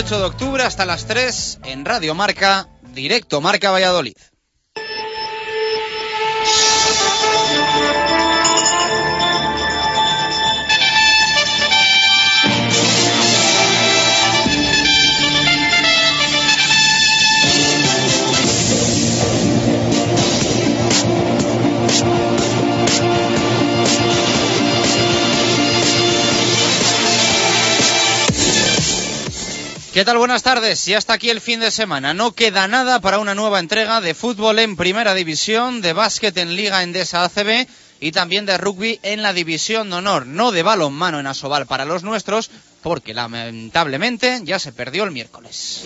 18 de octubre hasta las 3 en Radio Marca, directo Marca Valladolid. ¿Qué tal? Buenas tardes. Y hasta aquí el fin de semana. No queda nada para una nueva entrega de fútbol en Primera División, de básquet en Liga Endesa ACB y también de rugby en la División de Honor. No de balonmano en Asobal para los nuestros, porque lamentablemente ya se perdió el miércoles.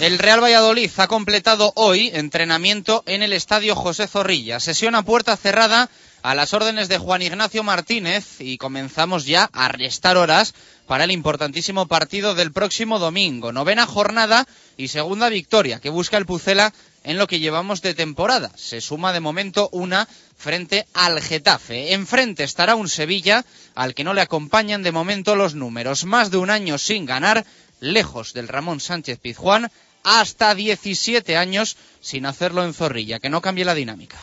El Real Valladolid ha completado hoy entrenamiento en el Estadio José Zorrilla. Sesión a puerta cerrada a las órdenes de Juan Ignacio Martínez y comenzamos ya a restar horas para el importantísimo partido del próximo domingo. Novena jornada y segunda victoria que busca el Pucela en lo que llevamos de temporada. Se suma de momento una frente al Getafe. Enfrente estará un Sevilla al que no le acompañan de momento los números. Más de un año sin ganar, lejos del Ramón Sánchez Pizjuán, hasta 17 años sin hacerlo en Zorrilla, que no cambie la dinámica.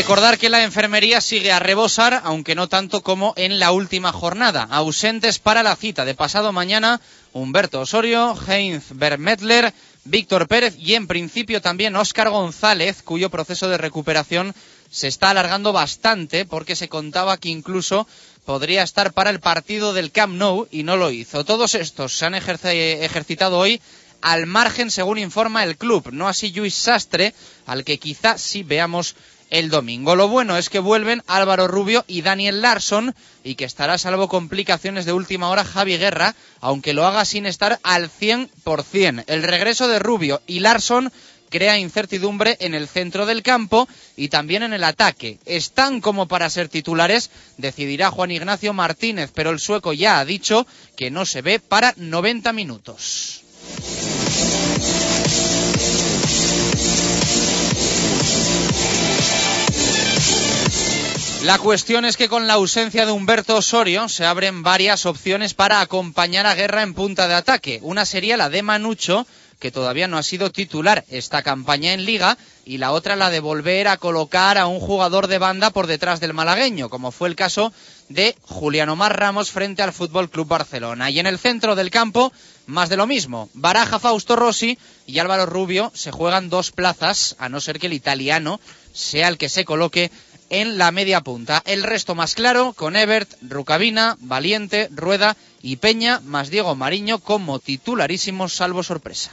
Recordar que la enfermería sigue a rebosar, aunque no tanto como en la última jornada. Ausentes para la cita de pasado mañana, Humberto Osorio, Heinz Vermetler, Víctor Pérez y en principio también Óscar González, cuyo proceso de recuperación se está alargando bastante porque se contaba que incluso podría estar para el partido del Camp Nou y no lo hizo. Todos estos se han ejercitado hoy al margen, según informa el club, no así Luis Sastre, al que quizá sí veamos el domingo. Lo bueno es que vuelven Álvaro Rubio y Daniel Larson y que estará salvo complicaciones de última hora Javi Guerra, aunque lo haga sin estar al 100%. El regreso de Rubio y Larson crea incertidumbre en el centro del campo y también en el ataque. Están como para ser titulares, decidirá Juan Ignacio Martínez, pero el sueco ya ha dicho que no se ve para 90 minutos. La cuestión es que con la ausencia de Humberto Osorio se abren varias opciones para acompañar a Guerra en punta de ataque. Una sería la de Manucho, que todavía no ha sido titular esta campaña en liga, y la otra la de volver a colocar a un jugador de banda por detrás del malagueño, como fue el caso de Juliano Mar Ramos frente al Fútbol Club Barcelona. Y en el centro del campo, más de lo mismo. Baraja Fausto Rossi y Álvaro Rubio se juegan dos plazas, a no ser que el italiano sea el que se coloque en la media punta. El resto más claro con Ebert, Rucabina, Valiente, Rueda y Peña, más Diego Mariño como titularísimos salvo sorpresa.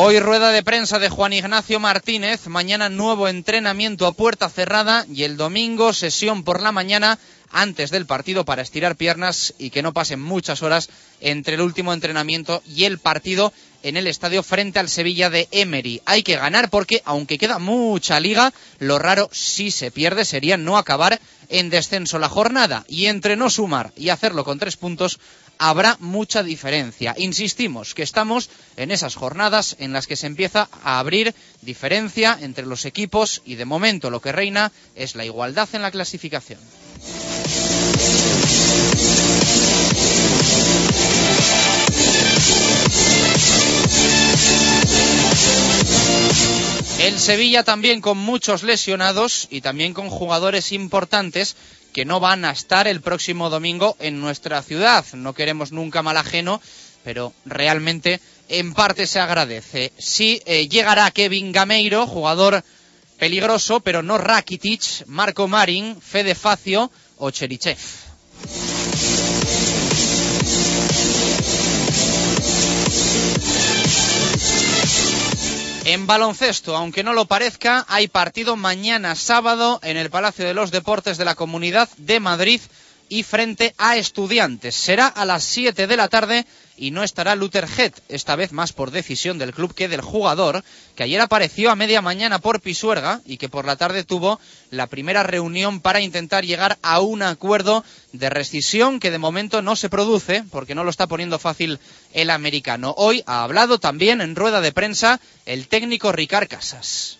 Hoy rueda de prensa de Juan Ignacio Martínez, mañana nuevo entrenamiento a puerta cerrada y el domingo sesión por la mañana antes del partido para estirar piernas y que no pasen muchas horas entre el último entrenamiento y el partido en el estadio frente al Sevilla de Emery. Hay que ganar porque, aunque queda mucha liga, lo raro si se pierde sería no acabar en descenso la jornada. Y entre no sumar y hacerlo con tres puntos, habrá mucha diferencia. Insistimos que estamos en esas jornadas en las que se empieza a abrir diferencia entre los equipos y de momento lo que reina es la igualdad en la clasificación. El Sevilla también con muchos lesionados y también con jugadores importantes que no van a estar el próximo domingo en nuestra ciudad. No queremos nunca mal ajeno, pero realmente en parte se agradece. Sí eh, llegará Kevin Gameiro, jugador peligroso, pero no Rakitic, Marco Marin, Fede Facio o Cherichev. En baloncesto, aunque no lo parezca, hay partido mañana sábado en el Palacio de los Deportes de la Comunidad de Madrid y frente a estudiantes. Será a las 7 de la tarde y no estará Luther Head, esta vez más por decisión del club que del jugador, que ayer apareció a media mañana por Pisuerga y que por la tarde tuvo la primera reunión para intentar llegar a un acuerdo de rescisión que de momento no se produce porque no lo está poniendo fácil el americano. Hoy ha hablado también en rueda de prensa el técnico Ricard Casas.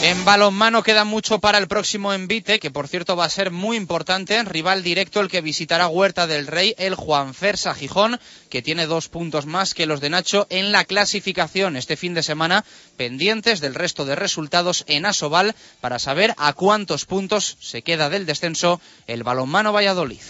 En balonmano queda mucho para el próximo envite, que por cierto va a ser muy importante. Rival directo el que visitará Huerta del Rey, el Juan Fersa Gijón, que tiene dos puntos más que los de Nacho en la clasificación este fin de semana, pendientes del resto de resultados en Asobal para saber a cuántos puntos se queda del descenso el balonmano Valladolid.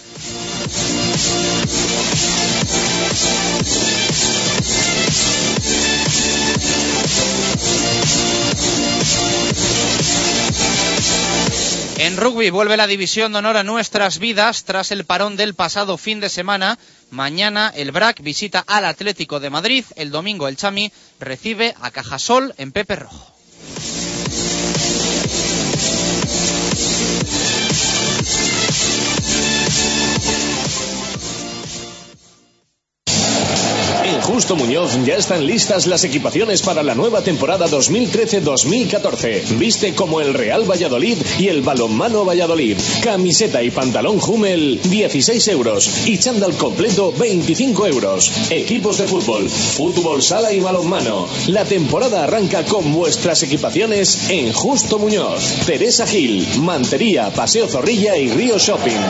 En rugby vuelve la división de honor a nuestras vidas tras el parón del pasado fin de semana. Mañana el BRAC visita al Atlético de Madrid. El domingo el Chami recibe a Cajasol en Pepe Rojo. Justo Muñoz ya están listas las equipaciones para la nueva temporada 2013-2014. Viste como el Real Valladolid y el Balonmano Valladolid. Camiseta y pantalón Hummel 16 euros y chándal completo 25 euros. Equipos de fútbol, fútbol sala y balonmano. La temporada arranca con vuestras equipaciones en Justo Muñoz. Teresa Gil, Mantería, Paseo Zorrilla y Río Shopping.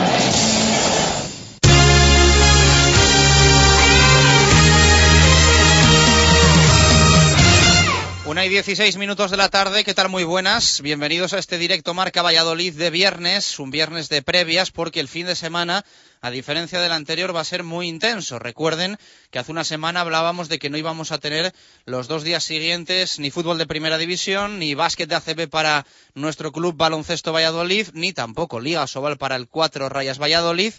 Una y 16 minutos de la tarde, ¿qué tal? Muy buenas. Bienvenidos a este directo Marca Valladolid de viernes, un viernes de previas, porque el fin de semana, a diferencia del anterior, va a ser muy intenso. Recuerden que hace una semana hablábamos de que no íbamos a tener los dos días siguientes ni fútbol de primera división, ni básquet de ACB para nuestro club baloncesto Valladolid, ni tampoco Liga Sobal para el Cuatro Rayas Valladolid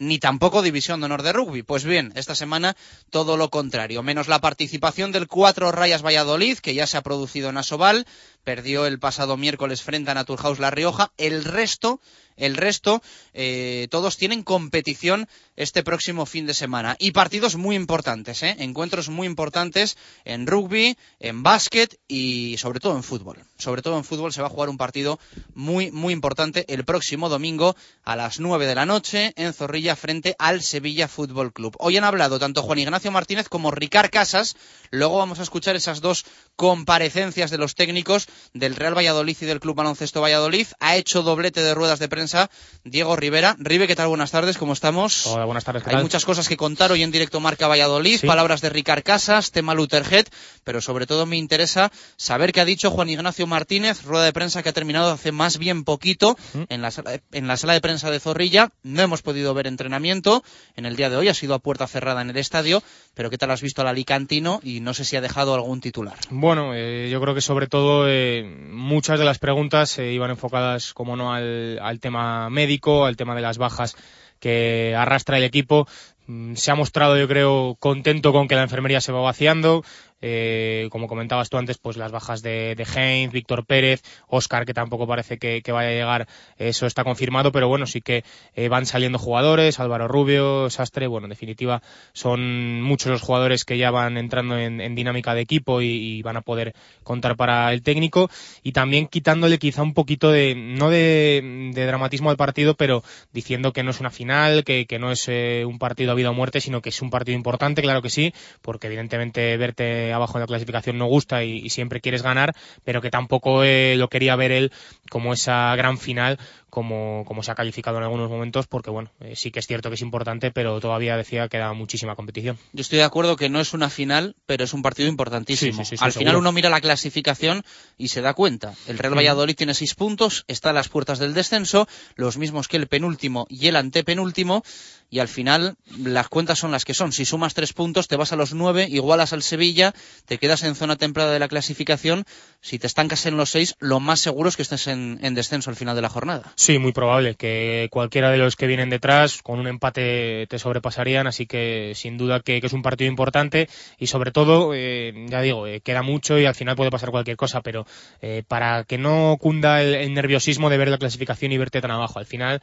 ni tampoco División de Honor de Rugby. Pues bien, esta semana todo lo contrario, menos la participación del Cuatro Rayas Valladolid, que ya se ha producido en Asobal, perdió el pasado miércoles frente a Naturhaus La Rioja, el resto el resto, eh, todos tienen competición este próximo fin de semana. Y partidos muy importantes, ¿eh? encuentros muy importantes en rugby, en básquet y sobre todo en fútbol. Sobre todo en fútbol se va a jugar un partido muy, muy importante el próximo domingo a las 9 de la noche en Zorrilla frente al Sevilla Fútbol Club. Hoy han hablado tanto Juan Ignacio Martínez como Ricard Casas. Luego vamos a escuchar esas dos comparecencias de los técnicos del Real Valladolid y del Club Baloncesto Valladolid. Ha hecho doblete de ruedas de prensa Diego Rivera. Rive, ¿qué tal? Buenas tardes, ¿cómo estamos? Hola, buenas tardes. Hay muchas cosas que contar hoy en directo Marca Valladolid, palabras de Ricard Casas, tema Lutherhead, pero sobre todo me interesa saber qué ha dicho Juan Ignacio Martínez, rueda de prensa que ha terminado hace más bien poquito en, la sala de, en la sala de prensa de Zorrilla. No hemos podido ver entrenamiento en el día de hoy, ha sido a puerta cerrada en el estadio, pero ¿qué tal has visto al Alicantino? Y no sé si ha dejado algún titular. Bueno, eh, yo creo que sobre todo eh, muchas de las preguntas iban enfocadas, como no, al, al tema médico, al tema de las bajas que arrastra el equipo. Mm, se ha mostrado, yo creo, contento con que la enfermería se va vaciando. Eh, como comentabas tú antes, pues las bajas de, de Heinz, Víctor Pérez, Oscar, que tampoco parece que, vaya a llegar, eso está confirmado, pero bueno, sí que eh, van saliendo jugadores, Álvaro Rubio, Sastre, bueno, en definitiva, son muchos los jugadores que ya van entrando en, dinámica de equipo y, van a poder contar para el técnico y también quitándole quizá un poquito de, no de, dramatismo al partido, pero diciendo que no es una final, que, no es eh, un partido vida o muerte, sino que es un partido importante, claro que sí, porque evidentemente verte abajo en la clasificación no gusta y, siempre quieres ganar, pero que tampoco eh, lo quería ver él como esa gran final como, como se ha calificado en algunos momentos, porque bueno, eh, sí que es cierto que es importante, pero todavía decía que da muchísima competición. Yo estoy de acuerdo que no es una final, pero es un partido importantísimo. Al final uno mira la clasificación y se da cuenta. El Real Valladolid tiene seis puntos, está a las puertas del descenso, los mismos que el penúltimo y el antepenúltimo, y al final las cuentas son las que son. Si sumas tres puntos, te vas a los nueve, igualas al Sevilla, te quedas en zona temprana de la clasificación. Si te estancas en los seis, lo más seguro es que estés en descenso al final de la jornada. Sí, muy probable que cualquiera de los que vienen detrás con un empate te sobrepasarían, así que sin duda que, es un partido importante y sobre todo, eh, ya digo, eh, queda mucho y al final puede pasar cualquier cosa, pero eh, para que no cunda el, nerviosismo de ver la clasificación y verte tan abajo, al final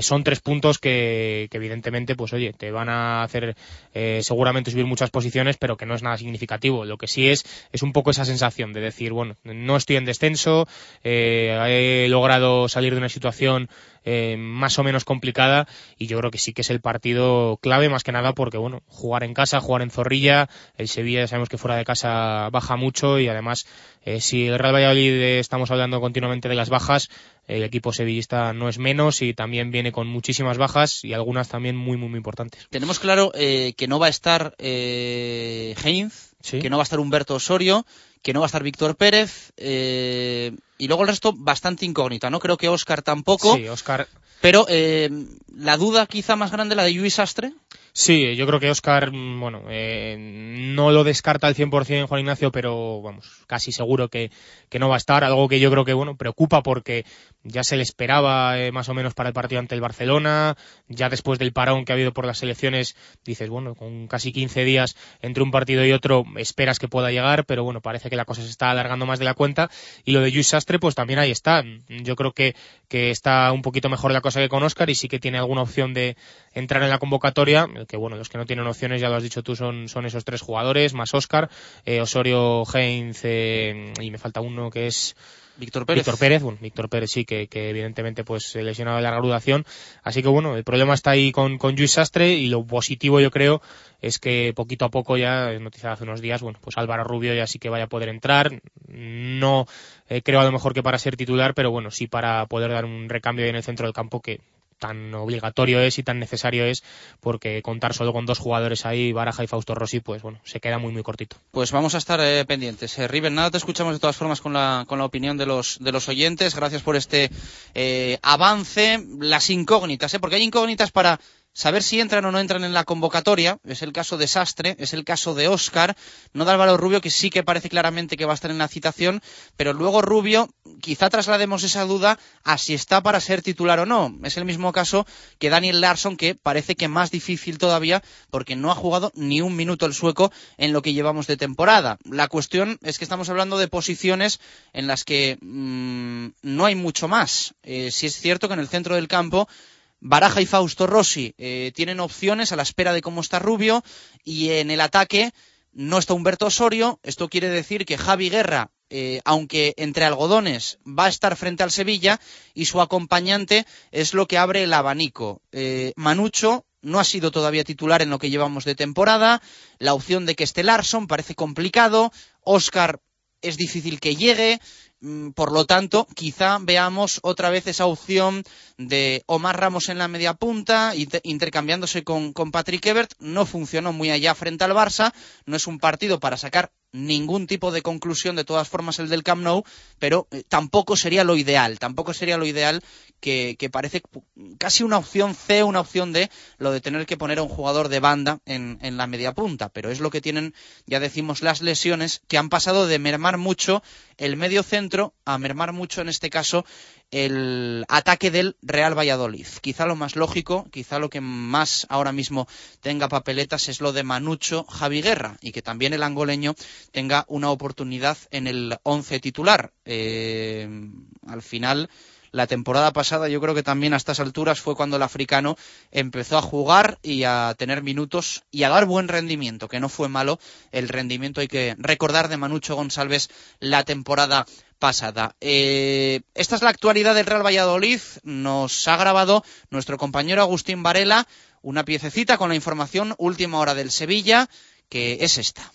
son tres puntos que, evidentemente, pues oye, te van a hacer seguramente subir muchas posiciones, pero que no es nada significativo. Lo que sí es es un poco esa sensación de decir, bueno, no estoy en descenso, he logrado salir de una situación eh, más o menos complicada y yo creo que sí que es el partido clave más que nada porque bueno jugar en casa jugar en Zorrilla el Sevilla sabemos que fuera de casa baja mucho y además eh, si el Real Valladolid eh, estamos hablando continuamente de las bajas el equipo sevillista no es menos y también viene con muchísimas bajas y algunas también muy muy muy importantes. Tenemos claro que no va a estar Heinz que no va a estar Humberto Osorio que no va a estar Víctor Pérez, eh, y luego el resto bastante incógnita, ¿no? Creo que Oscar tampoco. Sí, Oscar. Pero eh, la duda quizá más grande, la de Luis Astre. Sí, yo creo que Oscar, mm, bueno, eh, no lo descarta al 100% Juan Ignacio, pero vamos, casi seguro que, que, no va a estar. Algo que yo creo que, bueno, preocupa porque ya se le esperaba eh, más o menos para el partido ante el Barcelona, ya después del parón que ha habido por las elecciones, dices, bueno, con casi 15 días entre un partido y otro esperas que pueda llegar, pero bueno, parece que la cosa se está alargando más de la cuenta y lo de Luis Sastre pues también ahí está. Yo creo que, que está un poquito mejor la cosa que con Oscar y sí que tiene alguna opción de entrar en la convocatoria, que bueno, los que no tienen opciones, ya lo has dicho tú, son, son esos tres jugadores, más Oscar, eh, Osorio, Heinz eh, y me falta uno que es Víctor Pérez. Víctor Pérez, bueno, Víctor Pérez sí, que, que evidentemente pues lesionado de larga duración. Así que bueno, el problema está ahí con, con Luis Sastre y lo positivo yo creo es que poquito a poco ya, noticiado hace unos días, bueno, pues Álvaro Rubio ya sí que vaya a poder entrar. No eh, creo a lo mejor que para ser titular, pero bueno, sí para poder dar un recambio en el centro del campo que tan obligatorio es y tan necesario es porque contar solo con dos jugadores ahí, Baraja y Fausto Rossi, pues bueno, se queda muy muy cortito. Pues vamos a estar eh, pendientes. Eh, River, nada te escuchamos de todas formas con la, con la opinión de los, de los oyentes. Gracias por este eh, avance. Las incógnitas, ¿eh? porque hay incógnitas para saber si entran o no entran en la convocatoria. Es el caso de Sastre, es el caso de Oscar, no de Álvaro Rubio, que sí que parece claramente que va a estar en la citación, pero luego Rubio, quizá traslademos esa duda a si está para ser titular o no. Es el mismo caso que Daniel Larsson, que parece que más difícil todavía, porque no ha jugado ni un minuto el sueco en lo que llevamos de temporada. La cuestión es que estamos hablando de posiciones en las que mm, no hay mucho más. Eh, si es cierto que en el centro del campo Baraja y Fausto Rossi eh, tienen opciones a la espera de cómo está Rubio y en el ataque no está Humberto Osorio. Esto quiere decir que Javi Guerra, eh, aunque entre algodones, va a estar frente al Sevilla y su acompañante es lo que abre el abanico. Eh, Manucho no ha sido todavía titular en lo que llevamos de temporada. La opción de que esté Larson parece complicado. Oscar es difícil que llegue. Mm, por lo tanto, quizá veamos otra vez esa opción de Omar Ramos en la media punta, intercambiándose con, Patrick Ebert. No funcionó muy allá frente al Barça. No es un partido para sacar ningún tipo de conclusión de todas formas el del Camp Nou, pero eh, tampoco sería lo ideal, tampoco sería lo ideal que, parece casi una opción C, una opción D, lo de tener que poner a un jugador de banda en, en la media punta, pero es lo que tienen, ya decimos, las lesiones que han pasado de mermar mucho el medio centro a mermar mucho en este caso el ataque del Real Valladolid. Quizá lo más lógico, quizá lo que más ahora mismo tenga papeletas es lo de Manucho Javi Guerra y que también el angoleño tenga una oportunidad en el once titular. Eh, al final, la temporada pasada yo creo que también a estas alturas fue cuando el africano empezó a jugar y a tener minutos y a dar buen rendimiento, que no fue malo el rendimiento, hay que recordar de Manucho González la temporada pasada. Eh, esta es la actualidad del Real Valladolid. Nos ha grabado nuestro compañero Agustín Varela una piececita con la información última hora del Sevilla, que es esta.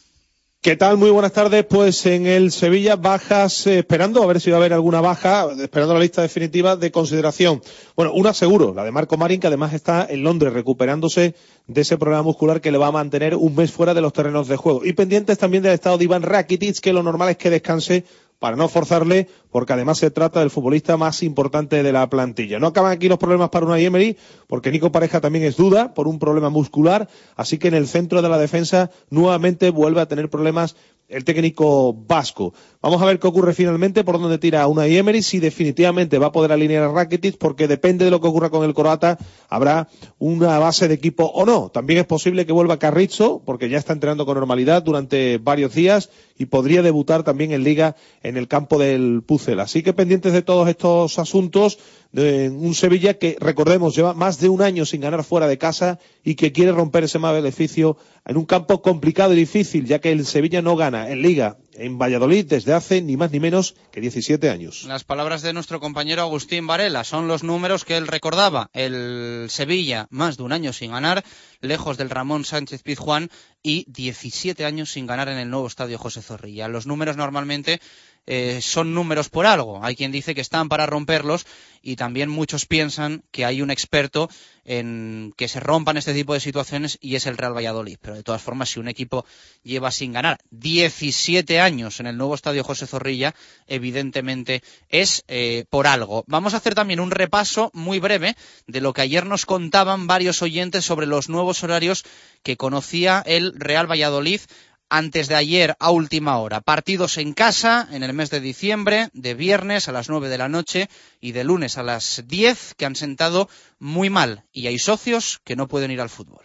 ¿Qué tal? Muy buenas tardes. Pues en el Sevilla bajas, eh, esperando a ver si va a haber alguna baja, esperando la lista definitiva de consideración. Bueno, una seguro, la de Marco Marín, que además está en Londres recuperándose de ese problema muscular que le va a mantener un mes fuera de los terrenos de juego. Y pendientes también del estado de Iván Rakitic, que lo normal es que descanse para no forzarle, porque además se trata del futbolista más importante de la plantilla. No acaban aquí los problemas para una Emery, porque Nico Pareja también es duda por un problema muscular, así que en el centro de la defensa nuevamente vuelve a tener problemas el técnico vasco. Vamos a ver qué ocurre finalmente, por dónde tira una Emery, si definitivamente va a poder alinear a Rakitic, porque depende de lo que ocurra con el croata, habrá una base de equipo o no. También es posible que vuelva Carrizo, porque ya está entrenando con normalidad durante varios días y podría debutar también en Liga en el campo del Pucel. Así que pendientes de todos estos asuntos, de un Sevilla que, recordemos, lleva más de un año sin ganar fuera de casa y que quiere romper ese mal beneficio en un campo complicado y difícil, ya que el Sevilla no gana en Liga en Valladolid desde hace ni más ni menos que 17 años. Las palabras de nuestro compañero Agustín Varela son los números que él recordaba. El Sevilla, más de un año sin ganar, lejos del Ramón Sánchez Pizjuán y 17 años sin ganar en el nuevo estadio José Zorrilla. Los números normalmente eh, son números por algo. Hay quien dice que están para romperlos y también muchos piensan que hay un experto en que se rompan este tipo de situaciones y es el Real Valladolid. Pero de todas formas, si un equipo lleva sin ganar 17 años en el nuevo estadio José Zorrilla, evidentemente es eh, por algo. Vamos a hacer también un repaso muy breve de lo que ayer nos contaban varios oyentes sobre los nuevos horarios que conocía el Real Valladolid antes de ayer a última hora. Partidos en casa en el mes de diciembre, de viernes a las nueve de la noche y de lunes a las diez, que han sentado muy mal. Y hay socios que no pueden ir al fútbol.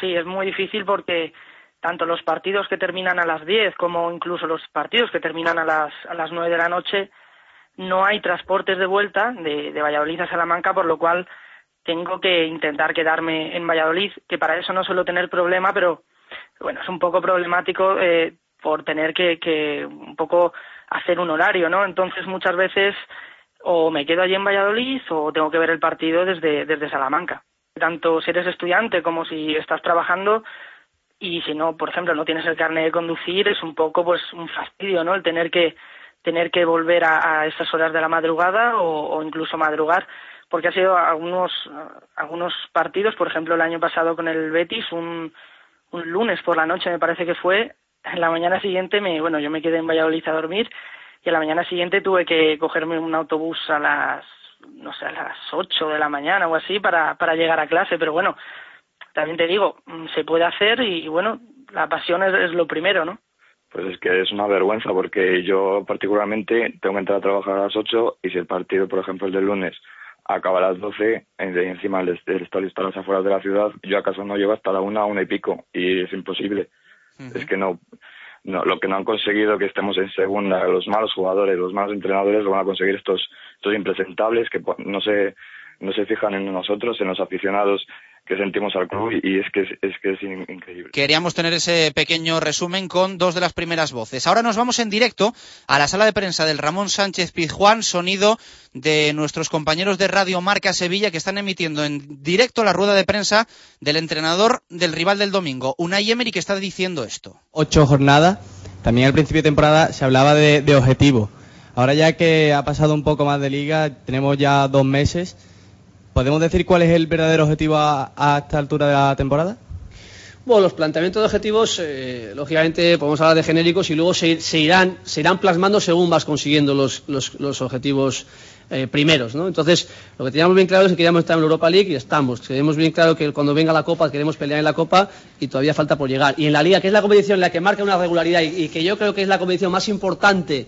Sí, es muy difícil porque tanto los partidos que terminan a las diez como incluso los partidos que terminan a las, a las 9 de la noche no hay transportes de vuelta de, de Valladolid a Salamanca, por lo cual tengo que intentar quedarme en Valladolid, que para eso no suelo tener problema, pero bueno, es un poco problemático eh, por tener que, que un poco hacer un horario, ¿no? Entonces muchas veces o me quedo allí en Valladolid o tengo que ver el partido desde, desde Salamanca. Tanto si eres estudiante como si estás trabajando y si no, por ejemplo, no tienes el carnet de conducir, es un poco pues un fastidio, ¿no? El tener que tener que volver a, a esas horas de la madrugada o, o incluso madrugar porque ha sido algunos algunos partidos, por ejemplo, el año pasado con el Betis, un un lunes por la noche me parece que fue, en la mañana siguiente me, bueno, yo me quedé en Valladolid a dormir y a la mañana siguiente tuve que cogerme un autobús a las, no sé, a las ocho de la mañana o así para, para llegar a clase, pero bueno, también te digo, mm, se puede hacer y, bueno, la pasión es, es lo primero, ¿no? Pues es que es una vergüenza porque yo particularmente tengo que entrar a trabajar a las ocho y si el partido, por ejemplo, el del lunes acaba a las 12, encima el, el estadio está a las afueras de la ciudad, yo acaso no llego hasta la una, una y pico, y es imposible. Es que no, no, lo que no han conseguido que estemos en segunda, los malos jugadores, los malos entrenadores lo van a conseguir estos, estos impresentables que no se, no se fijan en nosotros, en los aficionados que sentimos al club y es que es, que es increíble. Queríamos tener ese pequeño resumen con dos de las primeras voces. Ahora nos vamos en directo a la sala de prensa del Ramón Sánchez Pizjuán, sonido de nuestros compañeros de Radio Marca Sevilla que están emitiendo en directo la rueda de prensa del entrenador del rival del domingo, Unai Emery, que está diciendo esto. Ocho jornadas, también al principio de temporada se hablaba de, de objetivo. Ahora ya que ha pasado un poco más de liga, tenemos ya dos meses ¿Podemos decir cuál es el verdadero objetivo a, esta altura de la temporada? Bueno, los planteamientos de objetivos, eh, lógicamente, podemos hablar de genéricos y luego se, se, irán, se irán plasmando según vas consiguiendo los, los, los objetivos eh, primeros, ¿no? Entonces, lo que teníamos bien claro es que queríamos estar en la Europa League y estamos. Tenemos bien claro que cuando venga la Copa queremos pelear en la Copa y todavía falta por llegar. Y en la Liga, que es la competición en la que marca una regularidad y, y que yo creo que es la competición más importante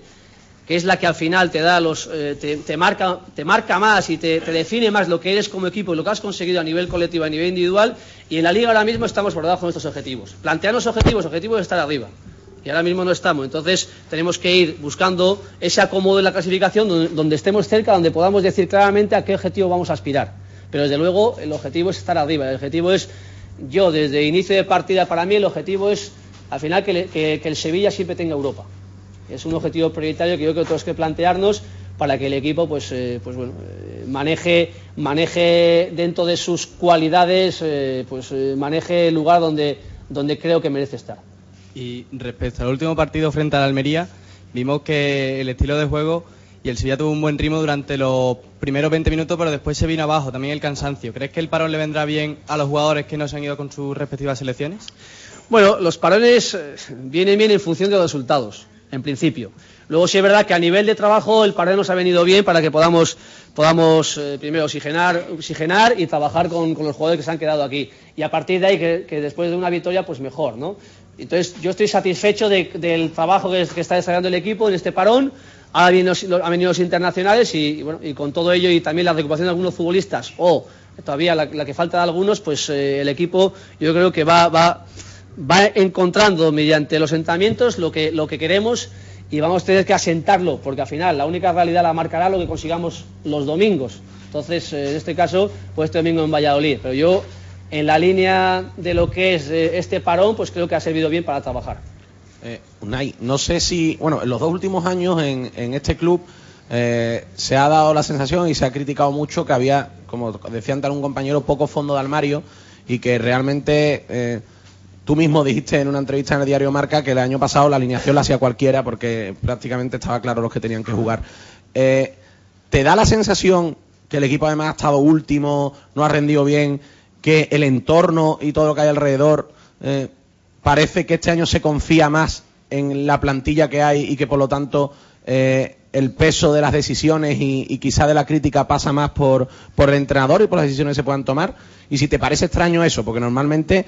que es la que al final te da los eh, te, marca te marca más y te, define más lo que eres como equipo y lo que has conseguido a nivel colectivo a nivel individual. Y en la liga ahora mismo estamos por debajo de nuestros objetivos. Plantearnos objetivos objetivos es estar arriba. Y ahora mismo no estamos. Entonces tenemos que ir buscando ese acomodo en la clasificación donde, estemos cerca donde podamos decir claramente a qué objetivo vamos a aspirar. Pero desde luego el objetivo es estar arriba. El objetivo es yo desde inicio de partida para mí el objetivo es al final que, que el Sevilla siempre tenga Europa es un objetivo prioritario que yo creo que tenemos que plantearnos para que el equipo pues, eh, pues bueno, eh, maneje, maneje dentro de sus cualidades, eh, pues maneje el lugar donde, donde creo que merece estar. Y respecto al último partido frente al Almería, vimos que el estilo de juego y el Sevilla tuvo un buen ritmo durante los primeros 20 minutos, pero después se vino abajo, también el cansancio. ¿Crees que el parón le vendrá bien a los jugadores que no se han ido con sus respectivas selecciones? Bueno, los parones vienen bien en función de los resultados en principio. Luego sí es verdad que a nivel de trabajo el parón nos ha venido bien para que podamos, podamos eh, primero oxigenar, oxigenar y trabajar con, los jugadores que se han quedado aquí. Y a partir de ahí, que, después de una victoria, pues mejor, ¿no? Entonces yo estoy satisfecho de, del trabajo que, está desarrollando el equipo en este parón. Ahora vienen los, han venido los internacionales y, bueno, y con todo ello y también la recuperación de algunos futbolistas o todavía la, la que falta de algunos, pues eh, el equipo yo creo que va, va va encontrando mediante los entrenamientos lo que, lo que queremos y vamos a tener que asentarlo, porque al final la única realidad la marcará lo que consigamos los domingos. Entonces, eh, en este caso, pues este domingo en Valladolid. Pero yo, en la línea de lo que es eh, este parón, pues creo que ha servido bien para trabajar. Eh, Unai, no sé si, bueno, en los dos últimos años en, este club eh, se ha dado la sensación y se ha criticado mucho que había, como decía antes un compañero, poco fondo de armario y que realmente Tú mismo dijiste en una entrevista en el diario Marca que el año pasado la alineación la hacía cualquiera porque prácticamente estaba claro los que tenían que jugar. Eh, ¿Te da la sensación que el equipo además ha estado último, no ha rendido bien, que el entorno y todo lo que hay alrededor eh, parece que este año se confía más en la plantilla que hay y que por lo tanto eh, el peso de las decisiones y, quizá de la crítica pasa más por, por el entrenador y por las decisiones que se puedan tomar? Y si te parece extraño eso, porque normalmente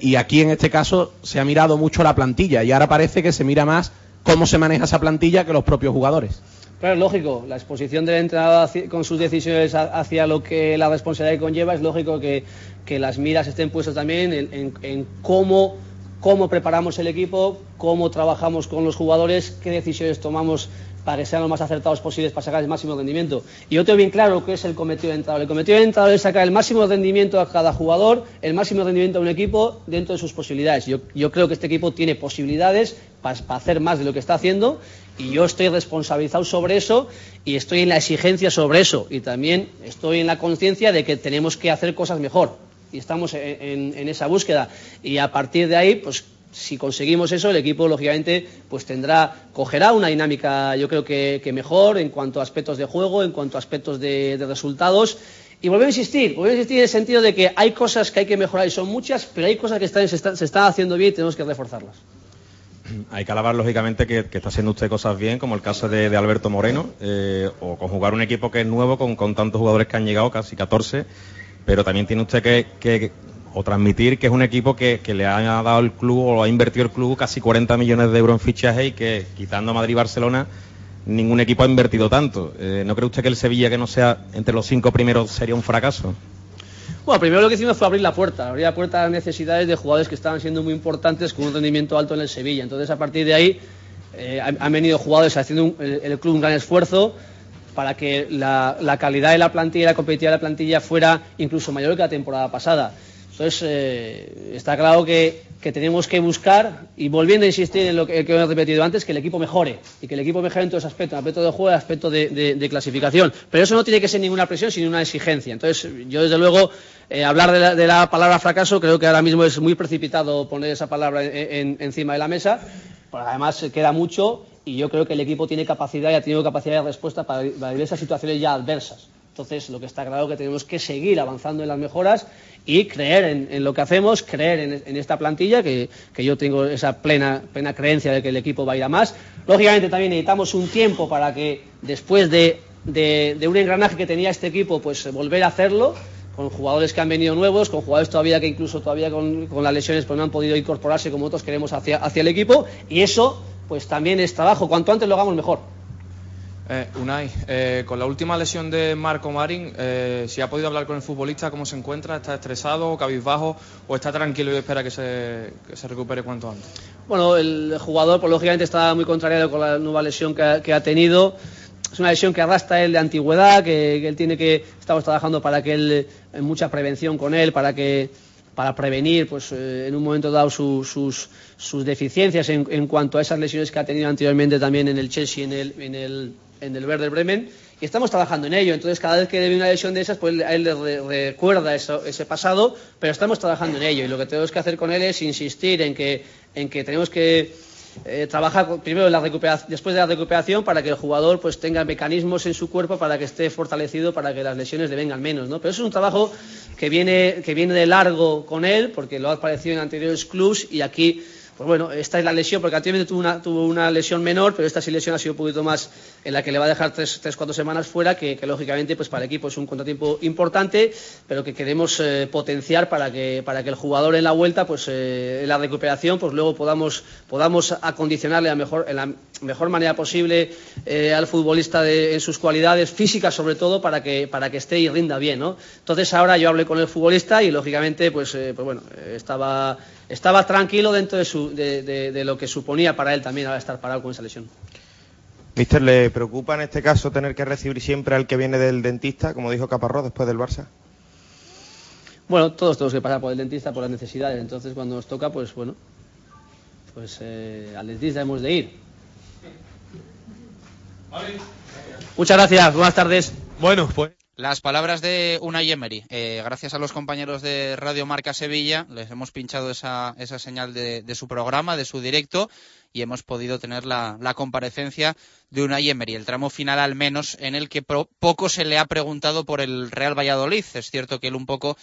y aquí en este caso se ha mirado mucho la plantilla y ahora parece que se mira más cómo se maneja esa plantilla que los propios jugadores. Claro, lógico, la exposición del entrenador con sus decisiones hacia lo que la responsabilidad conlleva, es lógico que, que las miras estén puestas también en, en, en cómo, cómo preparamos el equipo, cómo trabajamos con los jugadores, qué decisiones tomamos para que sean lo más acertados posibles para sacar el máximo rendimiento. Y yo tengo bien claro lo que es el cometido de entrenador. El cometido de entrenador es sacar el máximo rendimiento a cada jugador, el máximo rendimiento a un equipo dentro de sus posibilidades. Yo, yo creo que este equipo tiene posibilidades para, para, hacer más de lo que está haciendo y yo estoy responsabilizado sobre eso y estoy en la exigencia sobre eso y también estoy en la conciencia de que tenemos que hacer cosas mejor y estamos en, en, en esa búsqueda y a partir de ahí pues si conseguimos eso, el equipo, lógicamente, pues tendrá, cogerá una dinámica, yo creo que, mejor en cuanto a aspectos de juego, en cuanto a aspectos de, resultados. Y volver a insistir, volver a insistir en el sentido de que hay cosas que hay que mejorar y son muchas, pero hay cosas que están, se, están, haciendo bien y tenemos que reforzarlas. Hay que alabar, lógicamente, que, está haciendo usted cosas bien, como el caso de, Alberto Moreno, eh, o conjugar un equipo que es nuevo con, tantos jugadores que han llegado, casi 14, pero también tiene usted que o transmitir que es un equipo que, le ha dado el club o ha invertido el club casi 40 millones de euros en fichaje y que quitando a Madrid y Barcelona ningún equipo ha invertido tanto. Eh, ¿No cree usted que el Sevilla que no sea entre los cinco primeros sería un fracaso? Bueno, primero lo que hicimos fue abrir la puerta, abrir la puerta a las necesidades de jugadores que estaban siendo muy importantes con un rendimiento alto en el Sevilla. Entonces, a partir de ahí, eh, han venido jugadores haciendo un, el, el, club un gran esfuerzo para que la, la calidad de la plantilla y la competitividad de la plantilla fuera incluso mayor que la temporada pasada. Entonces, eh, está claro que, tenemos que buscar, y volviendo a insistir en lo que, que, he repetido antes, que el equipo mejore, y que el equipo mejore en todos aspectos, aspecto de juego aspecto de, de, de, clasificación. Pero eso no tiene que ser ninguna presión, sino una exigencia. Entonces, yo desde luego, eh, hablar de la, palabra fracaso, creo que ahora mismo es muy precipitado poner esa palabra en, en, encima de la mesa, pero además queda mucho, y yo creo que el equipo tiene capacidad y ha tenido capacidad de respuesta para, para esas situaciones ya adversas Entonces, lo que está claro es que tenemos que seguir avanzando en las mejoras y creer en, lo que hacemos, creer en, esta plantilla, que, yo tengo esa plena, plena creencia de que el equipo va a ir a más. Lógicamente, también necesitamos un tiempo para que después de, un engranaje que tenía este equipo, pues volver a hacerlo con jugadores que han venido nuevos, con jugadores todavía que incluso todavía con, las lesiones pues no han podido incorporarse como otros queremos hacia, hacia el equipo y eso pues también es trabajo, cuanto antes lo hagamos mejor. Eh, Unai, eh, con la última lesión de Marco Marín, eh, si ha podido hablar con el futbolista, ¿cómo se encuentra? ¿Está estresado, cabizbajo o está tranquilo y espera que se, recupere cuanto antes? Bueno, el jugador, pues, lógicamente, está muy contrariado con la nueva lesión que ha, tenido. Es una lesión que arrastra él de antigüedad, que, él tiene que. Estamos trabajando para que él, en mucha prevención con él, para que para prevenir pues eh, en un momento dado sus, sus, deficiencias en, en, cuanto a esas lesiones que ha tenido anteriormente también en el Chelsea en el, en el en el Werder Bremen y estamos trabajando en ello. Entonces, cada vez que debe una lesión de esas, pues a él le recuerda ese pasado, pero estamos trabajando en ello. Y lo que tenemos que hacer con él es insistir en que, en que tenemos que eh, trabajar primero en la recuperación, después de la recuperación para que el jugador pues tenga mecanismos en su cuerpo para que esté fortalecido para que las lesiones le vengan menos ¿no? pero eso es un trabajo que viene que viene de largo con él porque lo ha aparecido en anteriores clubs y aquí pues bueno, esta es la lesión, porque anteriormente tuvo una, tuvo una lesión menor, pero esta sí lesión ha sido un poquito más en la que le va a dejar tres, tres cuatro semanas fuera, que, lógicamente pues para el equipo es un contratiempo importante, pero que queremos eh, potenciar para que, para que el jugador en la vuelta, pues eh, en la recuperación, pues luego podamos, podamos acondicionarle mejor, en la mejor manera posible eh, al futbolista en sus cualidades físicas sobre todo para que, para que esté y rinda bien, ¿no? Entonces ahora yo hablé con el futbolista y lógicamente pues, pues bueno, estaba estaba tranquilo dentro de, lo que suponía para él también ahora estar parado con esa lesión. Mister, ¿le preocupa en este caso tener que recibir siempre al que viene del dentista, como dijo Caparrós después del Barça? Bueno, todos tenemos que pasar por el dentista por las necesidades. Entonces, cuando nos toca, pues bueno, pues eh, al dentista hemos de ir. Muchas gracias, buenas tardes. Bueno, pues. Las palabras de Unai Emery. Eh, gracias a los compañeros de Radio Marca Sevilla, les hemos pinchado esa, esa señal de, su programa, de su directo, y hemos podido tener la, comparecencia de Unai Emery, el tramo final al menos, en el que poco se le ha preguntado por el Real Valladolid. Es cierto que él un poco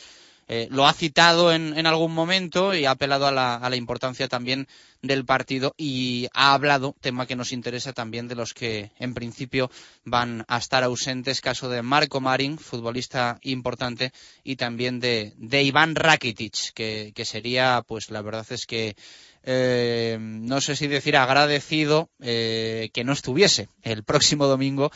eh, lo ha citado en, algún momento y ha apelado a la, importancia también del partido y ha hablado, tema que nos interesa también, de los que en principio van a estar ausentes, caso de Marco Marín, futbolista importante, y también de, Iván Rakitic, que, sería, pues la verdad es que eh, no sé si decir agradecido eh, que no estuviese el próximo domingo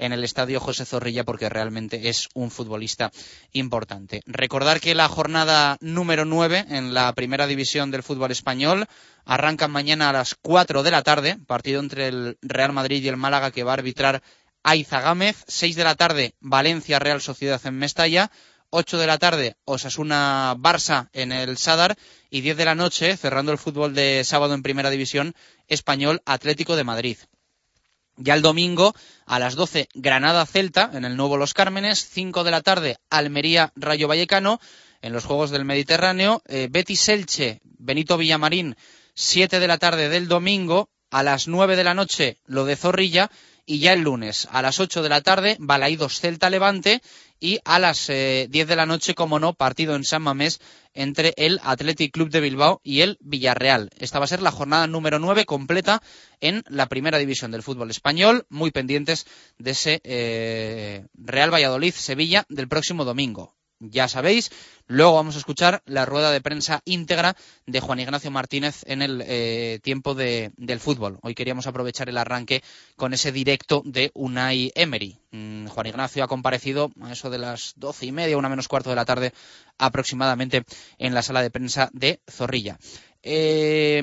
en el estadio José Zorrilla porque realmente es un futbolista importante. Recordar que la jornada número 9 en la primera división del fútbol español arranca mañana a las 4 de la tarde, partido entre el Real Madrid y el Málaga que va a arbitrar Aiza Gámez, 6 de la tarde Valencia Real Sociedad en Mestalla, 8 de la tarde Osasuna Barça en el Sadar y 10 de la noche, cerrando el fútbol de sábado en primera división, Español Atlético de Madrid. Ya el domingo a las 12 Granada Celta en el Nuevo Los Cármenes, 5 de la tarde Almería Rayo Vallecano. En los Juegos del Mediterráneo, eh, Betis Elche Benito Villamarín. 7 de la tarde del domingo, a las 9 de la noche lo de Zorrilla. Y ya el lunes a las 8 de la tarde Balaídos Celta Levante y a las 10 eh, de la noche, como no, partido en San Mamés entre el Athletic Club de Bilbao y el Villarreal. Esta va a ser la jornada número 9 completa en la primera división del fútbol español, muy pendientes de ese eh, Real Valladolid-Sevilla del próximo domingo ya sabéis. Luego vamos a escuchar la rueda de prensa íntegra de Juan Ignacio Martínez en el eh, tiempo de, del fútbol. Hoy queríamos aprovechar el arranque con ese directo de Unai Emery. Mm, Juan Ignacio ha comparecido a eso de las doce y media, una menos cuarto de la tarde aproximadamente en la sala de prensa de Zorrilla. Eh,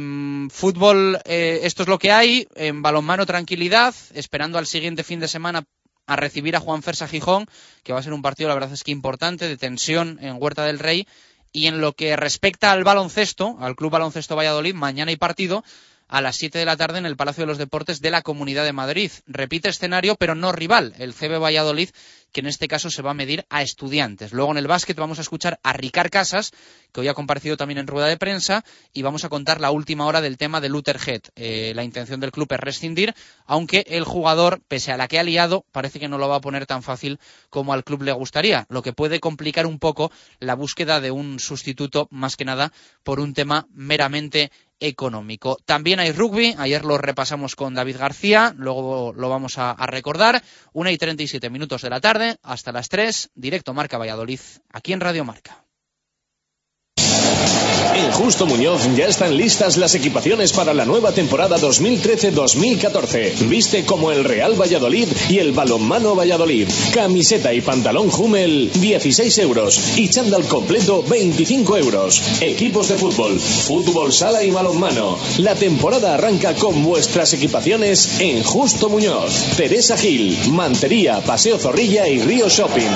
fútbol, eh, esto es lo que hay. En balonmano, tranquilidad. Esperando al siguiente fin de semana a recibir a Juan Fersa Gijón, que va a ser un partido, la verdad es que importante, de tensión en Huerta del Rey. Y en lo que respecta al baloncesto, al Club Baloncesto Valladolid, mañana hay partido a las 7 de la tarde en el Palacio de los Deportes de la Comunidad de Madrid. Repite escenario, pero no rival. El CB Valladolid que en este caso se va a medir a estudiantes. Luego en el básquet vamos a escuchar a Ricard Casas, que hoy ha comparecido también en rueda de prensa, y vamos a contar la última hora del tema de Luther Head. Eh, la intención del club es rescindir, aunque el jugador, pese a la que ha liado, parece que no lo va a poner tan fácil como al club le gustaría, lo que puede complicar un poco la búsqueda de un sustituto, más que nada por un tema meramente económico. También hay rugby, ayer lo repasamos con David García, luego lo vamos a, recordar. Una y 37 minutos de la tarde, hasta las 3, directo Marca Valladolid, aquí en Radio Marca. En Justo Muñoz ya están listas las equipaciones para la nueva temporada 2013-2014. Viste como el Real Valladolid y el Balonmano Valladolid. Camiseta y pantalón Hummel 16 euros y chándal completo 25 euros. Equipos de fútbol, fútbol sala y balonmano. La temporada arranca con vuestras equipaciones en Justo Muñoz. Teresa Gil, Mantería, Paseo Zorrilla y Río Shopping.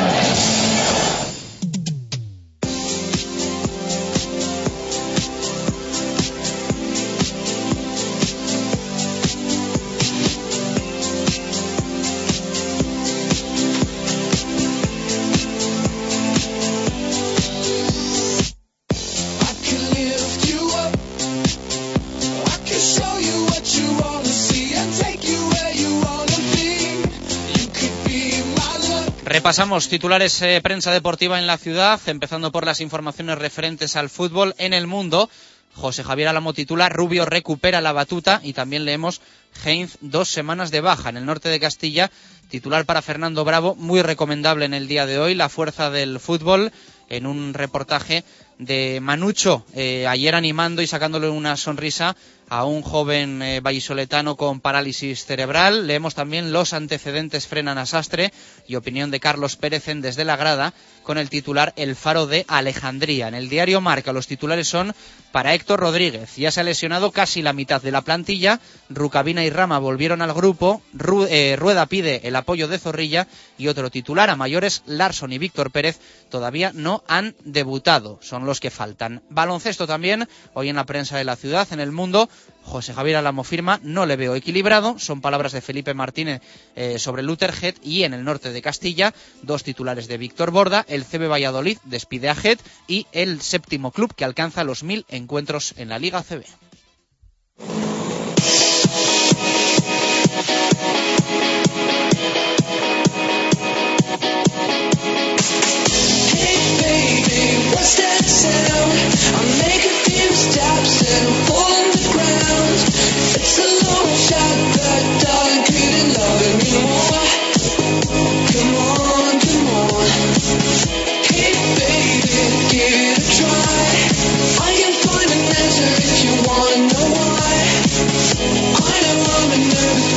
Repasamos titulares eh, prensa deportiva en la ciudad, empezando por las informaciones referentes al fútbol en el mundo. José Javier Alamo titula Rubio recupera la batuta y también leemos Heinz dos semanas de baja en el norte de Castilla. Titular para Fernando Bravo, muy recomendable en el día de hoy, la fuerza del fútbol en un reportaje de Manucho, eh, ayer animando y sacándole una sonrisa a un joven eh, vallisoletano con parálisis cerebral. Leemos también los antecedentes frenan a Sastre y opinión de Carlos Pérez en Desde la Grada con el titular El Faro de Alejandría. En el diario Marca los titulares son para Héctor Rodríguez. Ya se ha lesionado casi la mitad de la plantilla. Rucabina y Rama volvieron al grupo. Ru eh, Rueda pide el apoyo de Zorrilla y otro titular a mayores Larson y Víctor Pérez todavía no han debutado. Son los que faltan. Baloncesto también. Hoy en la prensa de la ciudad, en el mundo, José Javier Alamo firma, no le veo equilibrado, son palabras de Felipe Martínez eh, sobre Lutherhead y en el norte de Castilla, dos titulares de Víctor Borda, el CB Valladolid despide a Head y el séptimo club que alcanza los mil encuentros en la Liga CB.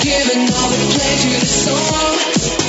Giving all the play to the song.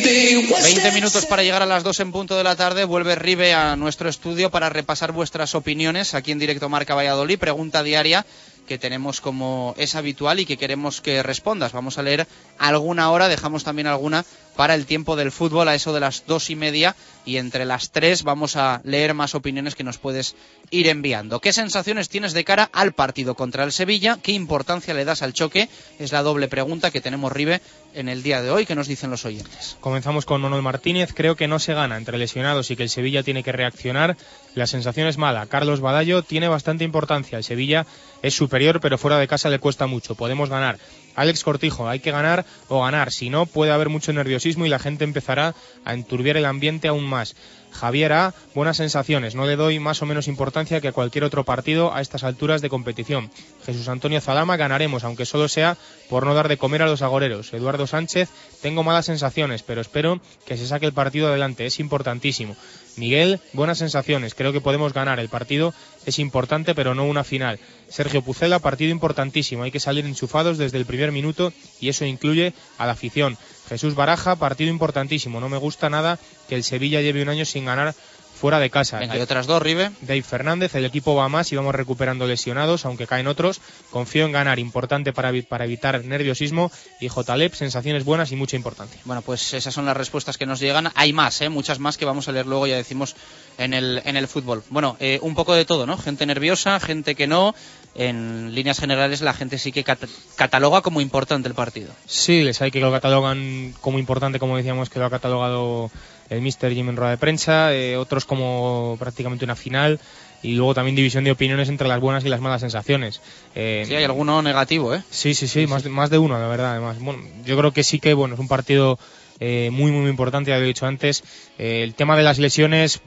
20 that minutos para llegar a las 2 en punto de la tarde. Vuelve Ribe a nuestro estudio para repasar vuestras opiniones aquí en directo Marca Valladolid. Pregunta diaria que tenemos como es habitual y que queremos que respondas. Vamos a leer alguna hora, dejamos también alguna para el tiempo del fútbol a eso de las dos y media y entre las tres vamos a leer más opiniones que nos puedes ir enviando. ¿Qué sensaciones tienes de cara al partido contra el Sevilla? ¿Qué importancia le das al choque? Es la doble pregunta que tenemos Ribe en el día de hoy. ¿Qué nos dicen los oyentes? Comenzamos con Manuel Martínez. Creo que no se gana entre lesionados y que el Sevilla tiene que reaccionar. La sensación es mala. Carlos Badallo tiene bastante importancia. El Sevilla es superior, pero fuera de casa le cuesta mucho. Podemos ganar. Alex Cortijo, hay que ganar o ganar. Si no, puede haber mucho nerviosismo y la gente empezará a enturbiar el ambiente aún más. Javier A, buenas sensaciones. No le doy más o menos importancia que a cualquier otro partido a estas alturas de competición. Jesús Antonio Zalama, ganaremos, aunque solo sea por no dar de comer a los agoreros. Eduardo Sánchez, tengo malas sensaciones, pero espero que se saque el partido adelante. Es importantísimo. Miguel, buenas sensaciones. Creo que podemos ganar. El partido es importante, pero no una final. Sergio Pucela, partido importantísimo. Hay que salir enchufados desde el primer minuto y eso incluye a la afición. Jesús Baraja, partido importantísimo. No me gusta nada que el Sevilla lleve un año sin ganar fuera de casa. Venga, y otras dos, Ribe. Dave Fernández, el equipo va más y vamos recuperando lesionados, aunque caen otros. Confío en ganar, importante para, para evitar nerviosismo. Y Jalep, sensaciones buenas y mucha importancia. Bueno, pues esas son las respuestas que nos llegan. Hay más, ¿eh? muchas más que vamos a leer luego, ya decimos, en el, en el fútbol. Bueno, eh, un poco de todo, ¿no? Gente nerviosa, gente que no. En líneas generales, la gente sí que cat- cataloga como importante el partido. Sí, les hay que lo catalogan como importante, como decíamos que lo ha catalogado el Mister Jim en rueda de prensa, eh, otros como prácticamente una final y luego también división de opiniones entre las buenas y las malas sensaciones. Eh, Sí, hay alguno negativo, ¿eh? Sí, sí, sí, más, de- más de uno, la verdad. Además, bueno, yo creo que sí que bueno es un partido eh, muy, muy, importante, ya lo he dicho antes. Eh, el tema de las lesiones,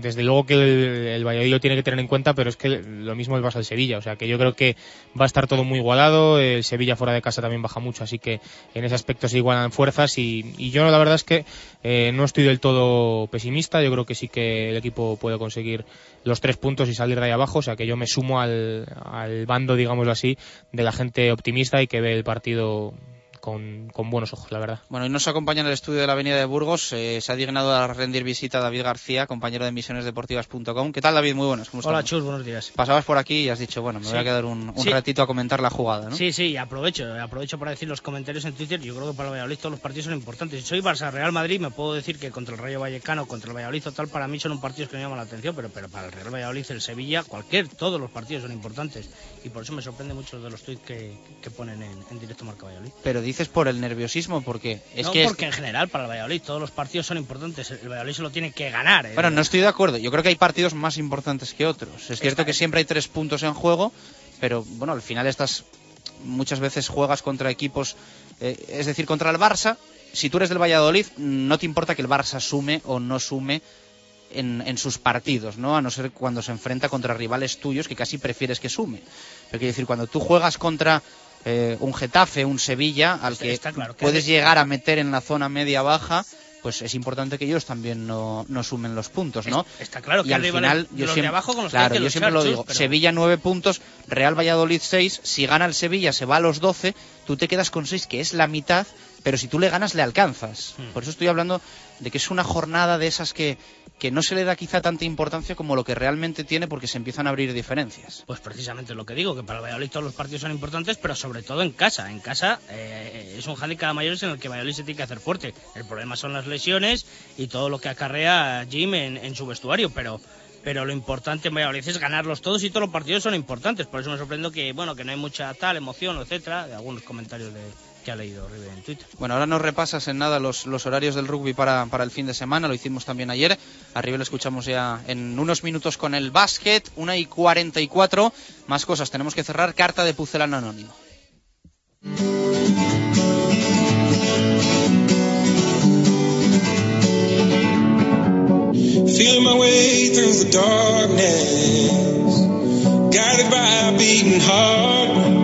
desde luego que el, el Valladolid lo tiene que tener en cuenta, pero es que lo mismo el Barça del Sevilla. O sea, que yo creo que va a estar todo muy igualado. El Sevilla fuera de casa también baja mucho, así que en ese aspecto se igualan fuerzas. Y, y yo la verdad es que eh, no estoy del todo pesimista. Yo creo que sí que el equipo puede conseguir los tres puntos y salir de ahí abajo. O sea, que yo me sumo al, al bando, digámoslo así, de la gente optimista y que ve el partido con, con buenos ojos, la verdad. Bueno, y nos acompaña en el estudio de la Avenida de Burgos. eh, se ha dignado a rendir visita a David García, compañero de misionesdeportivas.com. ¿Qué tal, David? Muy buenos. ¿Cómo Hola, estamos? Chus, buenos días. Pasabas por aquí y has dicho, bueno, me voy a quedar un, un Sí. ratito a comentar la jugada, ¿no? Sí, sí, y aprovecho, aprovecho para decir los comentarios en Twitter. Yo creo que para el Valladolid todos los partidos son importantes. Si soy Barça Real Madrid, me puedo decir que contra el Rayo Vallecano, contra el Valladolid total, para mí son un partidos que me llaman la atención, pero, pero para el Real Valladolid, el Sevilla, cualquier, todos los partidos son importantes. Y por eso me sorprende mucho de los tweets que, que ponen en, en directo Marca Valladolid. Pero dices por el nerviosismo, porque es no, que... porque en general para el Valladolid todos los partidos son importantes. El Valladolid se lo tiene que ganar. ¿eh? Bueno, no estoy de acuerdo. Yo creo que hay partidos más importantes que otros. Es cierto que siempre hay tres puntos en juego, pero bueno, al final estas muchas veces juegas contra equipos, eh, es decir, contra el Barça. Si tú eres del Valladolid, no te importa que el Barça sume o no sume en, en sus partidos, ¿no? A no ser cuando se enfrenta contra rivales tuyos que casi prefieres que sume. Pero quiero decir, cuando tú juegas contra eh, un Getafe, un Sevilla, al que está claro que puedes de- llegar a meter en la zona media-baja, pues es importante que ellos también no, no sumen los puntos, ¿no? Está claro que y al hay rivales final yo siempre, abajo con los que claro, que yo siempre lo digo, pero- Sevilla 9 puntos, Real Valladolid 6, si gana el Sevilla se va a los 12, tú te quedas con 6 que es la mitad, pero si tú le ganas le alcanzas. Hmm. Por eso estoy hablando de que es una jornada de esas que que no se le da quizá tanta importancia como lo que realmente tiene porque se empiezan a abrir diferencias. Pues precisamente lo que digo, que para el Valladolid todos los partidos son importantes, pero sobre todo en casa. En casa eh, es un handicap mayor en el que Valladolid se tiene que hacer fuerte. El problema son las lesiones y todo lo que acarrea Jim en, en su vestuario, pero pero lo importante en Valladolid es ganarlos todos y todos los partidos son importantes. Por eso me sorprendo que bueno que no hay mucha tal emoción, etcétera, de algunos comentarios de, que ha leído River en Twitter. Bueno, ahora nos repasas en nada los, los horarios del rugby para, para el fin de semana, lo hicimos también ayer. Arriba lo escuchamos ya en unos minutos con el básquet, una y 44. Más cosas, tenemos que cerrar carta de Pucelano Anónimo. Feeling my way through the darkness, guided by a beating heart.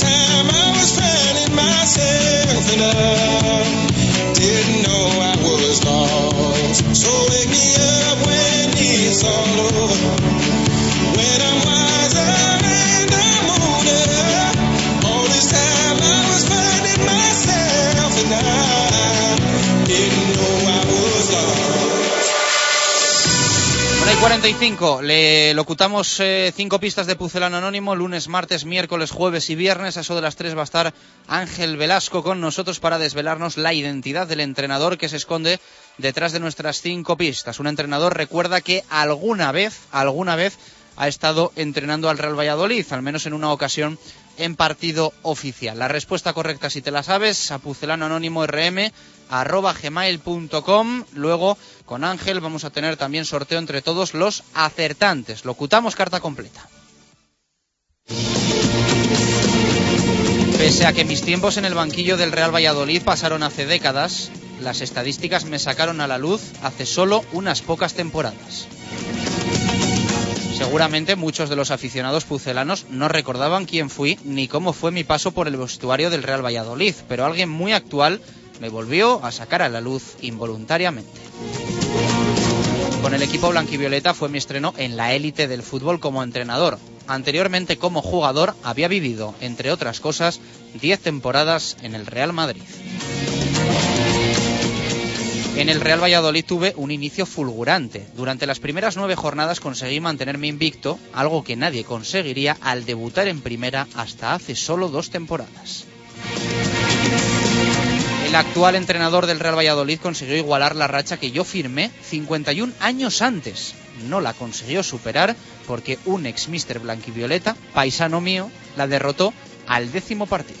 Time I was finding myself and I didn't know I was lost. So wake me up when it's all over. 45, le locutamos eh, cinco pistas de Pucelano Anónimo, lunes, martes, miércoles, jueves y viernes. A eso de las tres va a estar Ángel Velasco con nosotros para desvelarnos la identidad del entrenador que se esconde detrás de nuestras cinco pistas. Un entrenador, recuerda que alguna vez, alguna vez ha estado entrenando al Real Valladolid, al menos en una ocasión en partido oficial. La respuesta correcta, si te la sabes, a pucelano anónimo rm arroba gmail.com. Luego, con Ángel, vamos a tener también sorteo entre todos los acertantes. Locutamos carta completa. Pese a que mis tiempos en el banquillo del Real Valladolid pasaron hace décadas, las estadísticas me sacaron a la luz hace solo unas pocas temporadas. Seguramente muchos de los aficionados pucelanos no recordaban quién fui ni cómo fue mi paso por el vestuario del Real Valladolid, pero alguien muy actual me volvió a sacar a la luz involuntariamente. Con el equipo blanquivioleta fue mi estreno en la élite del fútbol como entrenador. Anteriormente como jugador había vivido, entre otras cosas, 10 temporadas en el Real Madrid. En el Real Valladolid tuve un inicio fulgurante. Durante las primeras nueve jornadas conseguí mantenerme invicto, algo que nadie conseguiría al debutar en primera hasta hace solo dos temporadas. El actual entrenador del Real Valladolid consiguió igualar la racha que yo firmé 51 años antes. No la consiguió superar porque un ex Mister Blanquivioleta, paisano mío, la derrotó al décimo partido.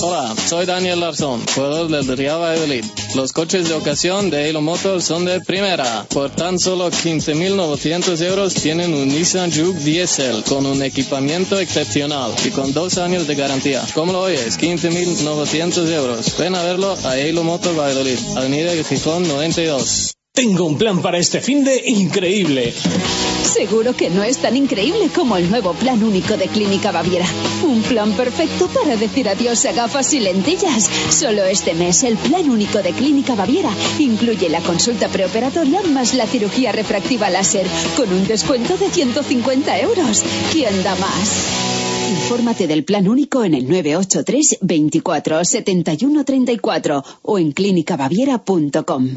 Hola, soy Daniel Larzón, jugador del Real Valladolid. Los coches de ocasión de Halo Motors son de primera. Por tan solo 15.900 euros tienen un Nissan Juke Diesel con un equipamiento excepcional y con dos años de garantía. ¿Cómo lo oyes? 15.900 euros. Ven a verlo a Halo Motors Valladolid, Avenida Gijón 92. Tengo un plan para este fin de increíble. Seguro que no es tan increíble como el nuevo plan único de Clínica Baviera. Un plan perfecto para decir adiós a gafas y lentillas. Solo este mes el plan único de Clínica Baviera incluye la consulta preoperatoria más la cirugía refractiva láser con un descuento de 150 euros. ¿Quién da más? Infórmate del plan único en el 983 24 71 34 o en clínicabaviera.com.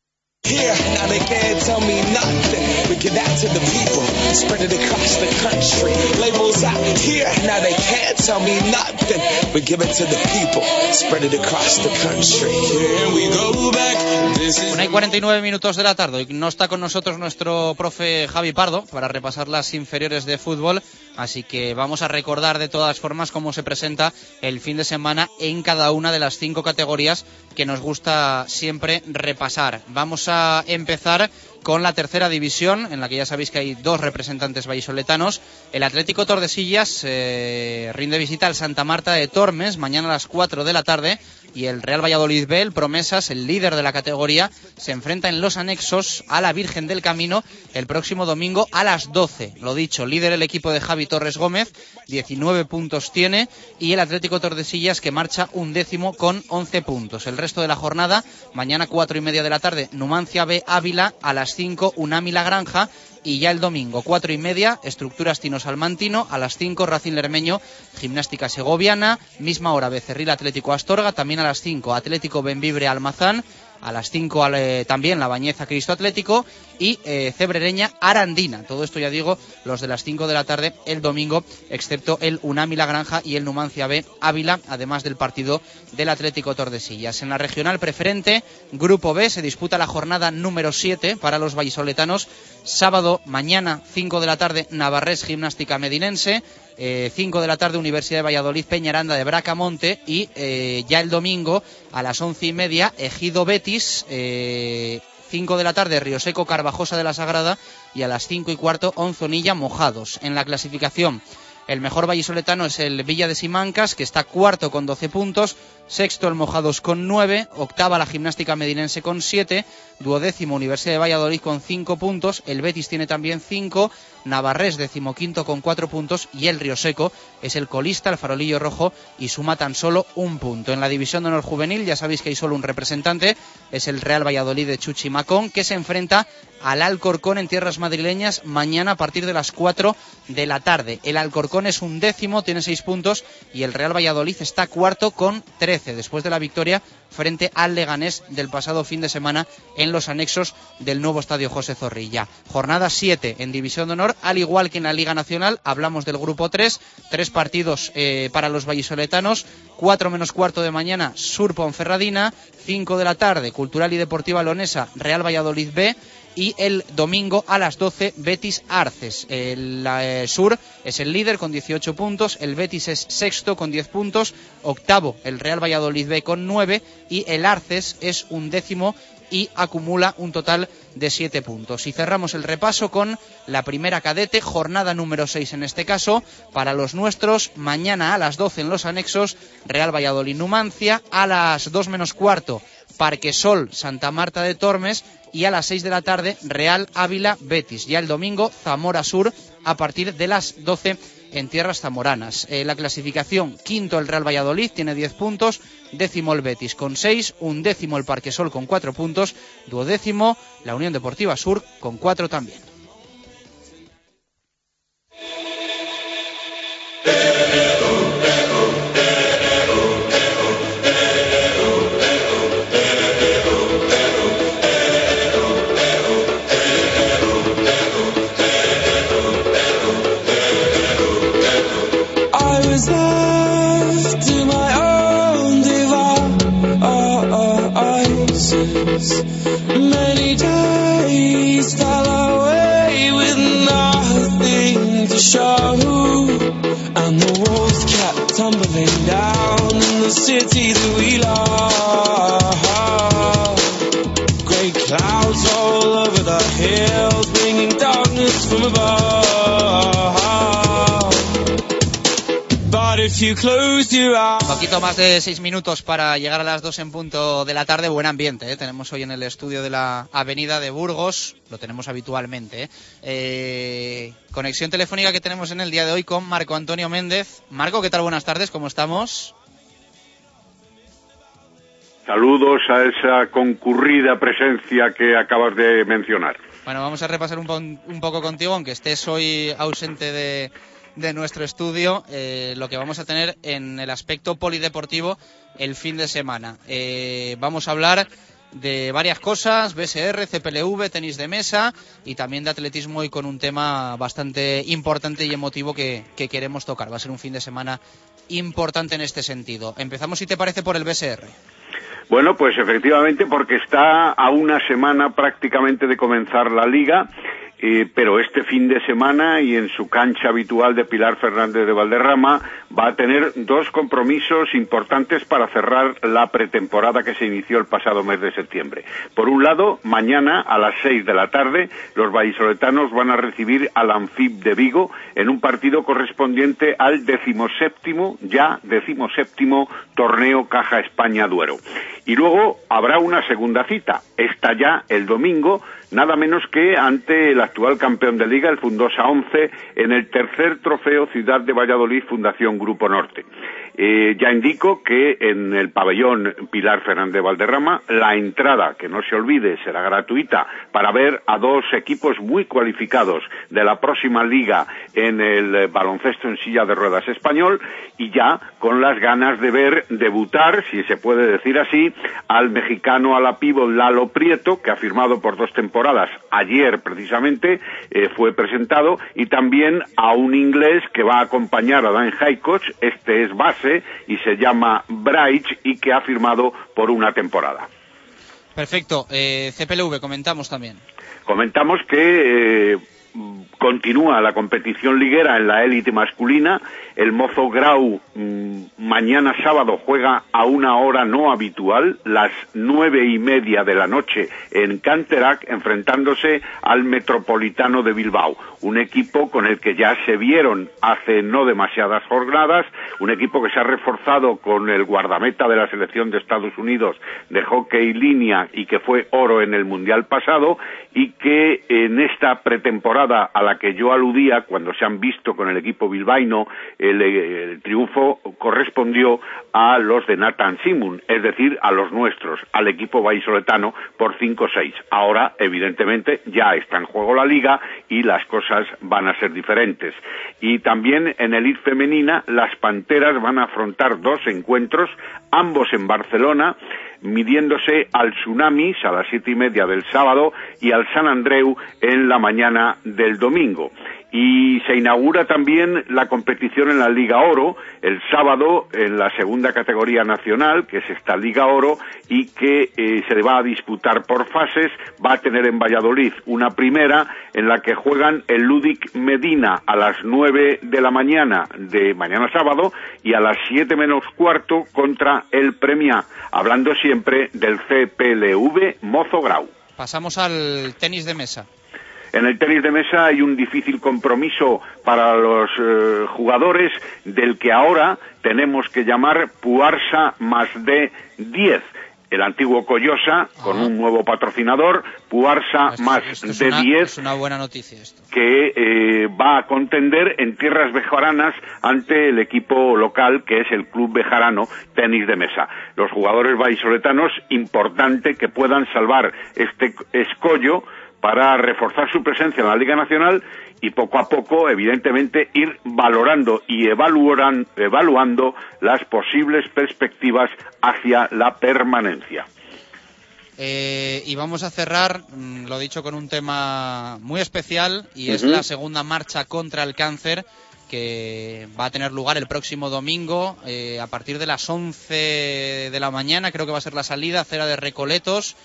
Here, now they can't tell me nothing. We give that to the people, spread it across the country. Labels out here, now they can't tell me nothing. We give it to the people, spread it across the country. Here we go back. This is Una y 49 minutos de la tarde. y No está con nosotros nuestro profe Javi Pardo para repasar las inferiores de fútbol. Así que vamos a recordar de todas formas cómo se presenta el fin de semana en cada una de las cinco categorías que nos gusta siempre repasar. Vamos a empezar con la tercera división, en la que ya sabéis que hay dos representantes vallisoletanos. El Atlético Tordesillas eh, rinde visita al Santa Marta de Tormes mañana a las 4 de la tarde y el Real Valladolid B, Promesas, el líder de la categoría, se enfrenta en los anexos a la Virgen del Camino el próximo domingo a las 12. Lo dicho, líder el equipo de Javi Torres Gómez, 19 puntos tiene, y el Atlético Tordesillas que marcha un décimo con 11 puntos. El resto de la jornada, mañana 4 y media de la tarde, Numancia B Ávila, a las 5 Unami La Granja, y ya el domingo, cuatro y media, Estructuras Tino Salmantino, a las 5 Racing Lermeño, Gimnástica Segoviana, misma hora Becerril Atlético Astorga, también a las 5 Atlético Benvibre Almazán, a las 5 también La Bañeza Cristo Atlético y eh, Cebrereña Arandina. Todo esto ya digo, los de las 5 de la tarde el domingo, excepto el Unami La Granja y el Numancia B Ávila, además del partido del Atlético Tordesillas. En la regional preferente, Grupo B, se disputa la jornada número 7 para los vallisoletanos. Sábado, mañana, 5 de la tarde, Navarrés Gimnástica Medinense. 5 de la tarde Universidad de Valladolid Peñaranda de Bracamonte y eh, ya el domingo a las once y media Ejido Betis eh, 5 de la tarde Río Seco Carvajosa de la Sagrada y a las 5 y cuarto Onzonilla Mojados. En la clasificación el mejor vallisoletano es el Villa de Simancas, que está cuarto con 12 puntos, sexto el Mojados con 9, octava la Gimnástica Medinense con 7, duodécimo Universidad de Valladolid con 5 puntos, el Betis tiene también 5 Navarrés, decimoquinto con cuatro puntos, y el Río Seco es el colista, el farolillo rojo, y suma tan solo un punto. En la división de honor juvenil ya sabéis que hay solo un representante, es el Real Valladolid de Chuchi Macón, que se enfrenta al Alcorcón en tierras madrileñas mañana a partir de las 4 de la tarde. El Alcorcón es un décimo, tiene seis puntos y el Real Valladolid está cuarto con 13 después de la victoria frente al Leganés del pasado fin de semana en los anexos del nuevo estadio José Zorrilla. Jornada 7 en División de Honor, al igual que en la Liga Nacional, hablamos del grupo 3, tres partidos eh, para los vallisoletanos, 4 menos cuarto de mañana, Sur Ponferradina, 5 de la tarde, Cultural y Deportiva Lonesa, Real Valladolid B, y el domingo a las 12 Betis Arces. El eh, Sur es el líder con 18 puntos, el Betis es sexto con 10 puntos, octavo el Real Valladolid B con 9 y el Arces es un décimo y acumula un total de 7 puntos. Y cerramos el repaso con la primera cadete, jornada número 6 en este caso, para los nuestros, mañana a las 12 en los anexos, Real Valladolid Numancia, a las 2 menos cuarto, Parque Sol, Santa Marta de Tormes y a las 6 de la tarde Real Ávila Betis. Ya el domingo Zamora Sur a partir de las 12 en tierras zamoranas. Eh, la clasificación, quinto el Real Valladolid, tiene 10 puntos, décimo el Betis con 6, un décimo el Parque Sol con 4 puntos, duodécimo la Unión Deportiva Sur con 4 también. Devices. Many days fell away with nothing to show, and the walls kept tumbling down in the city that we love. Grey clouds all over the hills, bringing darkness from above. Eyes. Poquito más de seis minutos para llegar a las dos en punto de la tarde. Buen ambiente, ¿eh? tenemos hoy en el estudio de la Avenida de Burgos, lo tenemos habitualmente. ¿eh? Eh, conexión telefónica que tenemos en el día de hoy con Marco Antonio Méndez. Marco, ¿qué tal? Buenas tardes, ¿cómo estamos? Saludos a esa concurrida presencia que acabas de mencionar. Bueno, vamos a repasar un, po- un poco contigo, aunque estés hoy ausente de, de nuestro estudio, eh, lo que vamos a tener en el aspecto polideportivo el fin de semana. Eh, vamos a hablar de varias cosas, BSR, CPLV, tenis de mesa y también de atletismo y con un tema bastante importante y emotivo que, que queremos tocar. Va a ser un fin de semana importante en este sentido. Empezamos, si te parece, por el BSR. Bueno, pues efectivamente, porque está a una semana prácticamente de comenzar la liga, eh, pero este fin de semana y en su cancha habitual de Pilar Fernández de Valderrama va a tener dos compromisos importantes para cerrar la pretemporada que se inició el pasado mes de septiembre. Por un lado, mañana a las seis de la tarde, los vallisoletanos van a recibir al Anfib de Vigo en un partido correspondiente al decimoséptimo, ya decimoséptimo torneo Caja España Duero. Y luego habrá una segunda cita, esta ya el domingo, nada menos que ante el actual campeón de liga, el Fundosa 11, en el tercer trofeo Ciudad de Valladolid Fundación Grupo Norte. Eh, ya indico que en el pabellón Pilar Fernández Valderrama la entrada, que no se olvide, será gratuita para ver a dos equipos muy cualificados de la próxima liga en el eh, baloncesto en silla de ruedas español y ya con las ganas de ver debutar, si se puede decir así, al mexicano a la pívot Lalo Prieto, que ha firmado por dos temporadas. Ayer, precisamente, eh, fue presentado y también a un inglés que va a acompañar a Dan Haycock, este es base y se llama Bright y que ha firmado por una temporada. Perfecto. Eh, CPLV, comentamos también. Comentamos que eh, continúa la competición liguera en la élite masculina. El Mozo Grau mm, mañana sábado juega a una hora no habitual, las nueve y media de la noche en Canterac, enfrentándose al Metropolitano de Bilbao, un equipo con el que ya se vieron hace no demasiadas jornadas, un equipo que se ha reforzado con el guardameta de la selección de Estados Unidos de hockey línea y que fue oro en el Mundial pasado y que en esta pretemporada que yo aludía cuando se han visto con el equipo bilbaíno el, el triunfo correspondió a los de Nathan Simun, es decir, a los nuestros, al equipo vallisoletano por 5-6. Ahora, evidentemente, ya está en juego la liga y las cosas van a ser diferentes. Y también en el IT femenina, las Panteras van a afrontar dos encuentros, ambos en Barcelona, midiéndose al Tsunamis a las siete y media del sábado y al San Andreu en la mañana del domingo. Y se inaugura también la competición en la Liga Oro el sábado en la segunda categoría nacional, que es esta Liga Oro, y que eh, se va a disputar por fases. Va a tener en Valladolid una primera en la que juegan el Ludic Medina a las nueve de la mañana de mañana sábado y a las siete menos cuarto contra el Premia, hablando siempre del CPLV Mozo Grau. Pasamos al tenis de mesa. En el tenis de mesa hay un difícil compromiso para los eh, jugadores del que ahora tenemos que llamar Puarsa más de 10 el antiguo Coyosa con un nuevo patrocinador, Puarsa Esto- más esto de una- 10 Es una buena noticia esto. que eh, va a contender en tierras bejaranas ante el equipo local que es el Club Bejarano Tenis de Mesa. Los jugadores vallisoletanos, importante que puedan salvar este escollo para reforzar su presencia en la Liga Nacional y poco a poco, evidentemente, ir valorando y evaluando las posibles perspectivas hacia la permanencia. Eh, y vamos a cerrar, mm, lo dicho, con un tema muy especial y es la segunda marcha contra el cáncer que va a tener lugar el próximo domingo eh, a partir de las 11 de la mañana, creo que va a ser la salida, acera de Recoletos,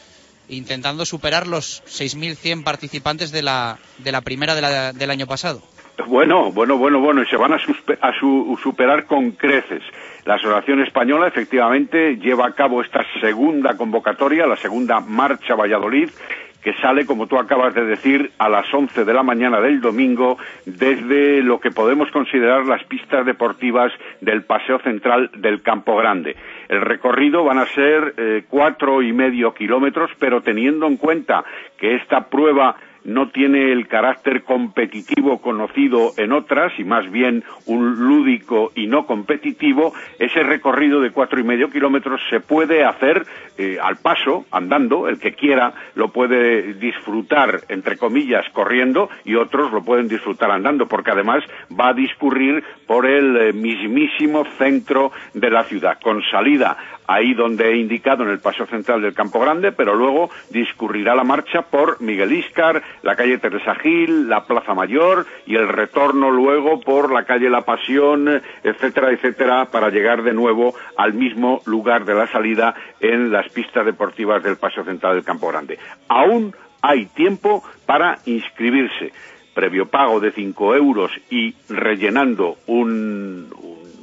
intentando superar los 6.100 participantes de la, de la primera de la- del año pasado. Bueno, bueno, bueno, bueno, y se van a, superar con creces. La Asociación Española efectivamente lleva a cabo esta segunda convocatoria, la segunda marcha Valladolid, que sale, como tú acabas de decir, a las 11 de la mañana del domingo desde lo que podemos considerar las pistas deportivas del Paseo Central del Campo Grande. El recorrido van a ser eh, cuatro y medio kilómetros, pero teniendo en cuenta que esta prueba no tiene el carácter competitivo conocido en otras y más bien un lúdico y no competitivo, ese recorrido de cuatro y medio kilómetros se puede hacer eh, al paso, andando, el que quiera lo puede disfrutar, entre comillas, corriendo y otros lo pueden disfrutar andando, porque además va a discurrir por el eh, mismísimo centro de la ciudad, con salida ahí donde he indicado en el paseo central del Campo Grande, pero luego discurrirá la marcha por Miguel Íscar, la calle Teresa Gil, la Plaza Mayor y el retorno luego por la calle La Pasión, etcétera, etcétera, para llegar de nuevo al mismo lugar de la salida en las pistas deportivas del paseo central del Campo Grande. Aún hay tiempo para inscribirse. Previo pago de 5 euros y rellenando un,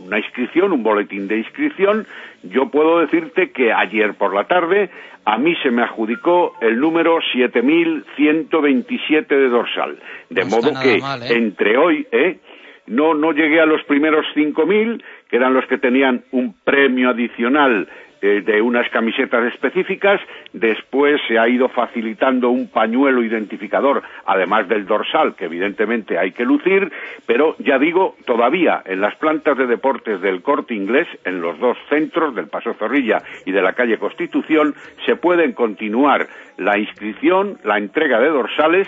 una inscripción, un boletín de inscripción, yo puedo decirte que ayer por la tarde a mí se me adjudicó el número 7127 de dorsal. De No modo que mal, ¿eh? entre hoy, ¿eh? No, no llegué a los primeros 5000, que eran los que tenían un premio adicional eh, de unas camisetas específicas. Después se ha ido facilitando un pañuelo identificador, además del dorsal, que evidentemente hay que lucir. Pero ya digo, todavía en las plantas de deportes del corte inglés, en los dos centros, del Paso Zorrilla y de la calle Constitución, se pueden continuar la inscripción, la entrega de dorsales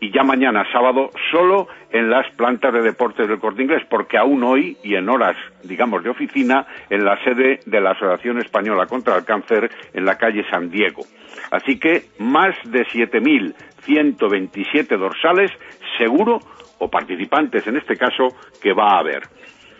y ya mañana sábado solo en las plantas de deportes del Corte Inglés, porque aún hoy y en horas, digamos, de oficina, en la sede de la Asociación Española contra el Cáncer en la calle San Diego. Así que más de 7.127 dorsales, seguro, o participantes en este caso, que va a haber.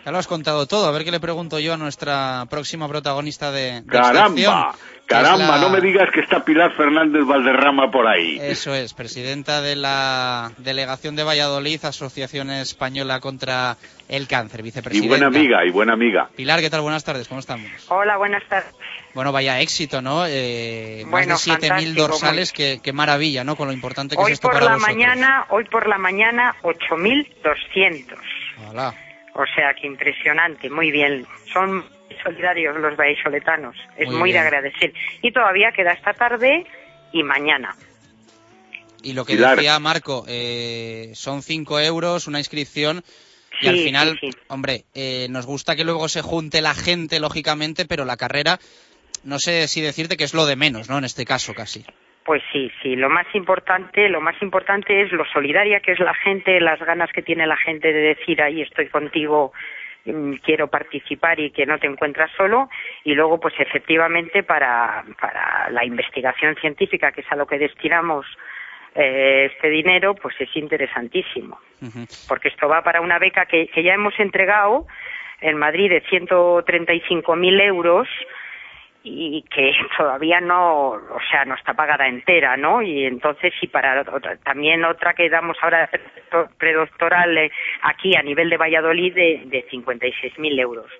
Ya lo has contado todo. A ver qué le pregunto yo a nuestra próxima protagonista de, de Caramba, caramba, la- no me digas que está Pilar Fernández Valderrama por ahí. Eso es, presidenta de la Delegación de Valladolid, Asociación Española contra el Cáncer, Y vicepresidenta. buena amiga, y buena amiga. Pilar, ¿qué tal? Buenas tardes, ¿cómo estamos? Hola, buenas tardes. Bueno, vaya éxito, ¿no? Eh, Bueno, más de 7.000 fantástico, dorsales, qué, qué maravilla, ¿no? Con lo importante que Hoy es esto por para la vosotros. mañana, hoy por la mañana 8.200. Hola. O sea, que impresionante, muy bien. Son solidarios los vallisoletanos. Es Muy muy, de agradecer. Y todavía queda esta tarde y mañana. Y lo que Pilar. decía Marco, eh, son 5 euros, una inscripción. Y Sí, al final, sí, sí. hombre, eh, nos gusta que luego se junte la gente, lógicamente, pero la carrera, no sé si decirte que es lo de menos, ¿no? En este caso, casi. Pues sí, sí, lo más importante, lo más importante es lo solidaria que es la gente, las ganas que tiene la gente de decir ahí estoy contigo, mm, quiero participar y que no te encuentras solo y luego pues efectivamente para, para la investigación científica que es a lo que destinamos eh, este dinero pues es interesantísimo. Porque esto va para una beca que, que ya hemos entregado en Madrid de 135.000 euros y que todavía no, o sea, no está pagada entera, ¿no? Y entonces, y para otra- también otra que damos ahora predoctor- predoctoral eh, aquí a nivel de Valladolid de, de 56.000 euros.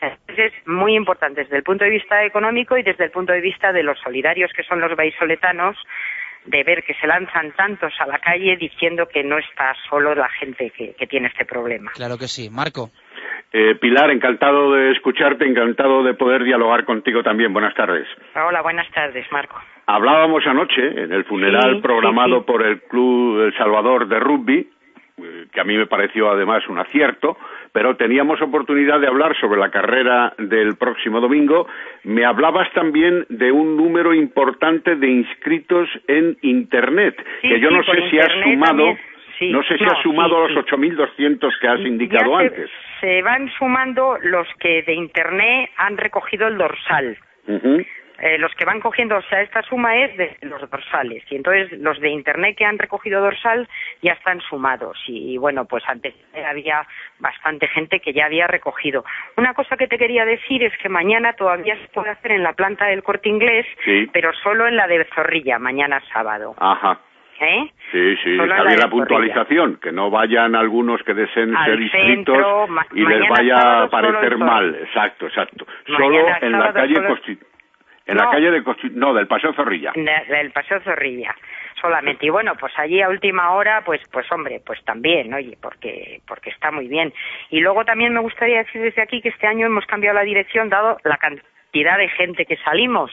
Entonces, muy importante desde el punto de vista económico y desde el punto de vista de los solidarios que son los vallisoletanos, de ver que se lanzan tantos a la calle diciendo que no está solo la gente que, que tiene este problema. Claro que sí. Marco. Eh, Pilar, encantado de escucharte, encantado de poder dialogar contigo también. Buenas tardes. Hola, buenas tardes, Marco. Hablábamos anoche en el funeral Sí, programado sí, sí. por el Club El Salvador de Rugby, eh, que a mí me pareció además un acierto, pero teníamos oportunidad de hablar sobre la carrera del próximo domingo. Me hablabas también de un número importante de inscritos en Internet, que yo no sé si has sumado, también. Sí, no sé si no, has sumado sí, los 8.200 que has indicado se- antes. Se van sumando los que de Internet han recogido el dorsal. Eh, los que van cogiendo, o sea, esta suma es de los dorsales. Y entonces los de Internet que han recogido dorsal ya están sumados. Y, bueno, pues antes había bastante gente que ya había recogido. Una cosa que te quería decir es que mañana todavía se puede hacer en la planta del corte inglés, Sí. pero solo en la de Zorrilla, mañana sábado. Ajá. ¿Eh? Sí, sí, está la la puntualización, que no vayan algunos que deseen Al ser inscritos centro, y les vaya a parecer mal. Exacto, exacto. Mañana solo en la calle solo- en la No. calle de no, del Paseo Zorrilla. De- del Paseo Zorrilla solamente y bueno pues allí a última hora pues pues hombre pues también oye porque porque está muy bien y luego también me gustaría decir desde aquí que este año hemos cambiado la dirección dado la cantidad de gente que salimos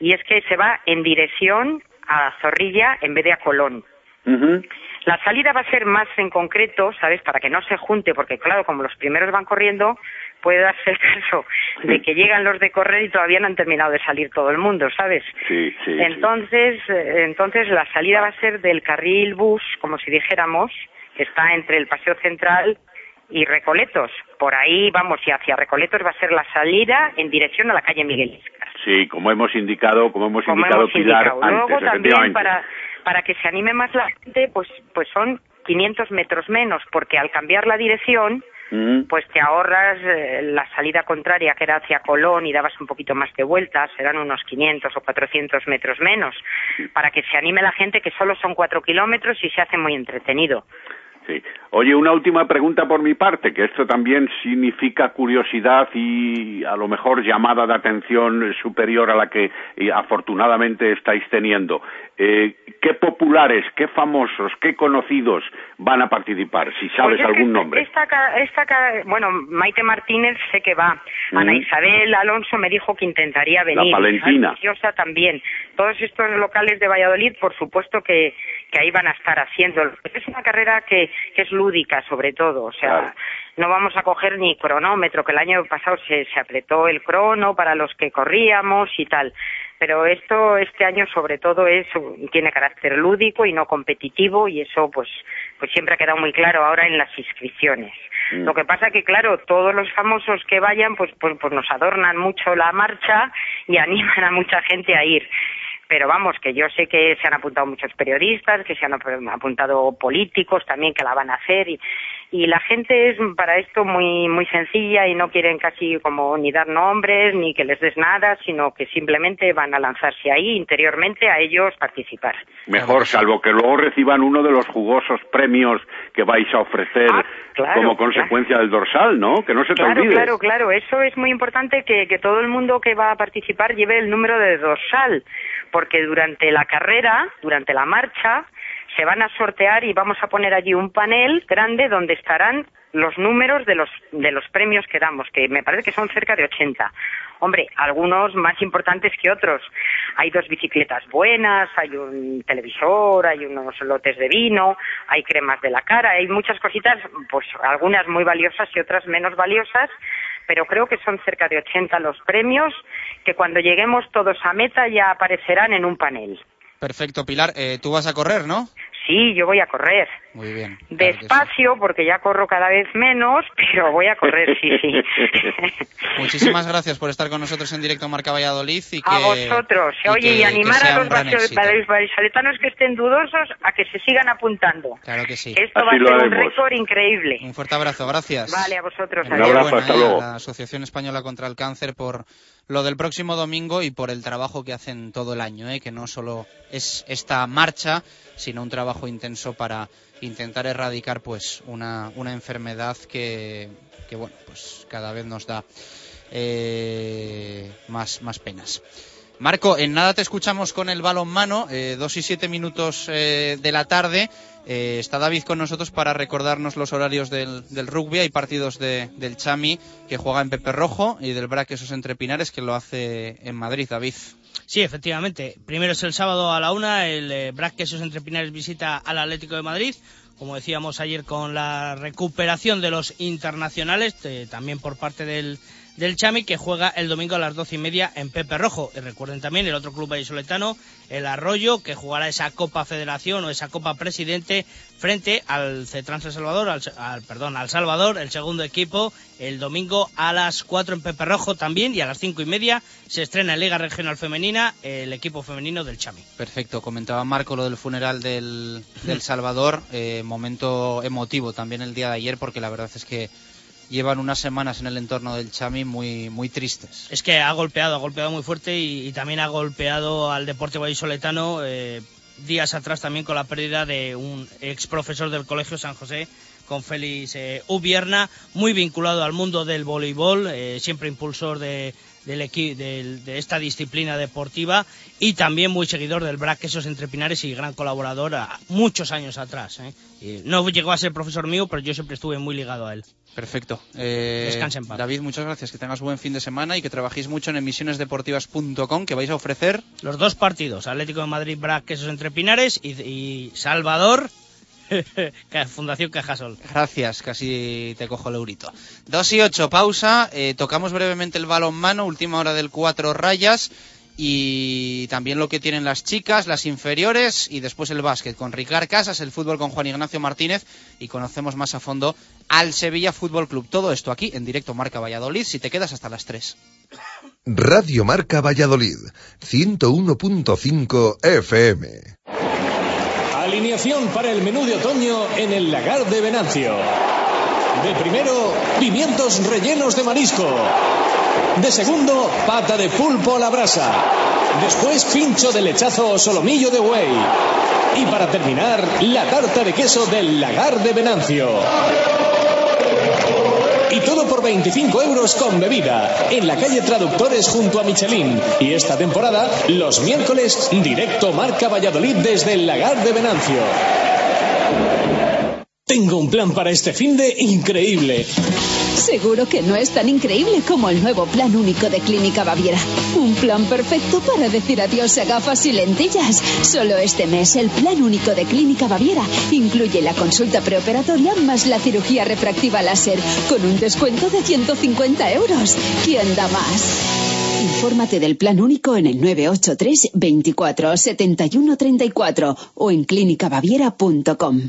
y es que se va en dirección a Zorrilla en vez de a Colón Ujú. la salida va a ser más en concreto, ¿sabes? Para que no se junte, porque claro, como los primeros van corriendo, puede darse el caso de que llegan los de correr y todavía no han terminado de salir todo el mundo, ¿sabes? Sí, sí. Entonces, eh, entonces la salida va a ser del carril bus, como si dijéramos, que está entre el Paseo Central y Recoletos. Por ahí vamos y hacia Recoletos va a ser la salida en dirección a la calle Miguel. Sí, como hemos indicado, como hemos Como indicado hemos Pilar indicado. antes, Luego también para para que se anime más la gente, pues pues son 500 metros menos, porque al cambiar la dirección Mm. pues te ahorras eh, la salida contraria que era hacia Colón y dabas un poquito más de vueltas, serán unos 500 o 400 metros menos, para que se anime la gente que solo son cuatro kilómetros y se hace muy entretenido. Sí. Oye, una última pregunta por mi parte, que esto también significa curiosidad y a lo mejor llamada de atención superior a la que eh, afortunadamente estáis teniendo. Eh, ¿Qué populares, qué famosos, qué conocidos van a participar? Si sabes Pues es que algún esta- nombre. Esta, esta bueno, Maite Martínez sé que va. Ana Mm. Isabel Alonso me dijo que intentaría venir. Valentina. Ana Preciosa también. Todos estos locales de Valladolid, por supuesto que, que ahí van a estar haciendo. Es una carrera que, que es lúdica, sobre todo. O sea, Claro. no vamos a coger ni cronómetro, que el año pasado se, se apretó el crono para los que corríamos y tal. Pero esto este año sobre todo es tiene carácter lúdico y no competitivo y eso pues pues siempre ha quedado muy claro ahora en las inscripciones. Mm. Lo que pasa que claro, todos los famosos que vayan pues pues, pues nos adornan mucho la marcha y animan a mucha gente a ir. Pero vamos, que yo sé que se han apuntado muchos periodistas, que se han ap- apuntado políticos también que la van a hacer y, y la gente es para esto muy muy sencilla y no quieren casi como ni dar nombres ni que les des nada, sino que simplemente van a lanzarse ahí interiormente a ellos participar. Mejor, salvo que luego reciban uno de los jugosos premios que vais a ofrecer Ah, claro, como consecuencia del dorsal, ¿no? Que no se te Claro, olvide. claro, claro. Eso es muy importante que, que todo el mundo que va a participar lleve el número de dorsal, porque durante la carrera, durante la marcha, se van a sortear y vamos a poner allí un panel grande donde estarán los números de los, de los premios que damos, que me parece que son cerca de 80. Hombre, algunos más importantes que otros. Hay dos bicicletas buenas, hay un televisor, hay unos lotes de vino, hay cremas de la cara, hay muchas cositas, pues algunas muy valiosas y otras menos valiosas, pero creo que son cerca de 80 los premios que cuando lleguemos todos a meta ya aparecerán en un panel. Perfecto, Pilar. Eh, Tú vas a correr, ¿no? Sí, yo voy a correr. Muy bien. Despacio, porque ya corro cada vez menos, pero voy a correr, sí, sí. Muchísimas gracias por estar con nosotros en directo Marca Valladolid y que a vosotros. y Oye, que- y animar a los un vallisoletanos que estén dudosos a que se sigan apuntando. Claro que sí. Esto va a ser un récord increíble. Un fuerte abrazo, gracias. Vale, a vosotros. Enhorabuena, adiós. eh, a la Asociación Española contra el Cáncer por lo del próximo domingo y por el trabajo que hacen todo el año, eh, que no solo es esta marcha, sino un trabajo intenso para intentar erradicar pues una, una enfermedad que, que bueno pues cada vez nos da eh, más, más penas. Marco, en nada te escuchamos con el balonmano, eh, dos y siete minutos eh, de la tarde. Eh, está David con nosotros para recordarnos los horarios del, del rugby. Hay partidos de- del Chami que juega en Pepe Rojo y del Braquesos entre Pinares que lo hace en Madrid, David. Sí, efectivamente. Primero es el sábado a la una, el eh, Brac Quesos entre Pinares visita al Atlético de Madrid. Como decíamos ayer, con la recuperación de los internacionales, también por parte del, del Chami, que juega el domingo a las doce y media en Pepe Rojo. Y recuerden también el otro club vallisoletano, el Arroyo, que jugará esa Copa Federación o esa Copa Presidente frente al Cetrans El Salvador, al, al- perdón, al Salvador, el segundo equipo, el domingo a las 4 en Pepe Rojo también y a las cinco y media se estrena en Liga Regional Femenina el equipo femenino del Chami. Perfecto, comentaba Marco lo del funeral del, del Salvador, eh, momento emotivo también el día de ayer porque la verdad es que llevan unas semanas en el entorno del Chami muy, muy tristes. Es que ha golpeado, ha golpeado muy fuerte y, también ha golpeado al deporte vallisoletano eh, días atrás también con la pérdida de un ex profesor del Colegio San José con Félix eh, Ubierna, muy vinculado al mundo del voleibol, eh, siempre impulsor de, esta disciplina deportiva y también muy seguidor del BRAC Quesos Entre Pinares y gran colaborador muchos años atrás. ¿eh? Y no llegó a ser profesor mío, pero yo siempre estuve muy ligado a él. Perfecto. Eh, Descansa en paz. David, muchas gracias, que tengas buen fin de semana y que trabajéis mucho en emisionesdeportivas.com, que vais a ofrecer Los dos partidos, Atlético de Madrid, BRAC Quesos Entre Pinares y, y Salvador, Fundación Cajasol. Gracias, casi te cojo el eurito. 2 y 8, pausa. eh, tocamos brevemente el balonmano, última hora del cuatro rayas. Y también lo que tienen las chicas, las inferiores. Y después el básquet con Ricard Casas, el fútbol con Juan Ignacio Martínez. Y conocemos más a fondo al Sevilla Fútbol Club. Todo esto aquí en directo Marca Valladolid. Si te quedas hasta las 3. Radio Marca Valladolid, 101.5 FM. Alineación para el menú de otoño en el lagar de Venancio. De primero, pimientos rellenos de marisco. De segundo, pata de pulpo a la brasa. Después, pincho de lechazo o solomillo de buey. Y para terminar, la tarta de queso del lagar de Venancio. Y todo por 25 euros con bebida. En la calle Traductores junto a Michelin. Y esta temporada, los miércoles, directo Marca Valladolid desde el lagar de Venancio. Tengo un plan para este fin de increíble. Seguro que no es tan increíble como el nuevo plan único de Clínica Baviera. Un plan perfecto para decir adiós a gafas y lentillas. Solo este mes el plan único de Clínica Baviera incluye la consulta preoperatoria más la cirugía refractiva láser con un descuento de 150 euros. ¿Quién da más? Infórmate del plan único en el 983 24 71 34 o en clínicabaviera.com.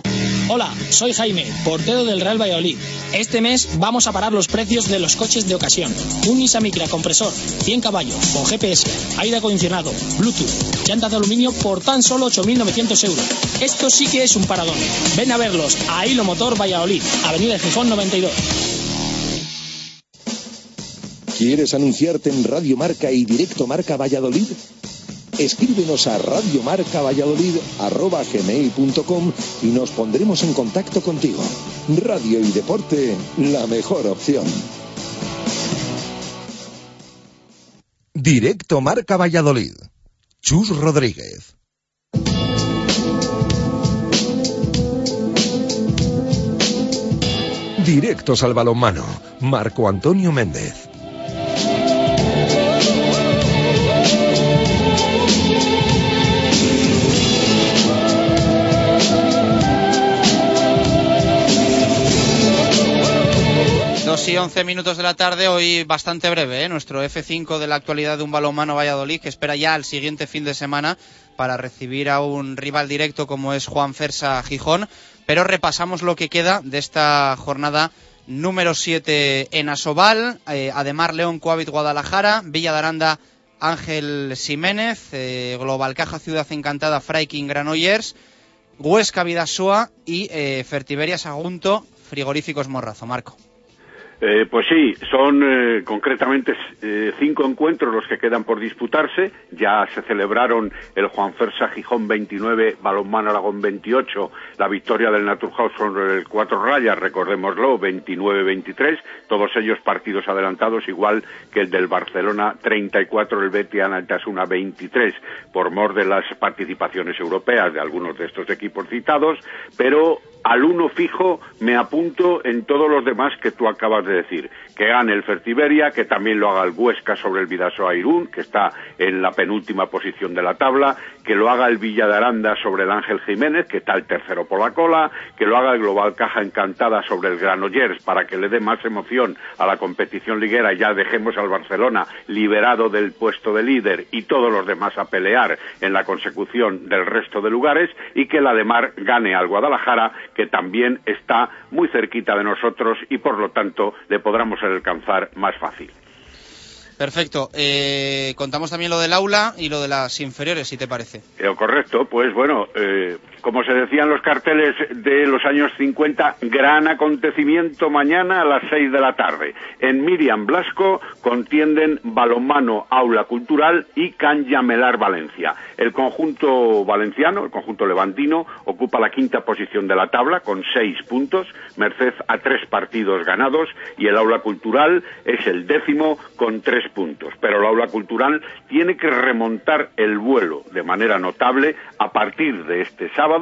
Hola, soy Jaime, portero del Real Valladolid. Este mes vamos a parar los precios de los coches de ocasión. Un Nissan Micra compresor, 100 caballos, con GPS, aire acondicionado, Bluetooth, llantas de aluminio por tan solo 8.900 euros. Esto sí que es un paradón. Ven a verlos a Hilo Motor Valladolid, Avenida Gijón 92. ¿Quieres anunciarte en Radio Marca y Directo Marca Valladolid? Escríbenos a radiomarcavalladolid.com y nos pondremos en contacto contigo. Radio y deporte, la mejor opción. Directo Marca Valladolid. Chus Rodríguez. Directos al balonmano. Marco Antonio Méndez. Dos y once minutos de la tarde, hoy bastante breve, ¿eh? nuestro F5 de la actualidad de un balonmano Valladolid que espera ya el siguiente fin de semana para recibir a un rival directo como es Juan Fersa Gijón, pero repasamos lo que queda de esta jornada número 7 en Asobal, eh, Ademar León Coavit Guadalajara, Villa de Aranda Ángel Jiménez, eh, Global Caja Ciudad Encantada Freiking Granollers, Huesca Vidasoa y eh, Fertiberia Sagunto Frigoríficos Morrazo. Marco. Eh, pues sí, son eh, concretamente eh, cinco encuentros los que quedan por disputarse. Ya se celebraron el Juan Fersa Gijón 29, Balonmano Aragón 28, la victoria del Naturhaus sobre el Cuatro Rayas, recordémoslo, 29-23, todos ellos partidos adelantados, igual que el del Barcelona 34, el Betis Altasuna 23, por mor de las participaciones europeas de algunos de estos equipos citados, pero al uno fijo me apunto en todos los demás que tú acabas de decir. Que gane el Fertiberia, que también lo haga el Huesca sobre el Vidasoa Irún, que está en la penúltima posición de la tabla, que lo haga el Villa de Aranda sobre el Ángel Jiménez, que está el tercero por la cola, que lo haga el Global Caja Encantada sobre el Granollers para que le dé más emoción a la competición liguera. Y ya dejemos al Barcelona liberado del puesto de líder y todos los demás a pelear en la consecución del resto de lugares y que la de Mar gane al Guadalajara que también está muy cerquita de nosotros y por lo tanto le podremos alcanzar más fácil. Perfecto. Eh, contamos también lo del aula y lo de las inferiores, si te parece. Eh, correcto, pues bueno, eh, como se decían los carteles de los años 50, gran acontecimiento mañana a las 6 de la tarde. En Miriam Blasco contienden Balomano Aula Cultural y Can Yamelar Valencia. El conjunto valenciano, el conjunto levantino, ocupa la quinta posición de la tabla con seis puntos, merced a tres partidos ganados, y el Aula Cultural es el décimo con tres puntos. Pero el Aula Cultural tiene que remontar el vuelo de manera notable a partir de este sábado,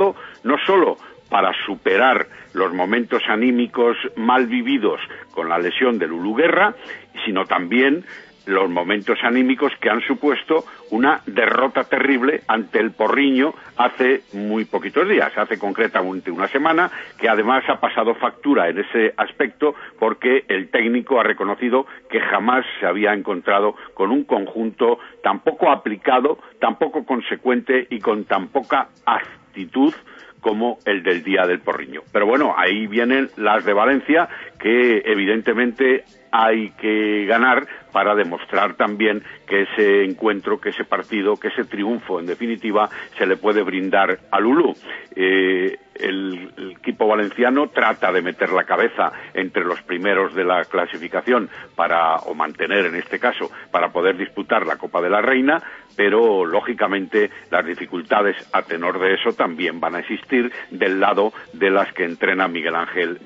no solo para superar los momentos anímicos mal vividos con la lesión de Lulu Guerra, sino también los momentos anímicos que han supuesto una derrota terrible ante el Porriño hace muy poquitos días, hace concretamente una semana, que además ha pasado factura en ese aspecto porque el técnico ha reconocido que jamás se había encontrado con un conjunto tan poco aplicado, tan poco consecuente y con tan poca actitud actitud como el del día del Porriño. Pero bueno, ahí vienen las de Valencia, que evidentemente hay que ganar para demostrar también que ese encuentro, que ese partido, que ese triunfo, en definitiva, se le puede brindar a Lulú. Eh, el, el, equipo valenciano trata de meter la cabeza entre los primeros de la clasificación para, o mantener en este caso, para poder disputar la Copa de la Reina, pero lógicamente las dificultades a tenor de eso también van a existir del lado de las que entrena Miguel Ángel,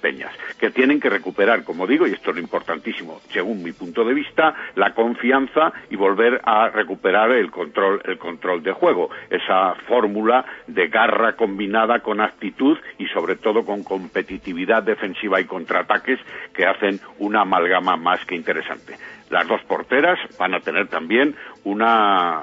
Peñas, que tienen que recuperar, como digo, y esto es lo importantísimo, según mi punto de vista, la confianza y volver a recuperar el control, el control de juego, esa fórmula de garra combinada con actitud y sobre todo con competitividad defensiva y contraataques que hacen una amalgama más que interesante. Las dos porteras van a tener también una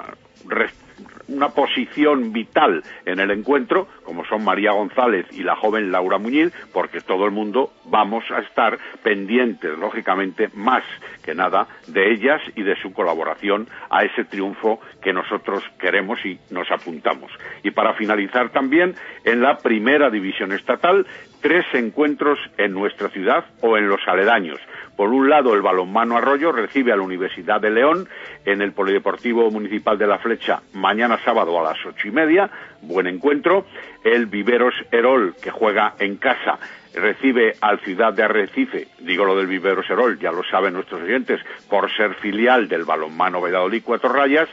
una posición vital en el encuentro, como son María González y la joven Laura Muñiz, porque todo el mundo vamos a estar pendientes, lógicamente, más que nada de ellas y de su colaboración a ese triunfo que nosotros queremos y nos apuntamos. Y para finalizar también, en la primera división estatal, tres encuentros en nuestra ciudad o en los aledaños. Por un lado, el balonmano Arroyo recibe a la Universidad de León en el Polideportivo Municipal de La Flecha mañana sábado a las ocho y media. Buen encuentro. El Viveros Herol, que juega en casa, recibe al Ciudad de Arrecife, digo lo del Viveros Herol, ya lo saben nuestros oyentes, por ser filial del balonmano Valladolid Cuatro Rayas.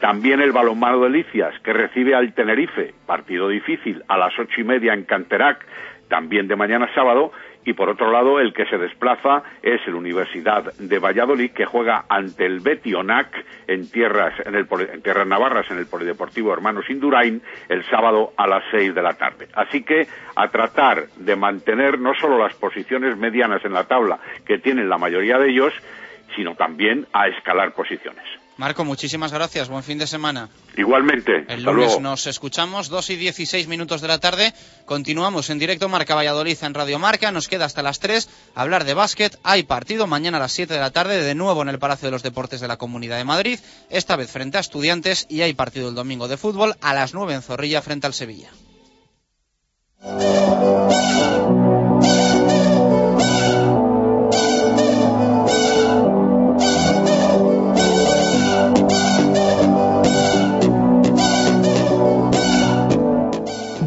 También el balonmano de Licias, que recibe al Tenerife, partido difícil, a las ocho y media en Canterac, también de mañana sábado, y por otro lado el que se desplaza es la Universidad de Valladolid que juega ante el Betionac en tierras en, el, en tierras navarras en el Polideportivo Hermanos Indurain el sábado a las seis de la tarde. Así que a tratar de mantener no solo las posiciones medianas en la tabla que tienen la mayoría de ellos, sino también a escalar posiciones. Marco, muchísimas gracias. Buen fin de semana. Igualmente. El Hasta lunes luego. nos escuchamos, 2 y 16 minutos de la tarde. Continuamos en directo Marca Valladolid en Radio Marca. Nos queda hasta las 3 hablar de básquet. Hay partido mañana a las 7 de la tarde, de nuevo en el Palacio de los Deportes de la Comunidad de Madrid. Esta vez frente a Estudiantes. Y hay partido el domingo de fútbol a las 9 en Zorrilla frente al Sevilla.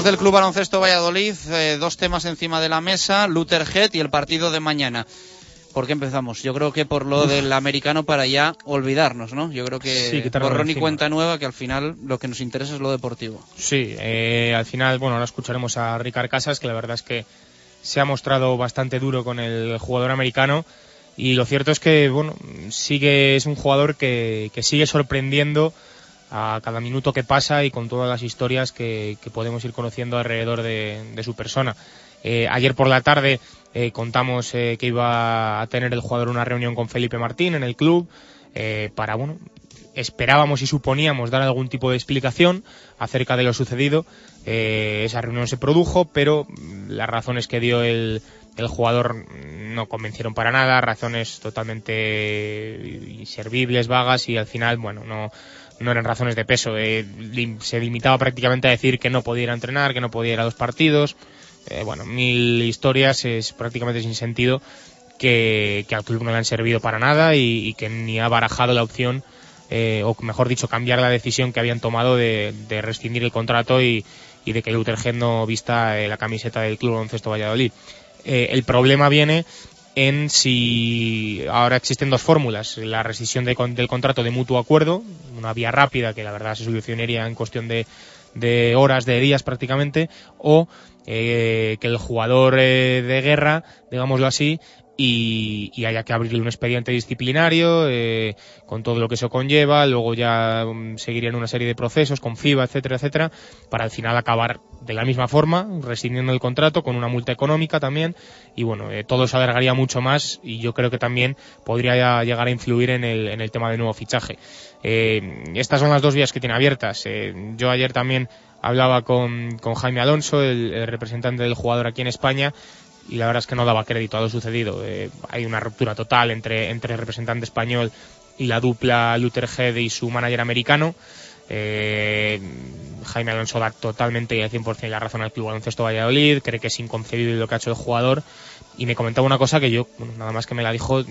Hablamos del Club Baloncesto Valladolid, eh, dos temas encima de la mesa, Luther Head y el partido de mañana. ¿Por qué empezamos? Yo creo que por lo del americano para ya olvidarnos, ¿no? Yo creo que Sí, borrón y cuenta nueva, que al final lo que nos interesa es lo deportivo. Sí, eh, al final, bueno, ahora escucharemos a Ricard Casas, que la verdad es que se ha mostrado bastante duro con el jugador americano. Y lo cierto es que, bueno, sigue, es un jugador que, que sigue sorprendiendo a cada minuto que pasa y con todas las historias que, podemos ir conociendo alrededor de, su persona. Eh, ayer por la tarde eh, contamos eh, que iba a tener el jugador una reunión con Felipe Martín en el club para, bueno, esperábamos y suponíamos dar algún tipo de explicación acerca de lo sucedido. Esa reunión se produjo, pero mm, las razones que dio el, el jugador no convencieron para nada, razones totalmente inservibles, vagas y al final, bueno, no, no eran razones de peso. Eh, se limitaba prácticamente a decir que no podía ir a entrenar, que no podía ir a dos partidos. Eh, bueno, mil historias es prácticamente sin sentido que, que al club no le han servido para nada y, que ni ha barajado la opción, eh, o mejor dicho, cambiar la decisión que habían tomado de, de rescindir el contrato y, y de que Luther Head no vista eh, la camiseta del Club Baloncesto Valladolid. Eh, el problema viene en si ahora existen dos fórmulas, la rescisión de del contrato de mutuo acuerdo, una vía rápida que la verdad se solucionaría en cuestión de, de horas, de días prácticamente, o eh, que el jugador eh, de guerra, digámoslo así, y, y haya que abrirle un expediente disciplinario eh, con todo lo que eso conlleva, luego ya mm, seguirían una serie de procesos con FIBA, etcétera, etcétera, para al final acabar de la misma forma, rescindiendo el contrato con una multa económica también, y bueno, eh, todo se alargaría mucho más y yo creo que también podría llegar a influir en el, en el tema del nuevo fichaje. Eh, estas son las dos vías que tiene abiertas. Eh, yo ayer también hablaba con, con Jaime Alonso, el representante del jugador aquí en España, y la verdad es que no daba crédito a lo sucedido. Eh, hay una ruptura total entre, entre el representante español y la dupla Luther Head y su manager americano. Eh, Jaime Alonso da totalmente y al 100% la razón al Club Baloncesto Valladolid, cree que es inconcebible lo que ha hecho el jugador y me comentaba una cosa que yo, nada más que me la dijo,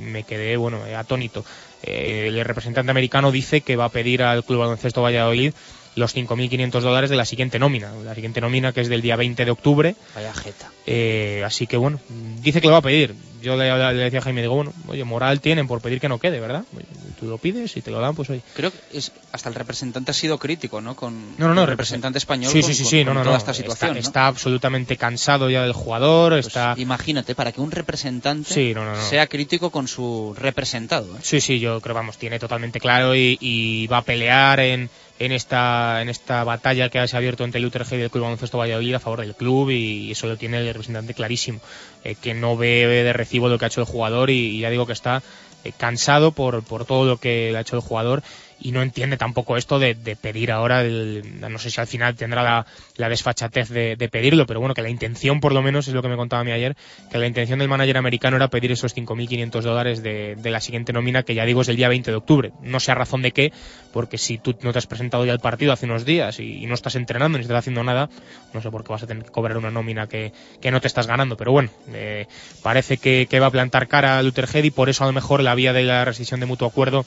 me quedé bueno atónito. Eh, el representante americano dice que va a pedir al Club Baloncesto Valladolid los 5.500 dólares de la siguiente nómina, la siguiente nómina que es del día 20 de octubre. Vaya jeta. Eh, así que bueno, dice que lo va a pedir. Yo le, le decía a Jaime, digo, bueno, oye, moral tienen por pedir que no quede, ¿verdad? Oye, tú lo pides y te lo dan, pues oye. Creo que es, hasta el representante ha sido crítico, ¿no? Con No, no, no, el representante español Sí, con, sí, sí, sí, con no, no, toda no. esta situación. Está, absolutamente cansado ya del jugador, está... Imagínate, para que un representante Sí, sea crítico con su representado. ¿eh? Sí, sí, yo creo, vamos, tiene totalmente claro y, y va a pelear en, en esta en esta batalla que se ha abierto entre el Utrecht y el Club Baloncesto Valladolid a favor del club y eso lo tiene el representante clarísimo, eh, que no ve de recibo lo que ha hecho el jugador y, ya digo que está eh, cansado por, por todo lo que ha hecho el jugador y no entiende tampoco esto de, pedir ahora, el- no sé si al final tendrá la, desfachatez de, pedirlo, pero bueno, que la intención por lo menos es lo que me contaba a mí ayer, que la intención del manager americano era pedir esos 5.500 dólares de, la siguiente nómina, que ya digo es el día 20 de octubre. No sé a razón de qué, porque si tú no te has presentado ya al partido hace unos días y, no estás entrenando ni estás haciendo nada, no sé por qué vas a tener que cobrar una nómina que, no te estás ganando. Pero bueno, eh, parece que, va a plantar cara al Utrecht y por eso a lo mejor la vía de la rescisión de mutuo acuerdo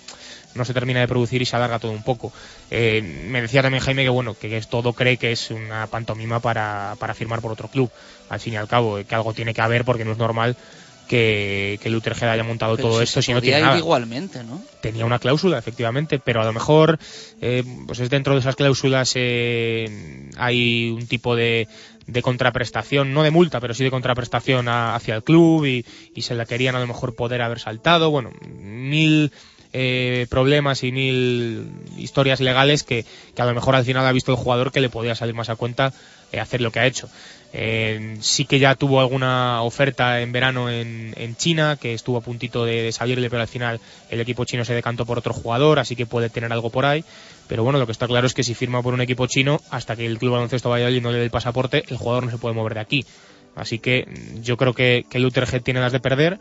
no se termina de producir y se alarga todo un poco. Eh, me decía también Jaime que bueno, que es todo cree que es una pantomima para, para firmar por otro club. Al fin y al cabo, que algo tiene que haber porque no es normal que, que Utrecht haya montado Pero todo si esto si no tiene nada. igualmente, ¿no? Tenía una cláusula, efectivamente, pero a lo mejor eh, pues es dentro de esas cláusulas eh, hay un tipo de, de contraprestación, no de multa, pero sí de contraprestación a- hacia el club y, y se la querían a lo mejor poder haber saltado. Bueno, mil eh, problemas y mil historias legales que, que a lo mejor al final ha visto el jugador que le podía salir más a cuenta eh, hacer lo que ha hecho. Eh, sí que ya tuvo alguna oferta en verano en, en China, que estuvo a puntito de, salirle, pero al final el equipo chino se decantó por otro jugador, así que puede tener algo por ahí. Pero bueno, lo que está claro es que si firma por un equipo chino, hasta que el Club Baloncesto Valladolid no le dé el pasaporte, el jugador no se puede mover de aquí. Así que yo creo que, que el Utrecht tiene las de perder,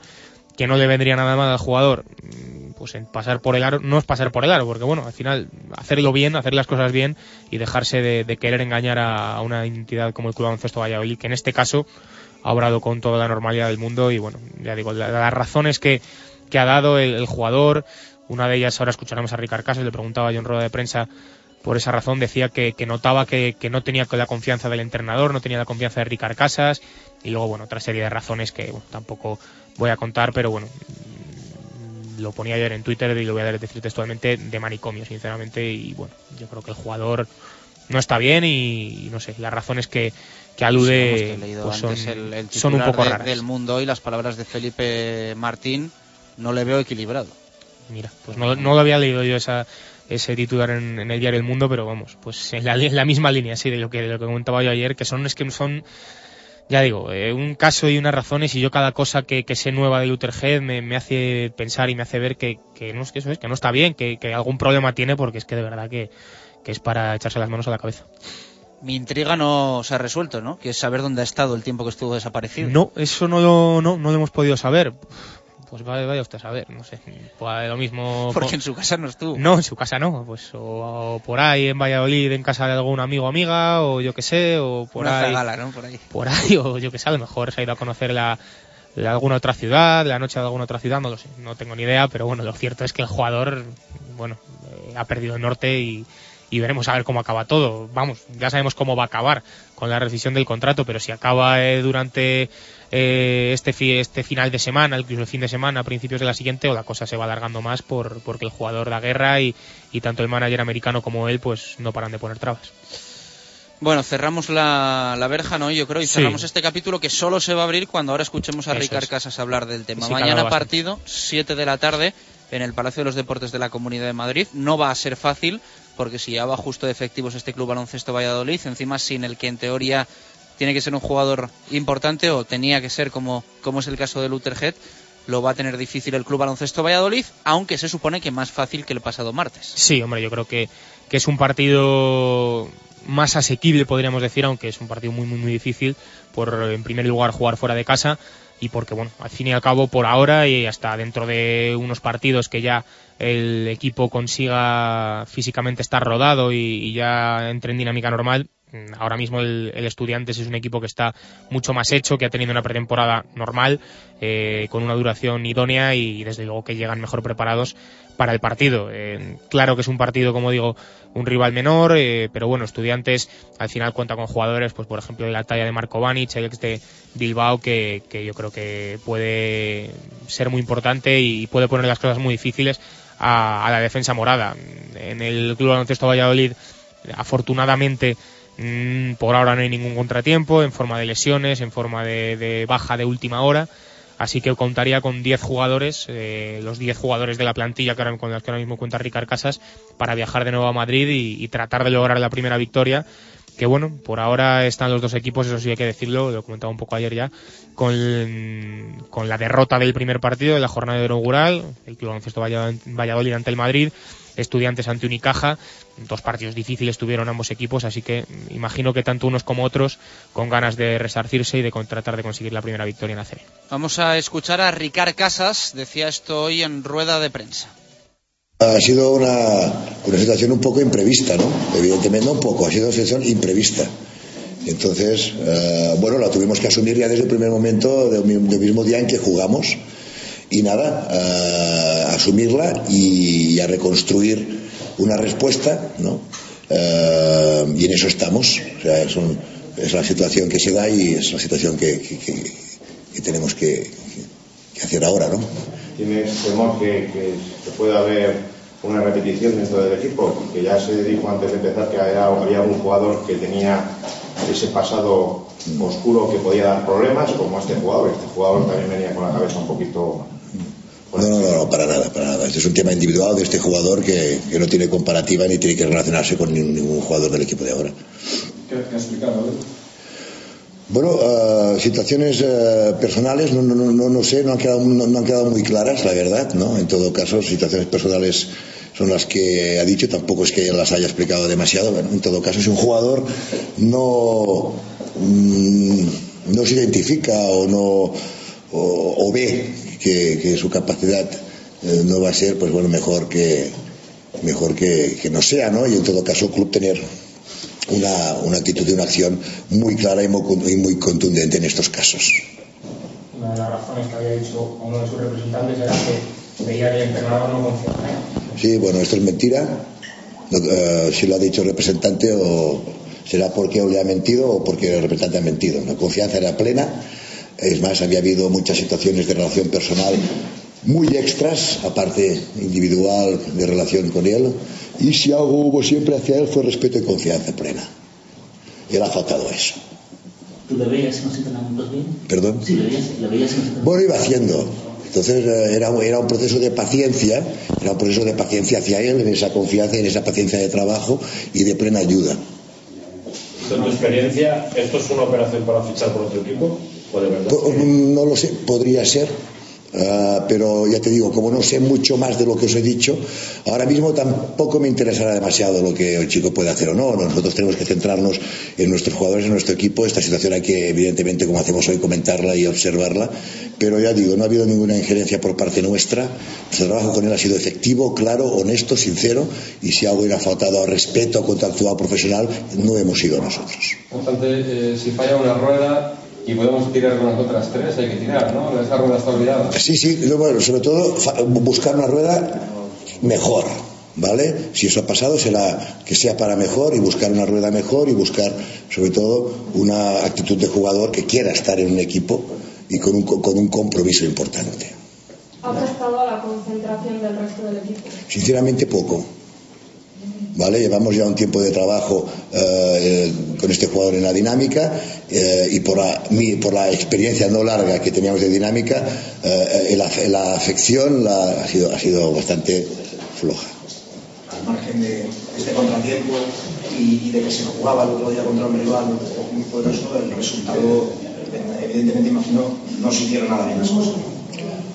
que no le vendría nada mal al jugador mm, pues en pasar por el aro, no es pasar por el aro, porque bueno, al final hacerlo bien, hacer las cosas bien y dejarse de, querer engañar a, una entidad como el Club Baloncesto Valladolid, que en este caso ha obrado con toda la normalidad del mundo y bueno, ya digo, la- las razones que, que ha dado el, jugador, una de ellas ahora escucharemos a Ricard Casas, le preguntaba yo en rueda de prensa por esa razón, decía que, notaba que, no tenía la confianza del entrenador, no tenía la confianza de Ricard Casas y luego bueno, otra serie de razones que tampoco voy a contar, pero bueno, lo ponía ayer en Twitter y lo voy a decir textualmente de manicomio, sinceramente. Y bueno, yo creo que el jugador no está bien y, y no sé, las razones que, que alude Sí, que pues son, antes el, el son un poco de- raras. del mundo y las palabras de Felipe Martín no le veo equilibrado. Mira, pues no, no lo había leído yo esa, ese titular en, en el diario El Mundo, pero vamos, pues en la, en la misma línea, sí, de lo que, de lo que comentaba yo ayer, que son, es que son, ya digo, eh, un caso y unas razones y yo cada cosa que, que sé nueva del Utrecht me, me hace pensar y me hace ver que, que no es que eso es, que no está bien, que, que algún problema tiene porque es que de verdad que, que es para echarse las manos a la cabeza. Mi intriga no se ha resuelto, ¿no? Que es saber dónde ha estado el tiempo que estuvo desaparecido. No, eso no lo, no, no lo hemos podido saber. Pues vaya, vaya usted a saber, no sé. Pues lo mismo. Porque en su casa no estuvo. No, en su casa no. Pues o, o por ahí en Valladolid, en casa de algún amigo o amiga, o yo que sé, o por Una ahí. zagala, ¿no? Por ahí. Por ahí, o yo que sé, a lo mejor se ha ido a conocer la, la alguna otra ciudad, la noche de alguna otra ciudad, no lo sé. No tengo ni idea, pero bueno, lo cierto es que el jugador, bueno, eh, ha perdido el norte y, y veremos a ver cómo acaba todo. Vamos, ya sabemos cómo va a acabar con la rescisión del contrato, pero si acaba eh, durante eh, este, fi- este final de semana, incluso el fin de semana, a principios de la siguiente, o la cosa se va alargando más por, porque el jugador da guerra y, y tanto el manager americano como él pues no paran de poner trabas. Bueno, cerramos la, la verja, ¿no? Yo creo, y Sí. cerramos este capítulo que solo se va a abrir cuando ahora escuchemos a Eso Ricard es. Casas hablar del tema. Sí, Mañana partido, 7 de la tarde, en el Palacio de los Deportes de la Comunidad de Madrid. No va a ser fácil, porque si ya va justo de efectivos este Club Baloncesto Valladolid, encima sin el que en teoría tiene que ser un jugador importante, o tenía que ser como, como es el caso del Utrecht, lo va a tener difícil el Club Baloncesto Valladolid, aunque se supone que más fácil que el pasado martes. Sí, hombre, yo creo que, que es un partido más asequible, podríamos decir, aunque es un partido muy, muy, muy difícil, por, en primer lugar, jugar fuera de casa y porque, bueno, al fin y al cabo, por ahora y hasta dentro de unos partidos que ya el equipo consiga físicamente estar rodado y, y ya entre en dinámica normal, ahora mismo el, Estudiantes es un equipo que está mucho más hecho, que ha tenido una pretemporada normal, eh, con una duración idónea y desde luego que llegan mejor preparados para el partido. Eh, claro que es un partido, como digo, un rival menor, eh, pero bueno, Estudiantes al final cuenta con jugadores, pues por ejemplo de la talla de Marco Banic, el ex de Bilbao, que, que yo creo que puede ser muy importante y puede poner las cosas muy difíciles a, a la defensa morada. En el Club Baloncesto Valladolid, afortunadamente, mm, por ahora no hay ningún contratiempo en forma de lesiones, en forma de, de baja de última hora. Así que contaría con 10 jugadores, eh, los 10 jugadores de la plantilla que ahora, con las que ahora mismo cuenta Ricard Casas, para viajar de nuevo a Madrid y, tratar de lograr la primera victoria que bueno, por ahora están los dos equipos, eso sí hay que decirlo, lo comentaba un poco ayer ya, con, la derrota del primer partido de la jornada inaugural, el Club Baloncesto Valladolid ante el Madrid, Estudiantes ante Unicaja, dos partidos difíciles tuvieron ambos equipos, así que imagino que tanto unos como otros con ganas de resarcirse y de tratar de conseguir la primera victoria en la serie. Vamos a escuchar a Ricard Casas, decía esto hoy en rueda de prensa. Ha sido una, una situación un poco imprevista, ¿no? Evidentemente no un poco, ha sido una situación imprevista. Entonces, eh, bueno, la tuvimos que asumir ya desde el primer momento, del mismo día en que jugamos. Y nada, eh, asumirla y, a reconstruir una respuesta, ¿no? Eh, y en eso estamos. O sea, es, un- es la situación que se da y es la situación que, que- que- que tenemos que, que hacer ahora, ¿no? ¿Tienes temor que, que pueda haber una repetición dentro del equipo? Porque ya se dijo antes de empezar que había, había un jugador que tenía ese pasado oscuro que podía dar problemas, como este jugador. Este jugador también venía con la cabeza un poquito. No, no, no, para nada, para nada. Este es un tema individual de este jugador que, que no tiene comparativa ni tiene que relacionarse con ningún, ningún jugador del equipo de ahora. ¿Qué, qué explicado? Bueno, eh, situaciones eh, personales no, no, no, sé, no han, quedado, no, no han quedado muy claras, la verdad, ¿no? En todo caso, situaciones personales son las que ha dicho, tampoco es que ella las haya explicado demasiado, bueno, en todo caso, si un jugador no, mm, no se identifica o no o, o ve que, que su capacidad eh, no va a ser, pues bueno, mejor que mejor que, que no sea, ¿no? Y en todo caso, el club tener una, una actitud y una acción muy clara y muy, y muy contundente en estos casos. Una de las razones que había dicho uno de sus representantes era que veía que el entrenador no confiaba. Sí, bueno, esto es mentira. No, eh, si lo ha dicho el representante o será porque le ha mentido o porque el representante ha mentido. La confianza era plena. Es más, había habido muchas situaciones de relación personal muy extras, aparte individual de relación con él. Y si algo hubo siempre hacia él fue respeto y confianza plena. Y él ha faltado eso. ¿Tú le veías los entrenamientos bien? ¿Perdón? Sí, le veías, le veías entrenamientos Bueno, iba haciendo. Entonces eh, era, era un proceso de paciencia, era un proceso de paciencia hacia él, en esa confianza y en esa paciencia de trabajo y de plena ayuda. En tu experiencia, ¿esto es una operación para fichar por otro equipo? ¿O de verdad? Po- No lo sé, podría ser, ah, pero ya te digo, como no sé mucho más de lo que os he dicho, ahora mismo tampoco me interesará demasiado lo que el chico puede hacer o no. Nosotros tenemos que centrarnos en nuestros jugadores, en nuestro equipo. Esta situación hay que, evidentemente, como hacemos hoy, comentarla y observarla. Pero ya digo, no ha habido ninguna injerencia por parte nuestra. Nuestro trabajo con él ha sido efectivo, claro, honesto, sincero. Y si algo hubiera faltado al respeto contractual profesional, no hemos sido nosotros. Bastante, eh, si falla una rueda y podemos tirar con las otras tres, hay que tirar, ¿no? Esa rueda está olvidada. Sí, sí, no, bueno, sobre todo buscar una rueda mejor, ¿vale? Si eso ha pasado será que sea para mejor y buscar una rueda mejor y buscar sobre todo una actitud de jugador que quiera estar en un equipo y con un, co- con un compromiso importante. ¿Ha prestado a la concentración del resto del equipo? Sinceramente poco. ¿Vale? Llevamos ya un tiempo de trabajo eh, eh, con este jugador en la dinámica eh, y por la, mi- por la experiencia no larga que teníamos de dinámica, eh, la, la afección la- ha, sido, ha sido bastante floja. al margen de este contratiempo y, y de que se jugaba el otro día contra un rival muy poderoso, el resultado, evidentemente, imagino, no se hicieron nada bien las cosas.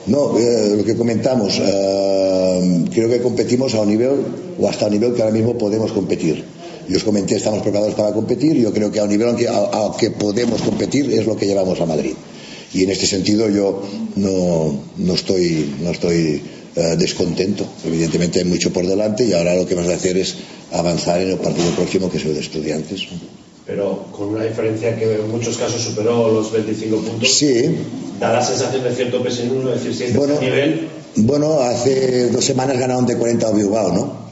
No, eh, lo que comentamos, eh, creo que competimos a un nivel o hasta un nivel que ahora mismo podemos competir. Yo os comenté, estamos preparados para competir. Yo creo que a un nivel que, a, a que podemos competir es lo que llevamos a Madrid. Y en este sentido yo no, no estoy, no estoy eh, descontento. Evidentemente hay mucho por delante y ahora lo que vamos a hacer es avanzar en el partido próximo que es el de estudiantes. Pero con una diferencia que en muchos casos superó los 25 puntos. Sí, Da la sensación de cierto pesimismo, es decir, si este Bueno. nivel, Bueno, hace dos semanas ganaron de 40 a Bilbao, ¿no?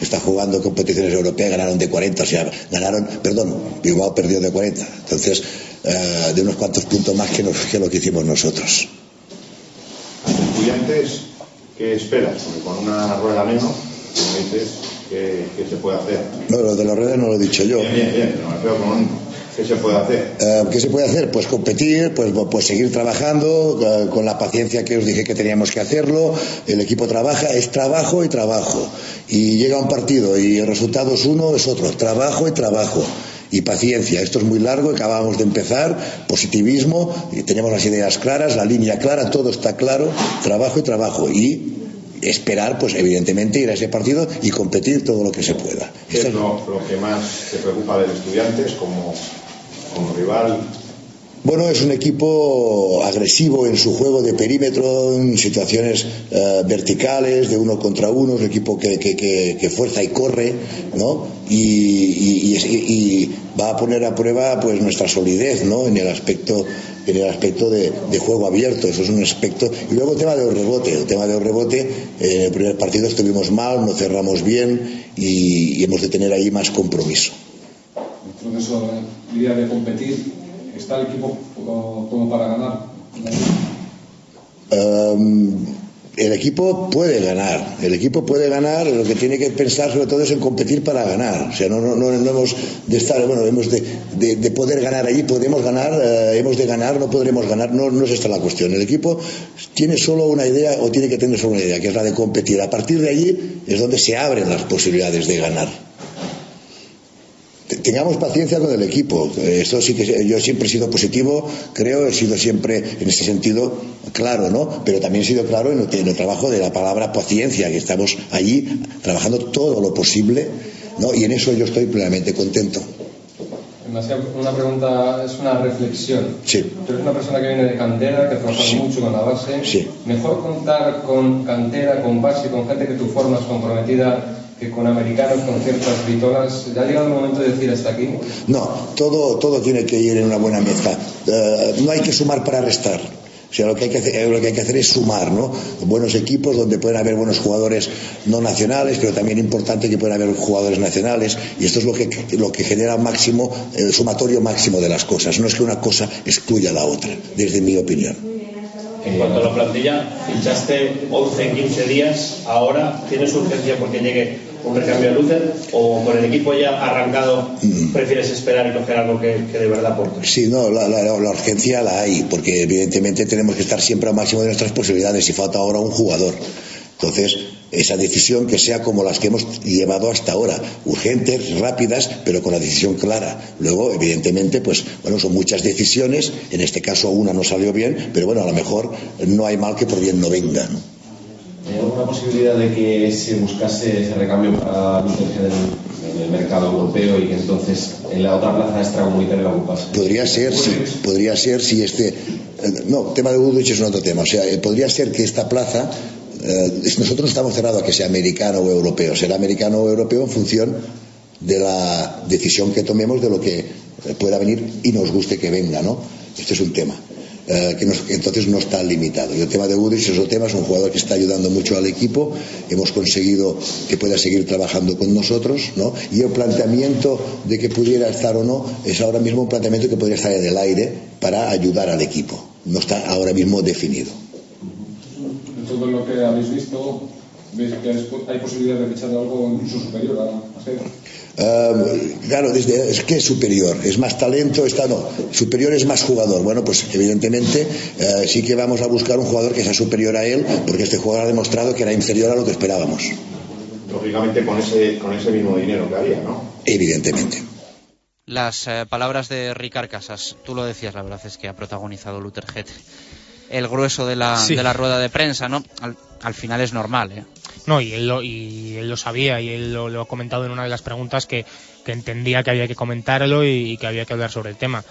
Está jugando competiciones europeas, ganaron de 40, o sea, ganaron, perdón, Bilbao perdió de 40. Entonces, eh, de unos cuantos puntos más que, nos- que lo que hicimos nosotros. Estudiantes, ¿qué esperas? Porque con una rueda menos, dices, ¿qué, qué se puede hacer? No, lo de la rueda no lo he dicho yo. Bien, bien, bien, pero me con ¿qué se puede hacer? Eh, ¿Qué se puede hacer? Pues competir, pues, pues seguir trabajando eh, con la paciencia que os dije que teníamos que hacerlo. El equipo trabaja, es trabajo y trabajo. Y llega un partido y el resultado es uno, es otro. Trabajo y trabajo. Y paciencia, esto es muy largo, acabamos de empezar, positivismo, y tenemos las ideas claras, la línea clara, todo está claro, trabajo y trabajo. Y esperar, pues evidentemente, ir a ese partido y competir todo lo que se pueda. ¿Qué es lo, lo que más te preocupa del Estudiantes como, como rival? Bueno, es un equipo agresivo en su juego de perímetro, en situaciones eh, verticales, de uno contra uno, es un equipo que, que, que, fuerza y corre, ¿no? Y, va a poner a prueba pues nuestra solidez, ¿no? En el aspecto, en el aspecto de, de, juego abierto, eso es un aspecto. Y luego el tema del rebote, el tema del rebote, eh, en el primer partido estuvimos mal, no cerramos bien y, hemos de tener ahí más compromiso. Idea de competir ¿Está el equipo como para ganar? Um, el equipo puede ganar, el equipo puede ganar, lo que tiene que pensar sobre todo es en competir para ganar, o sea, no, no, no, hemos de estar, bueno, hemos de, de, de poder ganar allí, podemos ganar, eh, hemos de ganar, no podremos ganar, no, no es esta la cuestión, el equipo tiene solo una idea o tiene que tener solo una idea, que es la de competir, a partir de allí es donde se abren las posibilidades de ganar tengamos paciencia con el equipo. Esto sí que yo siempre he sido positivo, creo, he sido siempre en ese sentido claro, ¿no? Pero también he sido claro en el, en el trabajo de la palabra paciencia, que estamos allí trabajando todo lo posible, ¿no? Y en eso yo estoy plenamente contento. Una pregunta, es una reflexión. Sí. Tú eres una persona que viene de cantera, que trabaja sí. mucho con la base. Sí. Mejor contar con cantera, con base, con gente que tú formas comprometida que con americanos, con ciertas vitolas, ¿ya ha llegado el momento de decir hasta aquí? No, todo, todo tiene que ir en una buena mezcla. Uh, no hay que sumar para restar. O sea, lo que, hay que hacer, lo que hay que hacer es sumar, ¿no? Buenos equipos donde pueden haber buenos jugadores no nacionales, pero también importante que puedan haber jugadores nacionales. Y esto es lo que, lo que genera máximo, el sumatorio máximo de las cosas. No es que una cosa excluya a la otra, desde mi opinión. En cuanto a la plantilla, fichaste 11 en 15 días. Ahora, ¿tienes urgencia porque llegue un recambio de luces o con el equipo ya arrancado prefieres esperar y coger algo que, que de verdad aporte? Sí, no, la, la, la, urgencia la hay, porque evidentemente tenemos que estar siempre al máximo de nuestras posibilidades y falta ahora un jugador. Entonces, esa decisión que sea como las que hemos llevado hasta ahora, urgentes, rápidas, pero con la decisión clara. Luego, evidentemente, pues bueno, son muchas decisiones, en este caso una no salió bien, pero bueno, a lo mejor no hay mal que por bien no venga. ¿no? ¿Hay alguna posibilidad de que se buscase ese recambio para Luther en, el mercado europeo y que entonces en la otra plaza extracomunitaria la ocupase? Podría ser, sí, podría ser si este. No, tema de Udrich es un otro tema. O sea, podría ser que esta plaza eh, nosotros no estamos cerrados a que sea americano o europeo, será americano o europeo en función de la decisión que tomemos de lo que pueda venir y nos guste que venga, ¿no? Este es un tema. Eh, que, nos, entonces no está limitado. Y el tema de Udrich es otro tema, es un jugador que está ayudando mucho al equipo, hemos conseguido que pueda seguir trabajando con nosotros, ¿no? Y el planteamiento de que pudiera estar o no es ahora mismo un planteamiento que podría estar en el aire para ayudar al equipo. No está ahora mismo definido todo lo que habéis visto, ¿veis que hay posibilidad de fichar algo incluso superior a, a? Uh, claro, desde, es que es superior, es más talento, está no, superior es más jugador. Bueno, pues evidentemente uh, sí que vamos a buscar un jugador que sea superior a él, porque este jugador ha demostrado que era inferior a lo que esperábamos. Lógicamente con ese, con ese mismo dinero que había, ¿no? Evidentemente. Las eh, palabras de Ricard Casas, tú lo decías, la verdad es que ha protagonizado Luther Head el grueso de la, sí. de la rueda de prensa, ¿no? Al, al final es normal, ¿eh? No, y él lo, y él lo sabía y él lo, lo, ha comentado en una de las preguntas que, que entendía que había que comentarlo y, y, que había que hablar sobre el tema.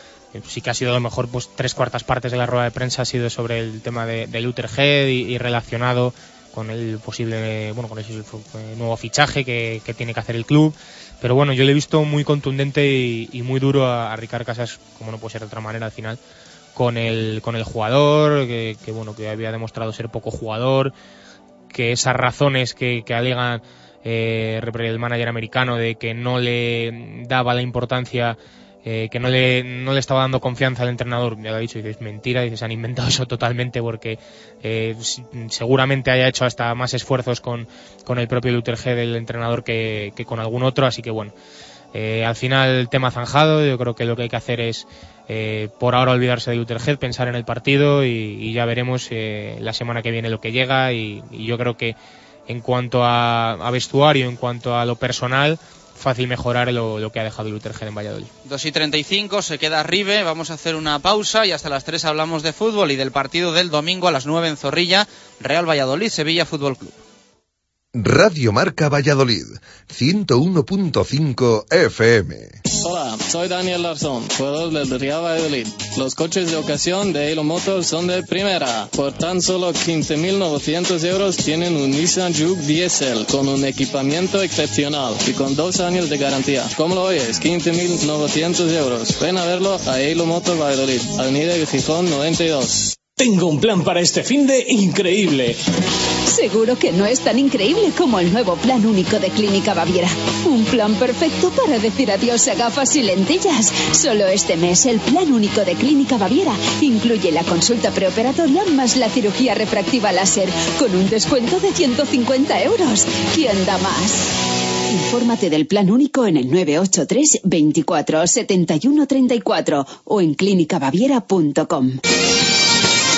Sí que ha sido a lo mejor pues tres cuartas partes de la rueda de prensa ha sido sobre el tema de, de Luther Head y, y, relacionado con el posible, bueno, con el nuevo fichaje que, que, tiene que hacer el club. Pero bueno, yo le he visto muy contundente y, y muy duro a, a Ricard Casas, como no puede ser de otra manera al final, con el, con el jugador, que, que, bueno, que había demostrado ser poco jugador, que esas razones que, que alegan eh, el manager americano de que no le daba la importancia eh, que no le, no le estaba dando confianza al entrenador, ya lo ha dicho, y dices mentira, dices han inventado eso totalmente porque eh, seguramente haya hecho hasta más esfuerzos con, con el propio Luther G del entrenador que, que con algún otro, así que bueno. Eh, al final el tema zanjado, yo creo que lo que hay que hacer es eh, por ahora olvidarse de Lutherhead, pensar en el partido y, ya veremos eh, la semana que viene lo que llega y, yo creo que en cuanto a, vestuario, en cuanto a lo personal, fácil mejorar lo, que ha dejado Lutherhead en Valladolid. 2 y 35, se queda Ribe, vamos a hacer una pausa y hasta las 3 hablamos de fútbol y del partido del domingo a las 9 en Zorrilla, Real Valladolid, Sevilla Fútbol Club. Radio Marca Valladolid, 101.5 FM. Hola, soy Daniel Larzón, jugador del Real Valladolid. Los coches de ocasión de Halo Motors son de primera. Por tan solo 15.900 euros tienen un Nissan Juke Diesel con un equipamiento excepcional y con dos años de garantía. ¿Cómo lo oyes? 15.900 euros. Ven a verlo a Halo Motors Valladolid, Avenida de Gijón 92. Tengo un plan para este fin de increíble. Seguro que no es tan increíble como el nuevo plan único de Clínica Baviera. Un plan perfecto para decir adiós a gafas y lentillas. Solo este mes el plan único de Clínica Baviera incluye la consulta preoperatoria más la cirugía refractiva láser con un descuento de 150 euros. ¿Quién da más? Infórmate del plan único en el 983 24 71 34 o en clínicabaviera.com.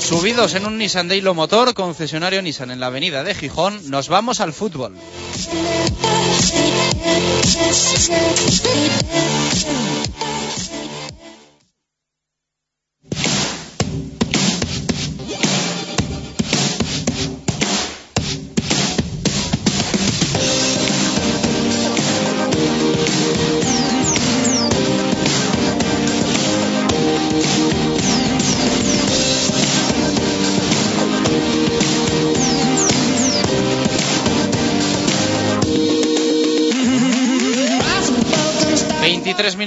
Subidos en un Nissan Daylo Motor, concesionario Nissan en la avenida de Gijón, nos vamos al fútbol.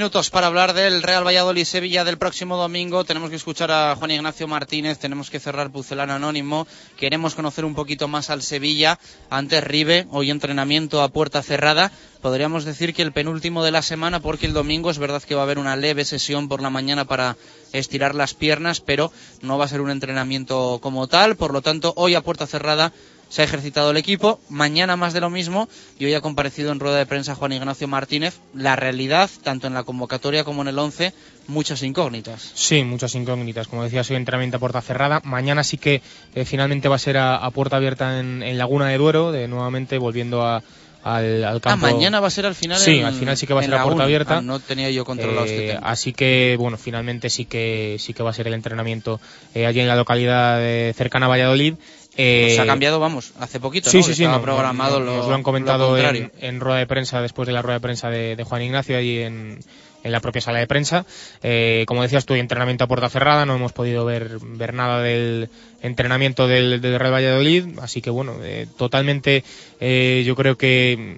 Minutos para hablar del Real Valladolid Sevilla del próximo domingo. Tenemos que escuchar a Juan Ignacio Martínez, tenemos que cerrar Pucelano Anónimo. Queremos conocer un poquito más al Sevilla. Antes Ribe, hoy entrenamiento a puerta cerrada. Podríamos decir que el penúltimo de la semana, porque el domingo es verdad que va a haber una leve sesión por la mañana para estirar las piernas, pero no va a ser un entrenamiento como tal. Por lo tanto, hoy a puerta cerrada se ha ejercitado el equipo, mañana más de lo mismo y hoy ha comparecido en rueda de prensa Juan Ignacio Martínez. La realidad, tanto en la convocatoria como en el 11, muchas incógnitas. Sí, muchas incógnitas. Como decía, soy entrenamiento a puerta cerrada. Mañana sí que eh, finalmente va a ser a, a puerta abierta en, en Laguna de Duero, de nuevamente volviendo a, al, al Ah, campo. mañana va a ser al final. Sí, en- al final sí que va a ser a puerta abierta. Ah, no tenía yo controlado este Eh, tema. Así que, bueno, finalmente sí que sí que va a ser el entrenamiento eh, allí en la localidad de- cercana a Valladolid. Eh, Se ha cambiado, vamos, hace poquito, Sí, ¿no? sí, sí. Estaba no, programado no, lo, nos lo han comentado lo en, rueda de prensa, después de la rueda de prensa de, de Juan Ignacio, allí en, en la propia sala de prensa. Eh, como decías tú, entrenamiento a puerta cerrada, no hemos podido ver, ver nada del entrenamiento del, del Real Valladolid, así que bueno, eh, totalmente eh, yo creo que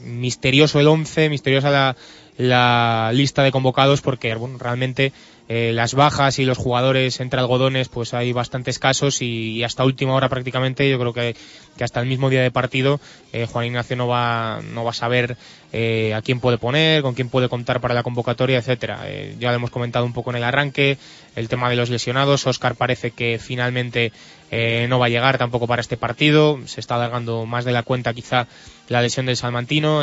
mm, misterioso el 11, misteriosa la, la lista de convocados porque bueno, realmente eh, las bajas y los jugadores entre algodones pues hay bastantes casos y, hasta última hora prácticamente yo creo que, que hasta el mismo día de partido eh, Juan Ignacio no va no va a saber eh, a quién puede poner con quién puede contar para la convocatoria etcétera. Ya lo hemos comentado un poco en el arranque el tema de los lesionados Oscar parece que finalmente no va a llegar tampoco para este partido se está alargando más de la cuenta quizá la lesión del Salmantino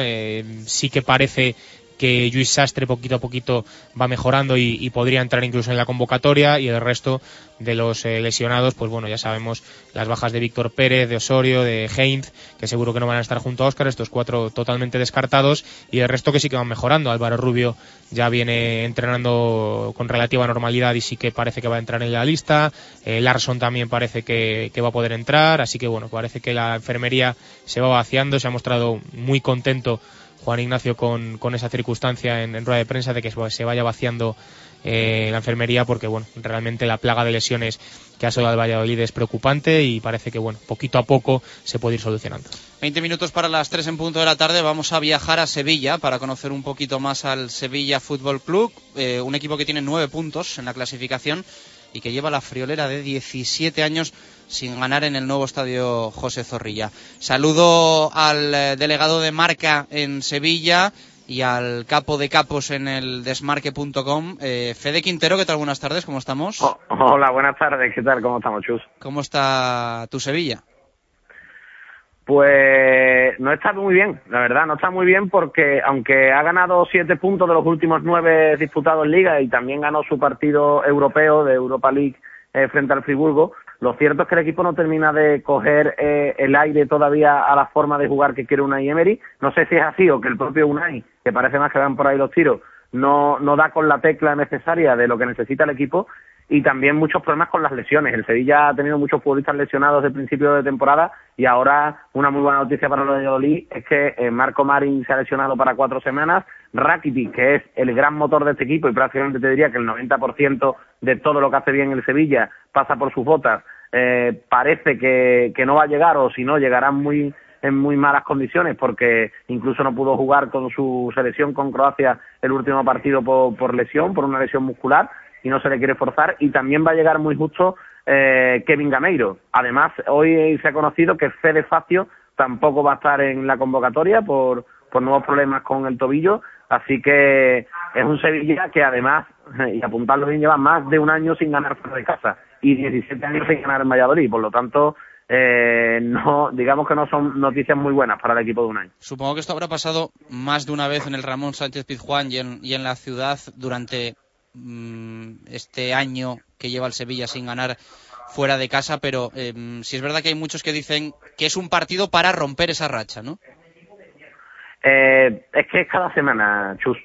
sí que parece que Luis Sastre poquito a poquito va mejorando y, podría entrar incluso en la convocatoria y el resto de los eh, lesionados, pues bueno, ya sabemos las bajas de Víctor Pérez, de Osorio, de Heinz, que seguro que no van a estar junto a Óscar, estos cuatro totalmente descartados y el resto que sí que van mejorando. Álvaro Rubio ya viene entrenando con relativa normalidad y sí que parece que va a entrar en la lista. Eh, Larson también parece que, que va a poder entrar, así que bueno, parece que la enfermería se va vaciando, se ha mostrado muy contento Juan Ignacio con, con esa circunstancia en, en rueda de prensa de que se vaya vaciando eh, la enfermería porque bueno realmente la plaga de lesiones que ha asociado al Valladolid es preocupante y parece que bueno poquito a poco se puede ir solucionando 20 minutos para las 3 en punto de la tarde. Vamos a viajar a Sevilla para conocer un poquito más al Sevilla Fútbol Club, eh, un equipo que tiene 9 puntos en la clasificación y que lleva la friolera de 17 años sin ganar en el nuevo estadio José Zorrilla. Saludo al eh, delegado de marca en Sevilla y al capo de capos en el desmarque.com, eh, Fede Quintero. ¿Qué tal? Buenas tardes, ¿cómo estamos? Oh, hola, buenas tardes, ¿qué tal? ¿Cómo estamos, Chus? ¿Cómo está tu Sevilla? Pues no está muy bien, la verdad, no está muy bien porque aunque ha ganado siete puntos de los últimos nueve disputados en Liga y también ganó su partido europeo de Europa League eh, frente al Friburgo, lo cierto es que el equipo no termina de coger eh, el aire todavía a la forma de jugar que quiere Unai Emery. No sé si es así o que el propio Unai, que parece más que van por ahí los tiros, no, no da con la tecla necesaria de lo que necesita el equipo y también muchos problemas con las lesiones. El Sevilla ha tenido muchos futbolistas lesionados desde el principio de temporada y ahora una muy buena noticia para los de Valladolid es que eh, Marco Marín se ha lesionado para cuatro semanas, Rakitic, que es el gran motor de este equipo y prácticamente te diría que el 90% de todo lo que hace bien el Sevilla pasa por sus botas, eh, parece que, no va a llegar o si no llegará muy en muy malas condiciones porque incluso no pudo jugar con su selección con Croacia el último partido por, por lesión, por una lesión muscular y no se le quiere forzar y también va a llegar muy justo eh, Kevin Gameiro. Además, hoy se ha conocido que Fede Facio tampoco va a estar en la convocatoria por, por nuevos problemas con el tobillo, así que es un Sevilla que además, y apuntarlo bien, lleva más de un año sin ganar fuera de casa y 17 años sin ganar en Valladolid, por lo tanto, eh, no, digamos que no son noticias muy buenas para el equipo de un año. Supongo que esto habrá pasado más de una vez en el Ramón Sánchez Pizjuán y en, y en la ciudad durante mm, este año que lleva el Sevilla sin ganar fuera de casa, pero eh, si es verdad que hay muchos que dicen que es un partido para romper esa racha, ¿no? Eh, es que es cada semana, Chus.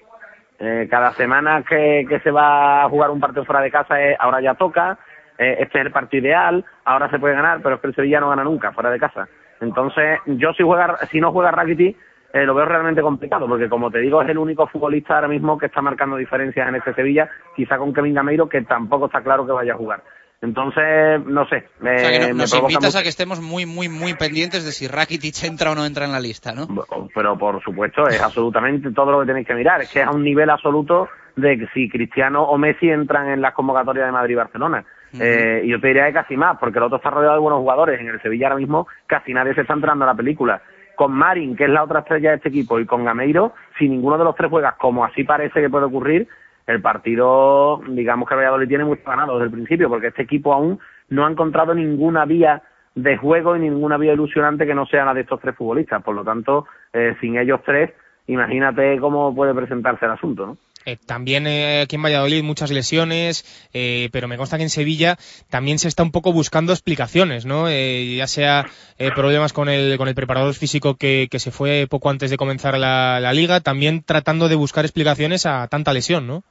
Eh, cada semana que, se va a jugar un partido fuera de casa, eh, ahora ya toca, eh, este es el partido ideal, ahora se puede ganar, pero es que el Sevilla no gana nunca fuera de casa. Entonces, yo si juega, si no juega Rakitic, eh, lo veo realmente complicado, porque como te digo, es el único futbolista ahora mismo que está marcando diferencias en este Sevilla, quizá con Kevin Gameiro, que tampoco está claro que vaya a jugar. Entonces, no sé, me, O sea, que no- me nos invitas mucho. a que estemos muy, muy, muy pendientes de si Rakitic entra o no entra en la lista, ¿no? pero por supuesto es absolutamente todo lo que tenéis que mirar. Es que es a un nivel absoluto de que si Cristiano o Messi entran en las convocatorias de Madrid y Barcelona. Eh, y yo te diría que casi más, porque el otro está rodeado de buenos jugadores. En el Sevilla ahora mismo casi nadie se está entrando a la película. Con Marin, que es la otra estrella de este equipo, y con Gameiro, si ninguno de los tres juega como así parece que puede ocurrir, el partido, digamos que Valladolid tiene mucho ganado desde el principio, porque este equipo aún no ha encontrado ninguna vía de juego y ninguna vía ilusionante que no sea la de estos tres futbolistas. Por lo tanto, eh, sin ellos tres, imagínate cómo puede presentarse el asunto, ¿no? Eh, también eh, aquí en Valladolid muchas lesiones, eh, pero me consta que en Sevilla también se está un poco buscando explicaciones, ¿no? Eh, ya sea eh, problemas con el, con el preparador físico que, que se fue poco antes de comenzar la, la liga, también tratando de buscar explicaciones a tanta lesión, ¿no?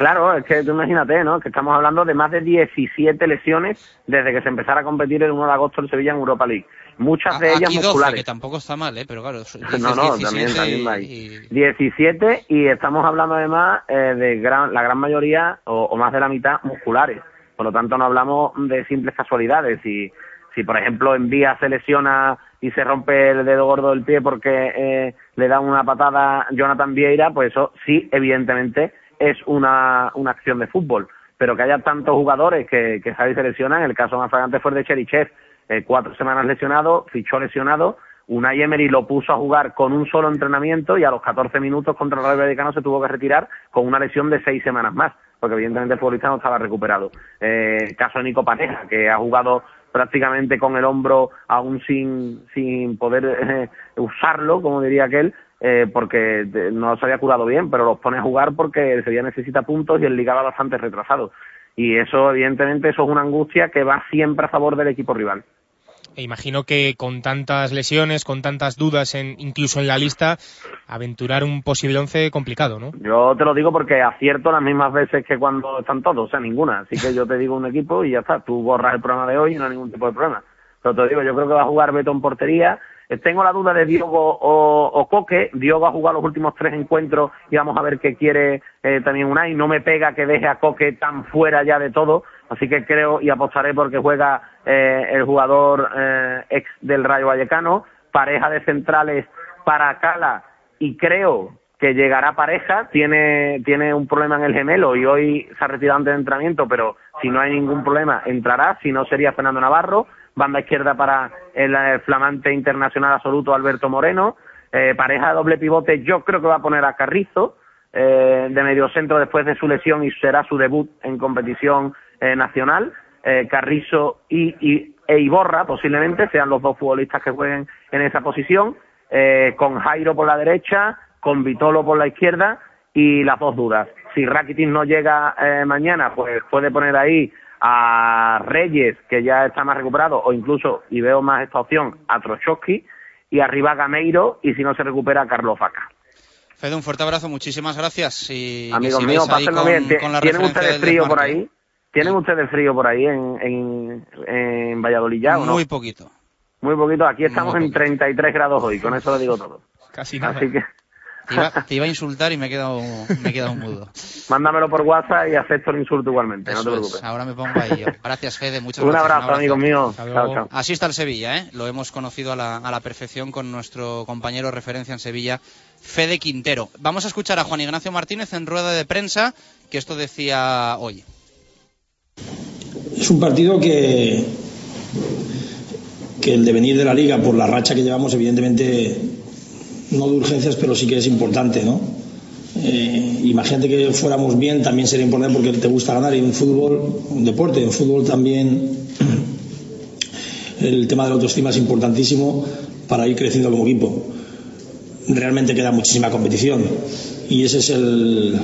Claro, es que tú imagínate, ¿no? Que estamos hablando de más de 17 lesiones desde que se empezara a competir el 1 de agosto en Sevilla en Europa League. Muchas de ellas Aquí 12, musculares. que tampoco está mal, ¿eh? Pero claro, dices No, no, 17 también, también y- va ahí. 17 y estamos hablando además eh, de gran, la gran mayoría o, o más de la mitad musculares. Por lo tanto, no hablamos de simples casualidades. Si, si por ejemplo, en vía se lesiona y se rompe el dedo gordo del pie porque eh, le da una patada Jonathan Vieira, pues eso sí, evidentemente, es una, una acción de fútbol. Pero que haya tantos jugadores que, que Javi se lesionan, el caso más flagrante fue de Cherichev, eh, cuatro semanas lesionado, fichó lesionado, Unai Emery lo puso a jugar con un solo entrenamiento y a los 14 minutos contra el Rayo Vallecano se tuvo que retirar con una lesión de seis semanas más, porque evidentemente el futbolista no estaba recuperado. Eh, caso de Nico Pareja, que ha jugado prácticamente con el hombro aún sin, sin poder eh, usarlo, como diría aquel, eh, porque no se había curado bien, pero los pone a jugar porque el Sevilla necesita puntos y el Liga va bastante retrasado. Y eso, evidentemente, eso es una angustia que va siempre a favor del equipo rival. E imagino que con tantas lesiones, con tantas dudas, en, incluso en la lista, aventurar un posible once complicado, ¿no? Yo te lo digo porque acierto las mismas veces que cuando están todos, o sea, ninguna. Así que yo te digo un equipo y ya está. Tú borras el programa de hoy y no hay ningún tipo de problema. Pero te digo, yo creo que va a jugar Beto en portería. Eh, Tengo la duda de Diogo o, o Coque. Diogo ha jugado los últimos tres encuentros y vamos a ver qué quiere eh, también Unai. No me pega que deje a Coque tan fuera ya de todo. Así que creo y apostaré porque juega eh, el jugador eh, ex del Rayo Vallecano. Pareja de centrales para Cala y creo que llegará pareja, tiene, tiene un problema en el gemelo y hoy se ha retirado antes de entrenamiento, pero si no hay ningún problema entrará, si no sería Fernando Navarro, banda izquierda para el, eh, flamante internacional absoluto Alberto Moreno, eh, pareja de doble pivote yo creo que va a poner a Carrizo eh, de mediocentro después de su lesión y será su debut en competición eh, nacional, eh, Carrizo y, y- e Iborra posiblemente sean los dos futbolistas que jueguen en esa posición, eh, con Jairo por la derecha, con Vitolo por la izquierda y las dos dudas. Si Rakitic no llega mañana, pues puede poner ahí a Reyes, que ya está más recuperado, o incluso, y veo más esta opción, a Trochowski, y arriba Gameiro, y si no se recupera, a Carlos Vaca. Fede, un fuerte abrazo, muchísimas gracias. Y Amigos míos, pásenlo bien. Tie- con la ¿Tienen ustedes frío por ahí? ¿Tienen ustedes frío por ahí en, en, en Valladolid ya o no? Muy poquito. Muy poquito. Aquí estamos en 33 grados hoy, con eso lo digo todo. Casi Así que Te iba, te iba a insultar y me he quedado, me he quedado mudo. mándamelo por WhatsApp y acepto el insulto igualmente, no te es, preocupes. ahora me pongo ahí yo. Gracias, Fede. Muchas Un gracias. abrazo, amigos míos. Chao, chao. Así está el Sevilla, ¿eh? Lo hemos conocido a la, a la perfección con nuestro compañero referencia en Sevilla, Fede Quintero. Vamos a escuchar a Juan Ignacio Martínez en rueda de prensa, que esto decía hoy. Es un partido que, que el devenir de la liga, por la racha que llevamos, evidentemente, no de urgencias, pero sí que es importante, ¿no? Eh, imagínate que fuéramos bien, también sería importante porque te gusta ganar y en fútbol, un deporte, en fútbol también el tema de la autoestima es importantísimo para ir creciendo como equipo. Realmente queda muchísima competición y ese es el,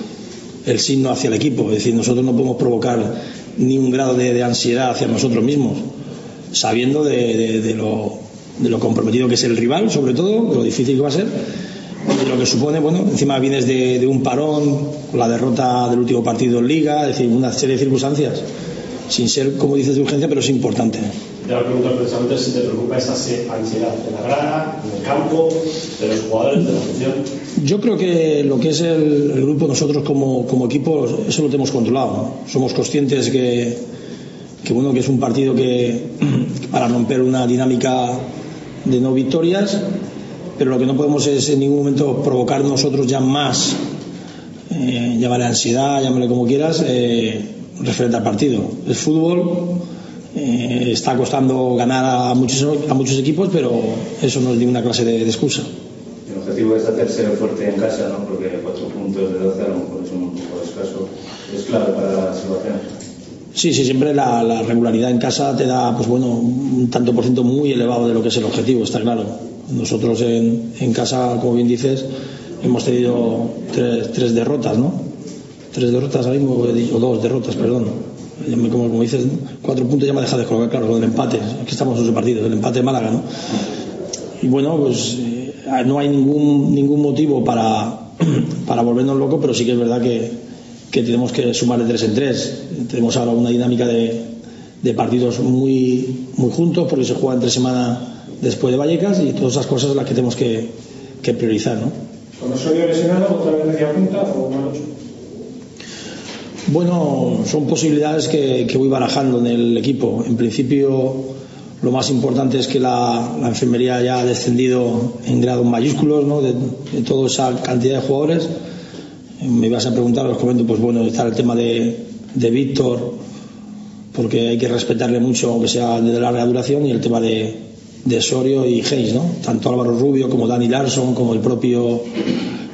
el signo hacia el equipo. Es decir, nosotros no podemos provocar ni un grado de, ansiedad hacia nosotros mismos, sabiendo de, de- de lo, de lo comprometido que es el rival, sobre todo, de lo difícil que va a ser, y lo que supone, bueno, encima vienes de, de un parón, con la derrota del último partido en Liga, es decir, una serie de circunstancias, sin ser, como dices, de urgencia, pero es importante. Te voy a preguntar precisamente si te preocupa esa ansiedad en la grada, en el campo, de los jugadores, de la afición. Yo creo que lo que es el, el grupo, nosotros como, como equipo, eso lo tenemos controlado. ¿no? Somos conscientes que, que, bueno, que es un partido que para romper una dinámica de no victorias, pero lo que no podemos es en ningún momento provocar nosotros ya más, eh, llámale ansiedad, llámale como quieras, eh, referente al partido. Es fútbol, eh, está costando ganar a muchos, a muchos equipos, pero eso no es ninguna clase de- de excusa. El objetivo es hacerse fuerte en casa, ¿no? porque cuatro puntos de 12 a lo mejor es un poco escaso. Es clave para la salvación. Sí, sí, siempre la, la regularidad en casa te da, pues bueno, un tanto por ciento muy elevado de lo que es el objetivo, está claro. Nosotros en, casa, como bien dices, hemos tenido tres, tres derrotas, ¿no? Tres derrotas ahora mismo, o dos derrotas, perdón. Como, dices, cuatro puntos ya me deja de colocar, claro, con el empate. Aquí estamos en ocho partidos, el empate de Málaga, ¿no? Y bueno, pues eh, no hay ningún, ningún motivo para, para volvernos locos, pero sí que es verdad que, que tenemos que sumar de tres en tres. Tenemos ahora una dinámica de, de partidos muy, muy juntos, porque se juega entre semana después de Vallecas y todas esas cosas las que tenemos que, que priorizar, ¿no? ¿Con Osorio lesionado otra vez media punta o mal ocho? Bueno, son posibilidades que, que voy barajando en el equipo. En principio, lo más importante es que la, la enfermería ya ha descendido en grados mayúsculos, ¿no? De, de toda esa cantidad de jugadores. Me ibas a preguntar, os comento, pues bueno, está el tema de, de Víctor, porque hay que respetarle mucho, aunque sea de larga duración, y el tema de, de Sorio y Hayes, ¿no? Tanto Álvaro Rubio como Dani Larson, como el propio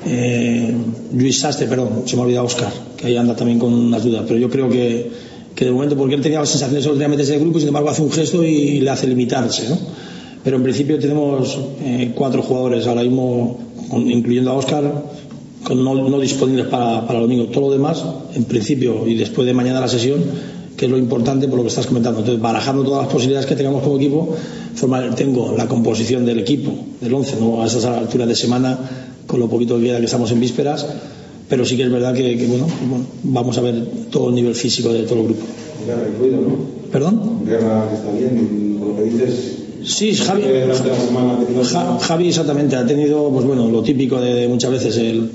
eh, Luis Sastre, perdón, se me ha olvidado Oscar, que ahí anda también con unas dudas, pero yo creo que, que de momento, porque él tenía la sensación de solo grupo sin embargo hace un gesto y le hace limitarse, ¿no? Pero en principio tenemos eh, cuatro jugadores ahora mismo incluyendo a Oscar, no, no disponibles para, para el domingo. Todo lo demás, en principio y después de mañana la sesión, que es lo importante por lo que estás comentando. Entonces, barajando todas las posibilidades que tengamos como equipo, formar- tengo la composición del equipo, del 11, ¿no? a esas alturas de semana, con lo poquito que queda que estamos en vísperas, pero sí que es verdad que, que, bueno, bueno, vamos a ver todo el nivel físico de todo el grupo. Guerra incluido, ¿no? ¿Perdón? Guerra está bien, por lo que dices. Sí, Javi, Javi exactamente ha tenido pues bueno lo típico de muchas veces el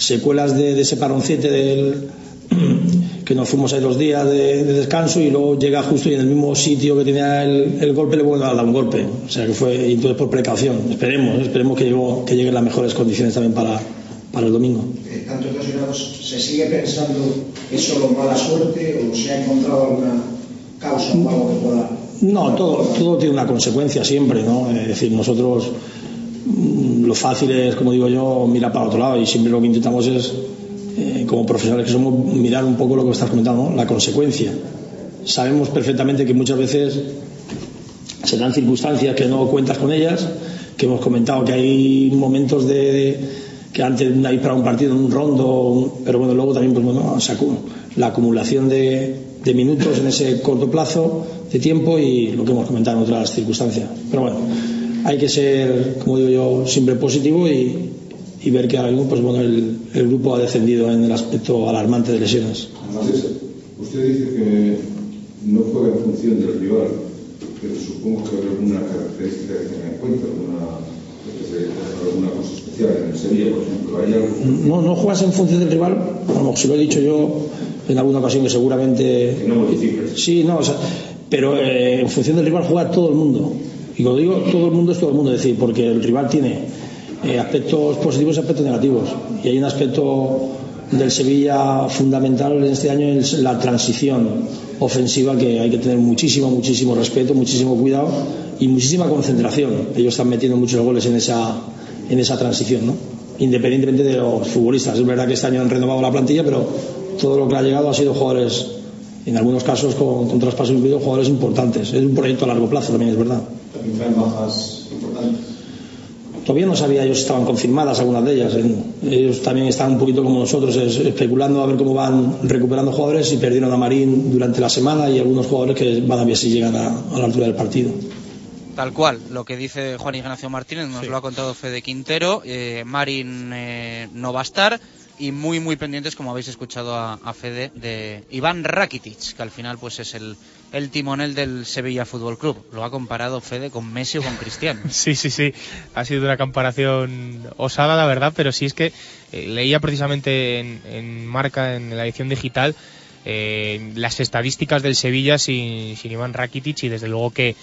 secuelas de, de ese paroncete del que nos fuimos ahí los días de, de descanso y luego llega justo y en el mismo sitio que tenía el, el golpe le vuelve a dar un golpe. O sea que fue y entonces por precaución. Esperemos esperemos que, llegó- que lleguen las mejores condiciones también para, para el domingo. Eh, tanto lesionados se sigue pensando que es solo mala suerte o se ha encontrado alguna causa o algo que pueda no, todo, todo tiene una consecuencia siempre, ¿no? Es decir, nosotros lo fácil es, como digo yo, mirar para otro lado y siempre lo que intentamos es, eh, como profesionales que somos, mirar un poco lo que estás comentando, la consecuencia. Sabemos perfectamente que muchas veces se dan circunstancias que no cuentas con ellas, que hemos comentado que hay momentos de, que antes ir para un partido, un rondo, pero bueno, luego también pues bueno, la acumulación de minutos en ese corto plazo de tiempo y lo que hemos comentado en otras circunstancias. Pero bueno, hay que ser, como digo yo, siempre positivo y, y ver que ahora mismo pues bueno, el, el grupo ha descendido en el aspecto alarmante de lesiones. Además, usted dice que no juega en función del rival, pero supongo que habrá alguna característica que tenga en cuenta, alguna, cosa especial. En el Sevilla, por ejemplo, hay algo. No, no juegas en función del rival, como si lo he dicho yo en alguna ocasión que seguramente. Sí, no, o sea, pero eh, en función del rival juega todo el mundo. Y cuando digo todo el mundo es todo el mundo, es decir, porque el rival tiene eh, aspectos positivos y aspectos negativos. Y hay un aspecto del Sevilla fundamental en este año, es la transición ofensiva que hay que tener muchísimo, muchísimo respeto, muchísimo cuidado y muchísima concentración. Ellos están metiendo muchos goles en esa, en esa transición, ¿no? independientemente de los futbolistas. Es verdad que este año han renovado la plantilla, pero todo lo que ha llegado ha sido jugadores, en algunos casos con, con traspasos incluidos, jugadores importantes. Es un proyecto a largo plazo también, es verdad. También traen bajas importantes. Todavía no sabía ellos si estaban confirmadas algunas de ellas. ¿eh? Ellos también están un poquito como nosotros, es- especulando a ver cómo van recuperando jugadores y perdieron a Marín durante la semana y algunos jugadores que van a ver si llegan a, a la altura del partido. Tal cual, lo que dice Juan Ignacio Martínez nos lo ha contado Fede Quintero. Eh, Marin eh, no va a estar y muy muy pendientes, como habéis escuchado a, Fede, de Iván Rakitic, que al final pues es el, el timonel del Sevilla Fútbol Club. Lo ha comparado Fede con Messi o con Cristiano. Sí, sí, sí. Ha sido una comparación osada, la verdad, pero sí es que eh, leía precisamente en, en Marca, en la edición digital, eh, las estadísticas del Sevilla sin, sin Iván Rakitic y desde luego que,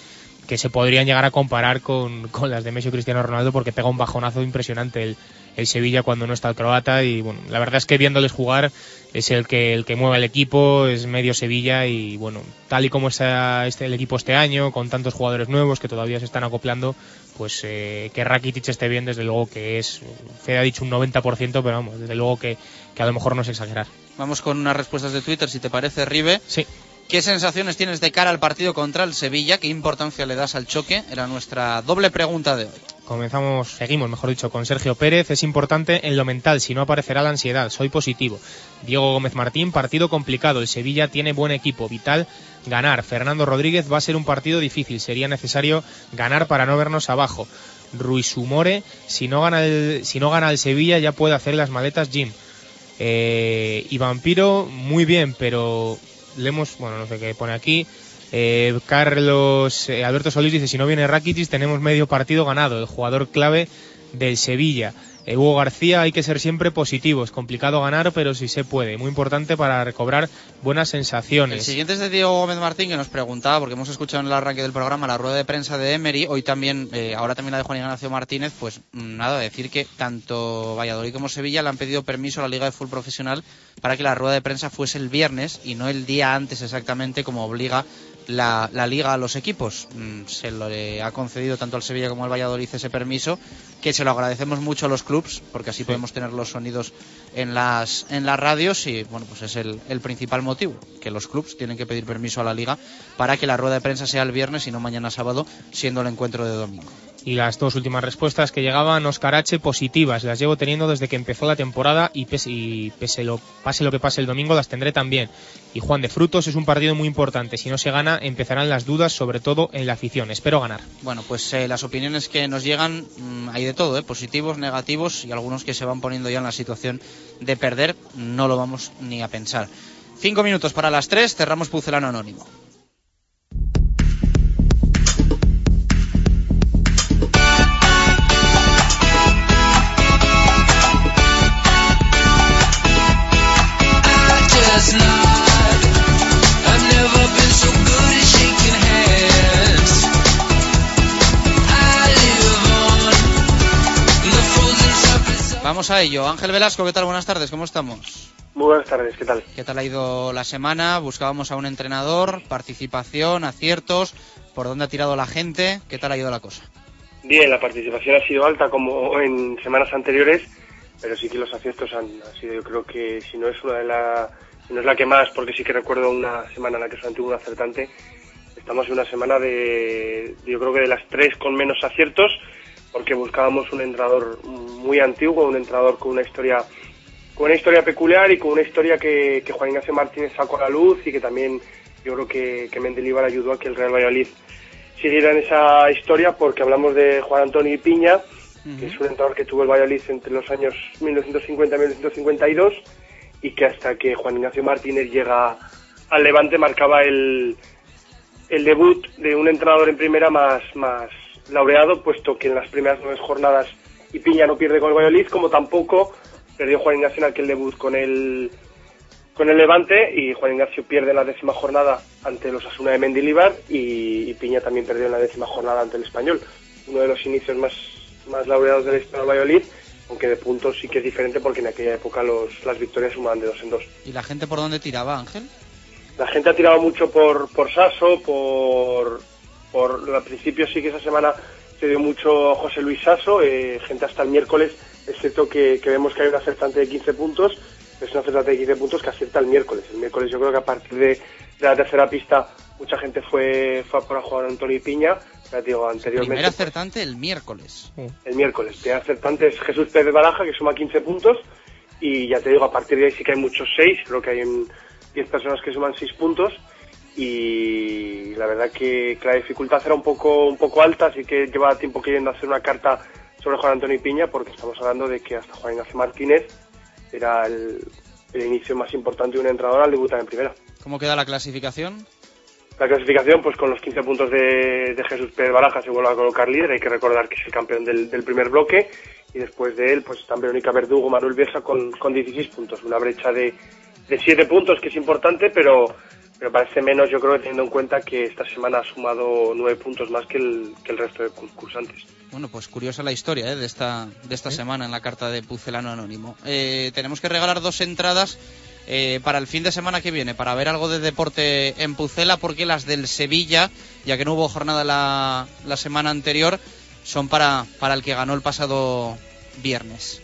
que se podrían llegar a comparar con, con las de Messi o Cristiano Ronaldo porque pega un bajonazo impresionante el, el Sevilla cuando no está el croata y bueno, la verdad es que viéndoles jugar es el que el que mueve el equipo, es medio Sevilla y bueno, tal y como está este, el equipo este año, con tantos jugadores nuevos que todavía se están acoplando, pues eh, que Rakitic esté bien, desde luego que es, Fede ha dicho un 90%, pero vamos, desde luego que, que a lo mejor no es exagerar. Vamos con unas respuestas de Twitter, si te parece, Ribe. Sí. ¿Qué sensaciones tienes de cara al partido contra el Sevilla? ¿Qué importancia le das al choque? Era nuestra doble pregunta de hoy. Comenzamos, seguimos, mejor dicho, con Sergio Pérez. Es importante en lo mental, si no aparecerá la ansiedad. Soy positivo. Diego Gómez Martín, partido complicado. El Sevilla tiene buen equipo, vital ganar. Fernando Rodríguez va a ser un partido difícil. Sería necesario ganar para no vernos abajo. Ruiz Humore, si no gana el, si no gana el Sevilla ya puede hacer las maletas Jim. Eh, y Vampiro, muy bien, pero le hemos, bueno, no sé qué pone aquí. Eh, Carlos eh, Alberto Solís dice, si no viene Rakitic tenemos medio partido ganado, el jugador clave del Sevilla. Eh, Hugo García, hay que ser siempre positivo, es complicado ganar, pero sí se puede, muy importante para recobrar buenas El sensaciones. siguiente es de Diego Gómez Martín, que nos preguntaba, porque hemos escuchado en el arranque del programa la rueda de prensa de Emery, hoy también, eh, ahora también la de Juan Ignacio Martínez, pues mm, nada, decir que tanto Valladolid como Sevilla le han pedido permiso a la Liga de Fútbol Profesional para que la rueda de prensa fuese el viernes y no el día antes exactamente como obliga la, la liga a los equipos. Mm, Se lo le ha concedido tanto al Sevilla como al Valladolid ese permiso, que se lo agradecemos mucho a los clubs, porque así podemos tener los sonidos en las, en las radios y bueno, pues es el, el principal motivo, que los clubs tienen que pedir permiso a la liga para que la rueda de prensa sea el viernes y no mañana sábado, siendo el encuentro de domingo. Y las dos últimas respuestas que llegaban, Oscar H, positivas. Las llevo teniendo desde que empezó la temporada y, pese, y pese lo, pase lo que pase el domingo, las tendré también. Y Juan de Frutos es un partido muy importante. Si no se gana, empezarán las dudas, sobre todo en la afición. Espero ganar. Bueno, pues eh, las opiniones que nos llegan mm, hay de todo, ¿eh? positivos, negativos y algunos que se van poniendo ya en la situación de perder. No lo vamos ni a pensar. Cinco minutos para las tres, cerramos Pucelano Anónimo. just. Vamos a ello. Ángel Velasco, ¿qué tal? Buenas tardes, ¿cómo estamos? Muy buenas tardes, ¿qué tal? ¿Qué tal ha ido la semana? Buscábamos a un entrenador, participación, aciertos, por dónde ha tirado la gente, ¿qué tal ha ido la cosa? Bien, la participación ha sido alta como en semanas anteriores, pero sí que los aciertos han, han sido, yo creo que si no es una de las, si no es la que más, porque sí que recuerdo una semana en la que solamente hubo un acertante, estamos en una semana de, yo creo que de las tres con menos aciertos, porque buscábamos un entrenador muy antiguo, un entrenador con una historia con una historia peculiar y con una historia que, que Juan Ignacio Martínez sacó a la luz y que también yo creo que, que Mendilibar ayudó a que el Real Valladolid siguiera en esa historia porque hablamos de Juan Antonio Piña, que es un entrenador que tuvo el Valladolid entre los años 1950 y 1952 y que hasta que Juan Ignacio Martínez llega al Levante marcaba el, el debut de un entrenador en primera más, más laureado, puesto que en las primeras nueve jornadas y Piña no pierde con el Valladolid, como tampoco perdió Juan Ignacio en aquel debut con el con el Levante y Juan Ignacio pierde en la décima jornada ante los Asuna de Mendilibar y, y Piña también perdió en la décima jornada ante el Español. Uno de los inicios más, más laureados del Valladolid, aunque de puntos sí que es diferente porque en aquella época los, las victorias sumaban de dos en dos. ¿Y la gente por dónde tiraba, Ángel? La gente ha tirado mucho por, por Sasso, por, por al principio sí que esa semana se dio mucho José Luis Sasso, eh, gente hasta el miércoles, excepto que, que vemos que hay un acertante de 15 puntos, es un acertante de 15 puntos que acierta el miércoles. El miércoles yo creo que a partir de, de la tercera pista mucha gente fue, fue a por a Juan Antonio Piña, ya te digo, anteriormente Primer acertante el miércoles. el miércoles. Primer acertante es Jesús Pérez Baraja, que suma 15 puntos. Y ya te digo, a partir de ahí sí que hay muchos 6. Creo que hay un 10 personas que suman 6 puntos. Y la verdad que, que la dificultad era un poco, un poco alta, así que lleva tiempo queriendo hacer una carta sobre Juan Antonio Piña, porque estamos hablando de que hasta Juan Ignacio Martínez era el, el inicio más importante de un entrenador al debutar en primera. ¿Cómo queda la clasificación? La clasificación, pues con los 15 puntos de, de Jesús Pérez Baraja se vuelve a colocar líder. Hay que recordar que es el campeón del, del primer bloque. Y después de él, pues están Verónica Verdugo, Manuel Bielsa con, con 16 puntos. Una brecha de, de 7 puntos que es importante, pero, pero parece menos, yo creo, teniendo en cuenta que esta semana ha sumado 9 puntos más que el, que el resto de concursantes. Bueno, pues curiosa la historia ¿eh? de esta, de esta semana en la carta de Pucelano Anónimo. Eh, tenemos que regalar dos entradas eh, para el fin de semana que viene, para ver algo de deporte en Pucela, porque las del Sevilla, ya que no hubo jornada la, la semana anterior, son para, para el que ganó el pasado viernes.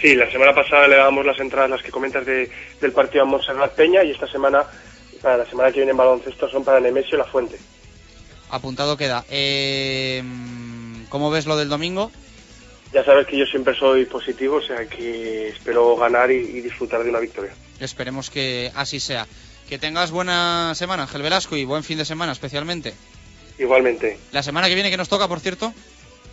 Sí, la semana pasada le dábamos las entradas, las que comentas de, del partido a Montserrat Peña, y esta semana, para la semana que viene en baloncesto, son para Nemesio y La Fuente. Apuntado queda. Eh, ¿Cómo ves lo del domingo? Ya sabes que yo siempre soy positivo, o sea que espero ganar y, y disfrutar de una victoria. Esperemos que así sea. Que tengas buena semana, Ángel Velasco, y buen fin de semana especialmente. Igualmente. La semana que viene, que nos toca, por cierto?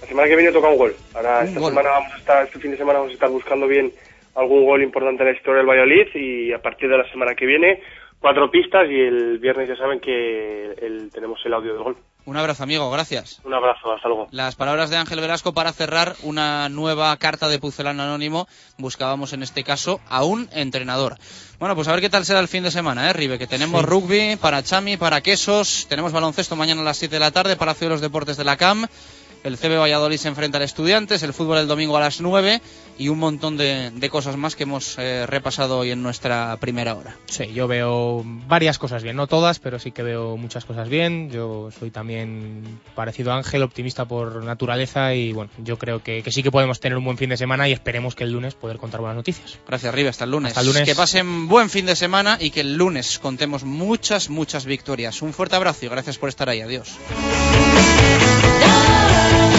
La semana que viene toca un gol. Ahora Un esta gol. semana vamos a estar, este fin de semana vamos a estar buscando bien algún gol importante en la historia del Valladolid y a partir de la semana que viene cuatro pistas y el viernes ya saben que el- tenemos el audio del gol. Un abrazo, amigo, gracias. Un abrazo, hasta luego. Las palabras de Ángel Velasco para cerrar una nueva carta de Pucelano Anónimo. Buscábamos en este caso a un entrenador. Bueno, pues a ver qué tal será el fin de semana, ¿eh, Ribe? Que tenemos Sí. rugby para Chami, para Quesos, tenemos baloncesto mañana a las 7 de la tarde para Ciudad de los Deportes de la CAM. El CB Valladolid se enfrenta al Estudiantes, el fútbol el domingo a las 9 y un montón de, de cosas más que hemos eh, repasado hoy en nuestra primera hora. Sí, yo veo varias cosas bien, no todas, pero sí que veo muchas cosas bien. Yo soy también parecido a Ángel, optimista por naturaleza y bueno, yo creo que, que sí que podemos tener un buen fin de semana y esperemos que el lunes poder contar buenas noticias. Gracias, Ribe. Hasta el lunes. Hasta el lunes. Que pasen buen fin de semana y que el lunes contemos muchas, muchas victorias. Un fuerte abrazo y gracias por estar ahí. Adiós. Thank you.